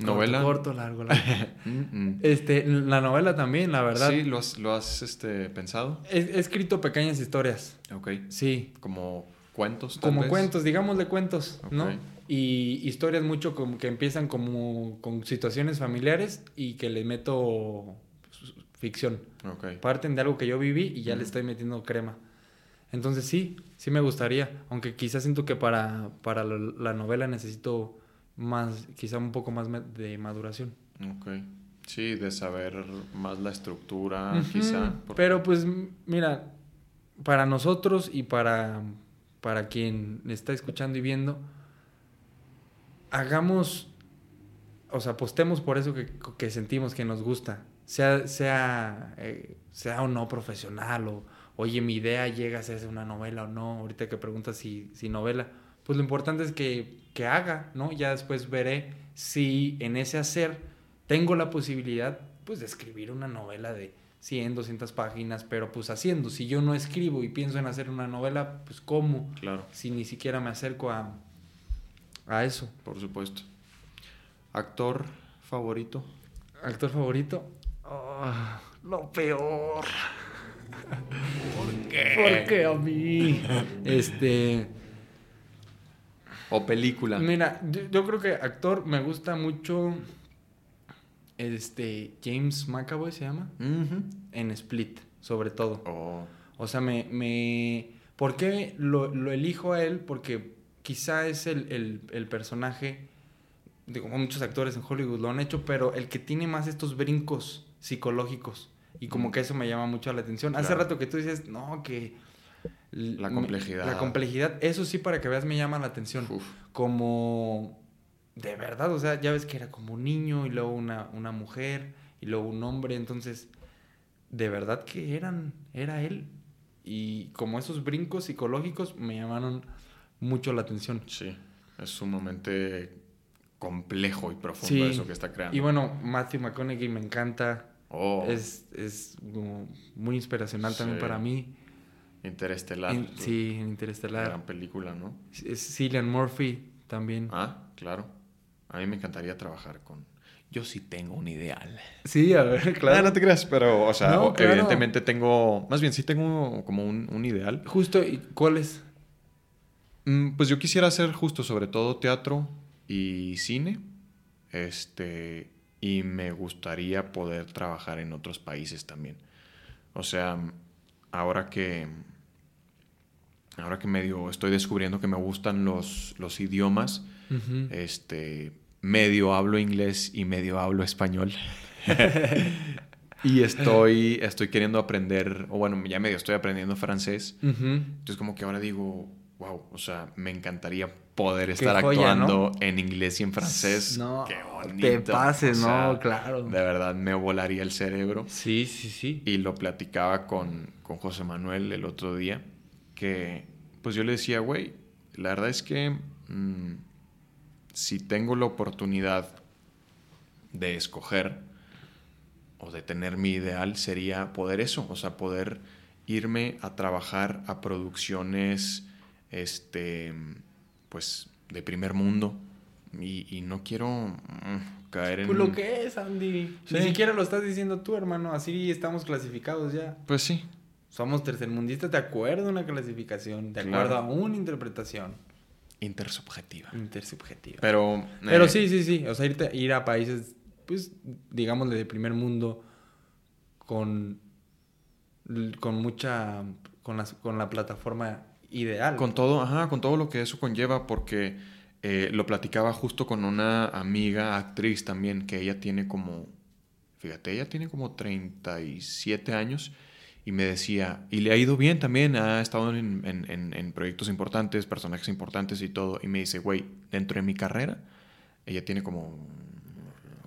¿Novela? Corto, corto, largo, largo. [LAUGHS] Este, la novela también, la verdad. Sí, ¿lo has, lo has este, pensado? He, he escrito pequeñas historias. Ok. Sí, Como cuentos, tal como vez? cuentos, digámosle cuentos, ¿no? Y historias mucho como que empiezan como con situaciones familiares y que le meto pues, ficción. Ok. Parten de algo que yo viví y ya le Ujú. estoy metiendo crema. Entonces sí, sí me gustaría, aunque quizás siento que para, para la, la novela necesito más, quizá un poco más de maduración. Ok. Sí, de saber más la estructura, Ujú, Ah, quizá. porque- Pero pues mira, para nosotros y para, para quien está escuchando y viendo, hagamos, o sea, apostemos por eso que, que sentimos que nos gusta, sea, sea, eh, sea o no profesional, o oye, mi idea llega a ser una novela o no, ahorita que preguntas si, si novela, pues lo importante es que, que haga, ¿no? Ya después veré si en ese hacer tengo la posibilidad, pues, de escribir una novela de 100, 200 páginas, pero pues haciendo, si yo no escribo y pienso en hacer una novela, pues, ¿cómo? Claro, Si ni siquiera me acerco a, a eso. por supuesto. ¿Actor favorito? ¿Actor favorito? Ah, lo peor. ¿Por ¿Por qué a mí? Este. ¿O película? Mira, yo, yo creo que actor me gusta mucho. Este. James McAvoy se llama. En Split, sobre todo. Oh, O sea, me. me ¿Por qué lo, lo elijo a él? Porque quizá es el, el, el personaje. De como muchos actores en Hollywood lo han hecho, pero el que tiene más estos brincos psicológicos. Y como que eso me llama mucho la atención. Hace rato que tú dices, no, que. La complejidad. La complejidad. Eso sí, para que veas, me llama la atención. uf. Como. De verdad, o sea, ya ves que era como un niño y luego una, una mujer y luego un hombre. Entonces, de verdad que eran. Era él. Y como esos brincos psicológicos me llamaron mucho la atención. Sí, es sumamente complejo y profundo Sí. eso que está creando. Y bueno, Matthew McConaughey me encanta. oh, Es, es como muy inspiracional también para mí. Interestelar. En- sí, en Gran Interestelar. película, ¿no? Es Cillian Murphy también. Ah, claro. A mí me encantaría trabajar con... Yo sí tengo un ideal. Sí, a ver, [LAUGHS] Claro, no te creas, pero, o sea, No, o- claro. evidentemente tengo... Más bien, sí tengo como un, un ideal. Justo, ¿y cuál es? Mm, Pues yo quisiera hacer justo sobre todo teatro y cine. Este, y me gustaría poder trabajar en otros países también. O sea, ahora que ahora que medio estoy descubriendo que me gustan los, los idiomas, este, medio hablo inglés y medio hablo español. [LAUGHS] y estoy, estoy queriendo aprender, o bueno, ya medio estoy aprendiendo francés. Entonces como que ahora digo, wow, o sea, me encantaría poder estar joya, actuando en inglés y en francés. No, Qué te bonito. pases, O sea, no, claro. De verdad me volaría el cerebro. Sí, sí, sí. Y lo platicaba con, con José Manuel el otro día, que pues yo le decía, güey, la verdad es que mm, si tengo la oportunidad de escoger o de tener mi ideal, sería poder eso, o sea, poder irme a trabajar a producciones, este, pues, de primer mundo. Y, y no quiero mm, caer en... Pues lo que es, Andy. Sí. Ni siquiera lo estás diciendo tú, hermano. Así estamos clasificados ya. Pues sí, somos tercermundistas de acuerdo a una clasificación, de acuerdo a una interpretación. Intersubjetiva. Intersubjetiva. Pero... Pero eh, sí, sí, sí. O sea, ir, ir a países, pues, digámosle, de primer mundo con, con mucha... Con, las, con la plataforma ideal. Con todo, ajá, con todo lo que eso conlleva, porque eh, lo platicaba justo con una amiga actriz también, que ella tiene como, fíjate, ella tiene como 37 años y me decía, y le ha ido bien también, ha estado en, en- en- en proyectos importantes, personajes importantes y todo, y me dice, güey, dentro de mi carrera, ella tiene como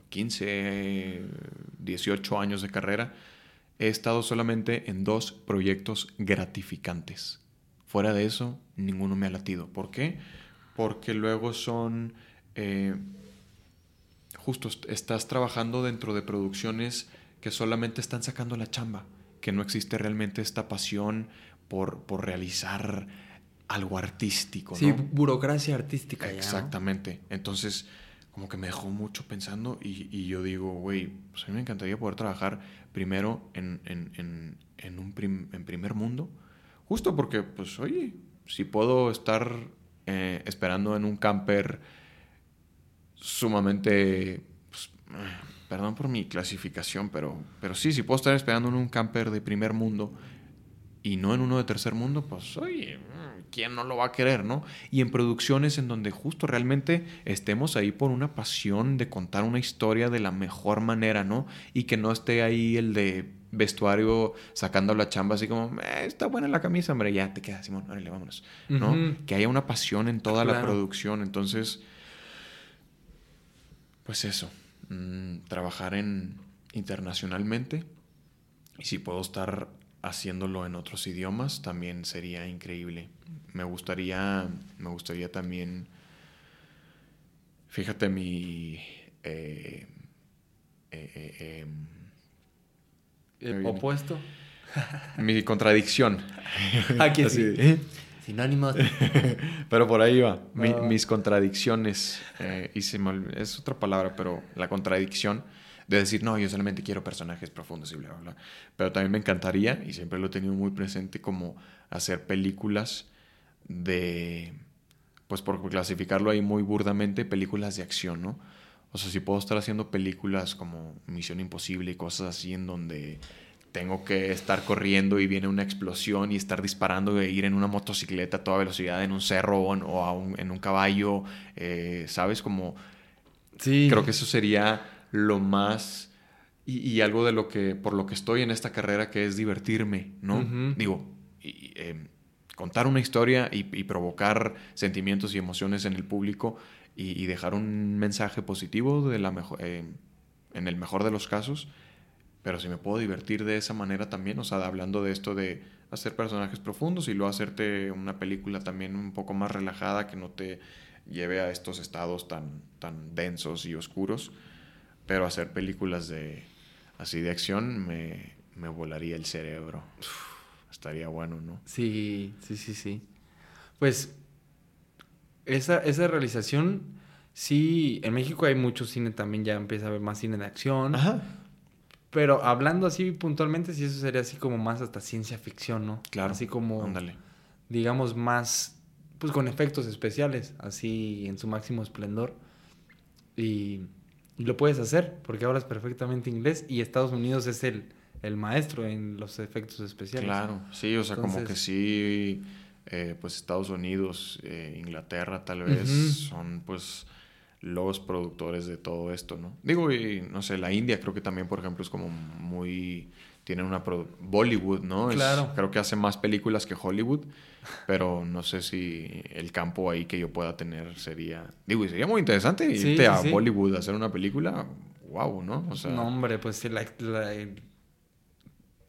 15, 18 años de carrera, he estado solamente en dos proyectos gratificantes. Fuera de eso, ninguno me ha latido. ¿Por qué? Porque luego son... eh, justo est- estás trabajando dentro de producciones que solamente están sacando la chamba, que no existe realmente esta pasión por, por realizar algo artístico. Sí, ¿no? burocracia artística. ya, ¿no? Exactamente. Entonces, como que me dejó mucho pensando y, y yo digo, güey, pues a mí me encantaría poder trabajar primero en, en, en, en un prim- en primer mundo, justo porque, pues, oye, si puedo estar eh, esperando en un camper sumamente, pues, eh, perdón por mi clasificación, pero, pero sí, si puedo estar esperando en un camper de primer mundo y no en uno de tercer mundo, pues oye, mm, ¿quién no lo va a querer, no? Y en producciones en donde justo realmente estemos ahí por una pasión de contar una historia de la mejor manera, ¿no? Y que no esté ahí el de vestuario sacando la chamba así como, "Eh, está buena la camisa, hombre, ya te queda, Simón, órale, vámonos, ¿no? Que haya una pasión en toda la producción, entonces, pues eso, mm, trabajar en internacionalmente y si puedo estar haciéndolo en otros idiomas también sería increíble. Me gustaría, me gustaría también, fíjate mi, eh, eh, eh, em, El viene. opuesto. [LAUGHS] mi contradicción. [LAUGHS] Aquí Así, sí. ¿eh? Sinónimos. [LAUGHS] Pero por ahí va. Mi- Ah. mis contradicciones. eh, y se me es otra palabra, pero la contradicción de decir, no, yo solamente quiero personajes profundos y bla, bla, bla. Pero también me encantaría, y siempre lo he tenido muy presente, como hacer películas de, pues por clasificarlo ahí muy burdamente, películas de acción, ¿no? O sea, si puedo estar haciendo películas como Misión Imposible y cosas así en donde tengo que estar corriendo y viene una explosión y estar disparando e ir en una motocicleta a toda velocidad en un cerro o en, o a un- en un caballo, eh, ¿sabes? Como Sí. creo que eso sería lo más y, y algo de lo que por lo que estoy en esta carrera que es divertirme, ¿no? Digo, y, eh, contar una historia y, y provocar sentimientos y emociones en el público y, dejar un mensaje positivo de la mejor, eh, en el mejor de los casos. Pero si me puedo divertir de esa manera también, o sea, hablando de esto de hacer personajes profundos y luego hacerte una película también un poco más relajada que no te lleve a estos estados tan, tan densos y oscuros, pero hacer películas de así de acción me, me volaría el cerebro. Estaría bueno, ¿no? Sí, sí, sí, sí. Pues esa, esa realización, sí, en México hay mucho cine también, ya empieza a haber más cine de acción. Ajá. Pero hablando así puntualmente, sí, eso sería así como más hasta ciencia ficción, ¿no? Claro. Así como, Ándale. digamos, más, pues con efectos especiales, así en su máximo esplendor. Y, y lo puedes hacer, porque hablas perfectamente inglés y Estados Unidos es el, el maestro en los efectos especiales. Claro, sí, o sea, como que sí, eh, pues Estados Unidos, eh, Inglaterra tal vez son pues los productores de todo esto, ¿no? Digo, y no sé, la India creo que también, por ejemplo, es como muy... Tienen una... Bollywood, ¿no? Es- Claro. creo que hace más películas que Hollywood, pero no sé si el campo ahí que yo pueda tener sería... Digo, y sería muy interesante Sí, irte sí, a sí. Bollywood a hacer una película, wow, ¿no? O sea, no, hombre, pues la, la-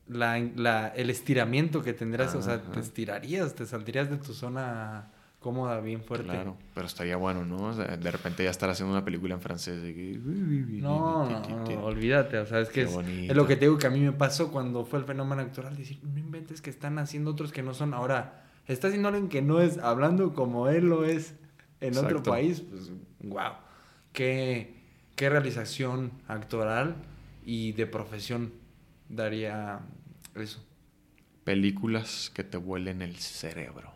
la- la- el estiramiento que tendrás, o sea, te estirarías, te saldrías de tu zona cómoda, bien fuerte. Claro, pero estaría bueno, ¿no? O sea, de repente ya estar haciendo una película en francés. que- No, no, no, olvídate, o sea, es que es, lo que te digo que a mí me pasó cuando fue el fenómeno actual, decir, no inventes que están haciendo otros que no son ahora, está haciendo alguien que no es hablando como él lo es en otro país, pues wow, qué, qué realización actoral y de profesión daría eso. películas que te vuelen el cerebro.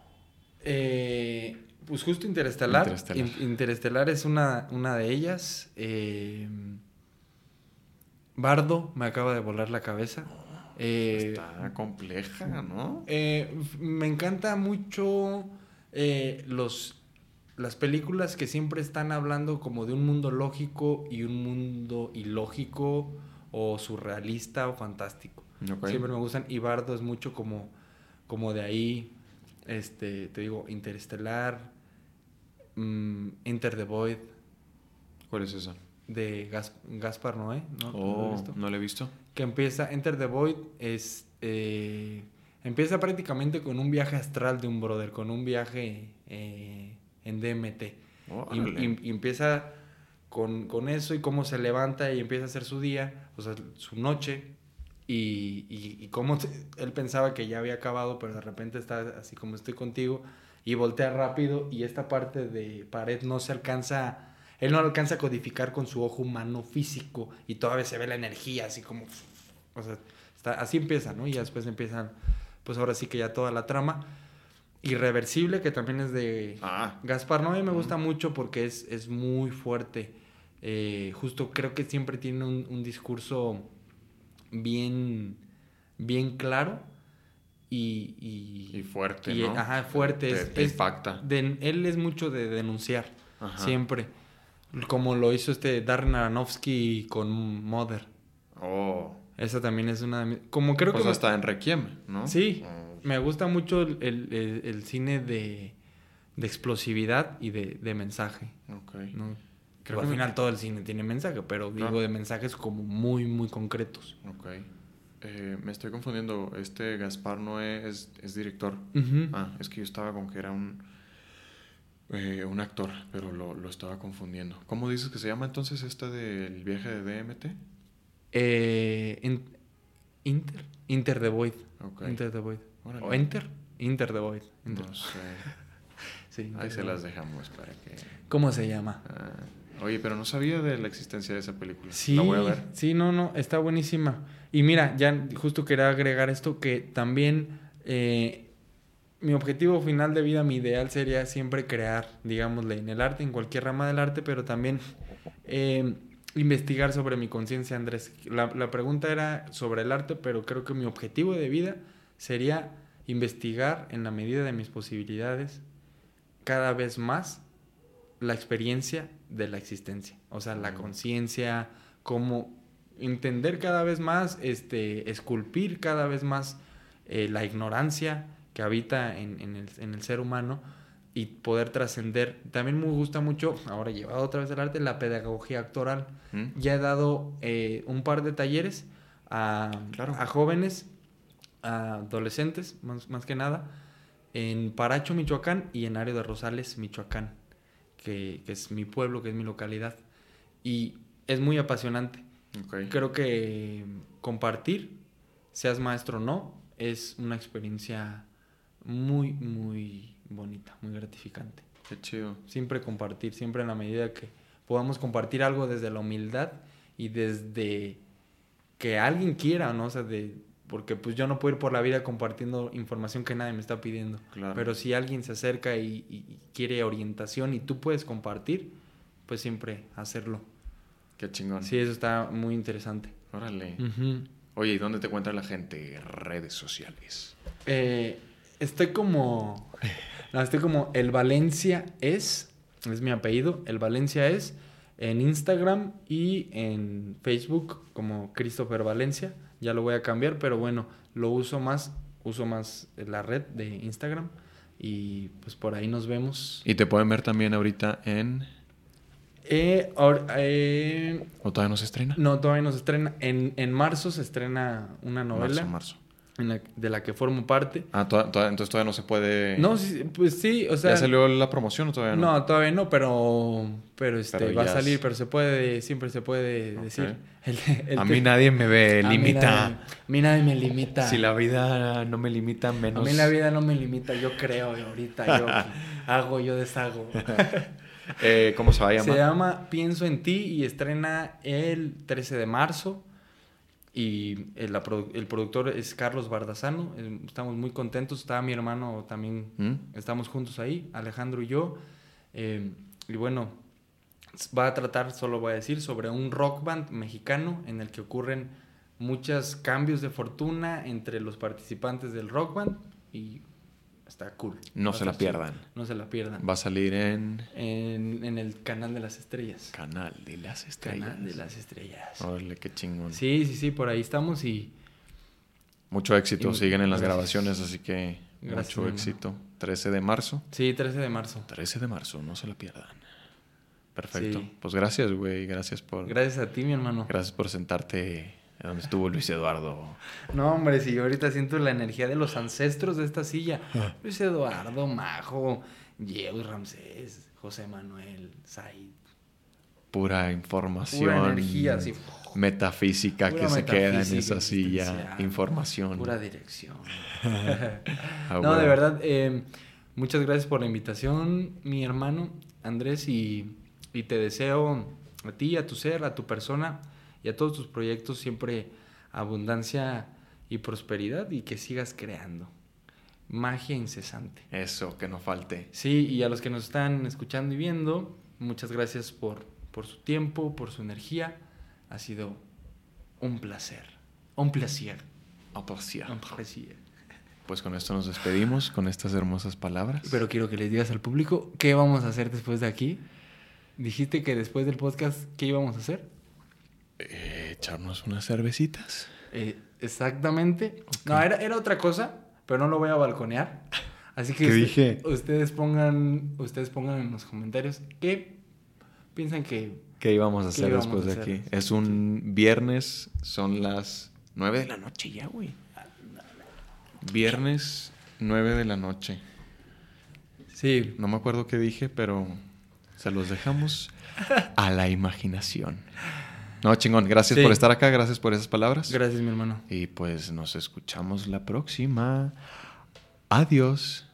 Eh, pues justo Interestelar. Interestelar. In- Interestelar es una, una de ellas. Eh, Bardo me acaba de volar la cabeza. Eh, Está compleja, ¿no? me encanta mucho los, las películas que siempre están hablando como de un mundo lógico y un mundo ilógico o surrealista o fantástico. Siempre me gustan. Y Bardo es mucho como, como de ahí, este, te digo, Interestelar, mm, Enter the Void, ¿Cuál es esa? de Gas- Gaspar Noé, ¿no? ¿No lo Oh, visto? no la he visto. Que empieza, Enter the Void es, eh, empieza prácticamente con un viaje astral de un brother, con un viaje eh, en DMT. Y, Órale. y- y empieza con, con eso y cómo se levanta y empieza a hacer su día, o sea, su noche. Y, y, y cómo él pensaba que ya había acabado, pero de repente está así como estoy contigo y voltea rápido y esta parte de pared no se alcanza, él no alcanza a codificar con su ojo humano físico y todavía se ve la energía así como, o sea, está, así empieza, ¿no? Y después empiezan, pues ahora sí que ya toda la trama. Irreversible, que también es de, Ah, Gaspar Noé me gusta mucho porque es, es muy fuerte. Eh, justo creo que siempre tiene un, un discurso bien, bien claro y, y, y fuerte, y, ¿no? ajá, fuerte. Te, es, te es impacta. de- él es mucho de denunciar, Ajá. siempre. Como lo hizo este Darren Aronofsky con Mother. Oh. Esa también es una de mis- Como creo pues que... me- hasta en Requiem, ¿no? Sí, Oh. me gusta mucho el, el- el- el cine de, de explosividad y de, de mensaje. Ok. ¿no? Creo al que- final todo el cine tiene mensaje, pero Claro. digo de mensajes como muy, muy concretos. Ok. Eh, me estoy confundiendo. Este Gaspar Noé es, es director. Ah, es que yo estaba con que era un, eh, un actor, pero lo, lo estaba confundiendo. ¿Cómo dices que se llama entonces esta del viaje de DMT? Eh, in- Inter, Inter the Void. Ok. Inter the Void. Órale. ¿O Enter? Inter the Void. Inter. No sé. [LAUGHS] Sí, Ahí se las dejamos para que... ¿Cómo se llama? Ah, oye, pero no sabía de la existencia de esa película. Sí, La voy a ver. sí, no, no, está buenísima. Y mira, ya justo quería agregar esto que también eh, mi objetivo final de vida, mi ideal sería siempre crear, digámosle, en el arte, en cualquier rama del arte, pero también eh, investigar sobre mi conciencia, Andrés. La, la pregunta era sobre el arte, pero creo que mi objetivo de vida sería investigar en la medida de mis posibilidades cada vez más la experiencia de la existencia, o sea, la Mm. conciencia, cómo entender cada vez más, este, esculpir cada vez más eh, la ignorancia que habita en, en el, en el ser humano y poder trascender. También me gusta mucho, ahora llevado otra vez al arte, la pedagogía actoral. ¿Mm? Ya he dado eh, un par de talleres a, Claro. a jóvenes, a adolescentes, más, más que nada, en Paracho, Michoacán y en Área de Rosales, Michoacán, que, que es mi pueblo, que es mi localidad. Y es muy apasionante. Creo que compartir, seas maestro o no, es una experiencia muy, muy bonita, muy gratificante. Qué chido. Siempre compartir, siempre en la medida que podamos compartir algo desde la humildad y desde que alguien quiera, ¿no? O sea, de, porque pues yo no puedo ir por la vida compartiendo información que nadie me está pidiendo. Claro. Pero si alguien se acerca y, y- quiere orientación y tú puedes compartir, pues siempre hacerlo. Qué chingón. Sí, eso está muy interesante. Órale. Ujú. Oye, ¿y dónde te encuentra la gente? Redes sociales. Eh, estoy como. No, estoy como. El Valencia es. Es mi apellido. El Valencia es. En Instagram y en Facebook como Christopher Valencia. Ya lo voy a cambiar, pero bueno, lo uso más. Uso más la red de Instagram. Y pues por ahí nos vemos. Y te pueden ver también ahorita en... Eh, eh, ¿O todavía no se estrena? no, todavía no se estrena. En, en marzo se estrena una novela Marzo, marzo. En la- de la que formo parte. Ah, toda- toda- entonces todavía no se puede... No, sí, pues sí, o sea. ¿Ya salió la promoción o todavía no? No, todavía no, pero, pero este, Pero va a salir, es- pero se puede, siempre se puede decir. [LAUGHS] El- el a te- mí nadie me ve, a mí limita. nadie- A mí nadie me limita. Si la vida no me limita, A menos... mí la vida no me limita, yo creo, ahorita yo [LAUGHS] hago, yo deshago. [LAUGHS] Eh, ¿Cómo se va a Se llamar? llama Pienso en ti y estrena el 13 de marzo. Y el, el productor es Carlos Bardazano. eh, Estamos muy contentos. Está mi hermano también. ¿Mm? Estamos juntos ahí, Alejandro y yo. eh, y bueno, va a tratar, solo voy a decir, sobre un rock band mexicano en el que ocurren muchos cambios de fortuna entre los participantes del rock band. Y está cool. No Va se la chido. pierdan. No se la pierdan. Va a salir en En, en el canal de las estrellas. Canal de las Estrellas. Canal de las estrellas. Órale, qué chingón. Sí, sí, sí, por ahí estamos y Mucho éxito. Y- Siguen en las gracias. grabaciones, así que Gracias, mucho hermano. éxito. 13 de marzo. sí, 13 de marzo. 13 de marzo, no se la pierdan. Perfecto. Sí. Pues gracias, güey. Gracias por, Gracias a ti, mi hermano. gracias por sentarte donde estuvo Luis Eduardo. No, hombre, si yo ahorita siento la energía de los ancestros de esta silla. Ah. Luis Eduardo, Majo, Yeus Ramsés, José Manuel, Said. Pura información. Pura energía, así. Metafísica Pura que se queda en esa silla. Información. Pura dirección. [LAUGHS] Ah, no, de verdad, eh, muchas gracias por la invitación, mi hermano Andrés, y, y te deseo a ti, a tu ser, a tu persona y a todos tus proyectos siempre abundancia y prosperidad y que sigas creando. Magia incesante. Eso, que no falte. Sí, y a los que nos están escuchando y viendo, muchas gracias por, por su tiempo, por su energía. Ha sido un placer. Un placer. Aprecia. Un placer. Pues con esto nos despedimos, con estas hermosas palabras. Pero quiero que les digas al público qué vamos a hacer después de aquí. Dijiste que después del podcast, ¿qué íbamos a hacer? Eh, echarnos unas cervecitas. Eh, exactamente. No, era, era otra cosa, pero no lo voy a balconear. Así que ¿Qué usted- dije? ustedes pongan, ustedes pongan en los comentarios qué piensan que ¿Qué íbamos a ¿Qué hacer íbamos después a de aquí? Es un viernes, son las 9 de la noche ya, güey. Viernes 9 de la noche. sí. No me acuerdo qué dije, pero se los dejamos a la imaginación. No, chingón, gracias Sí. por estar acá, gracias por esas palabras. Gracias, mi hermano. Y pues nos escuchamos la próxima. Adiós.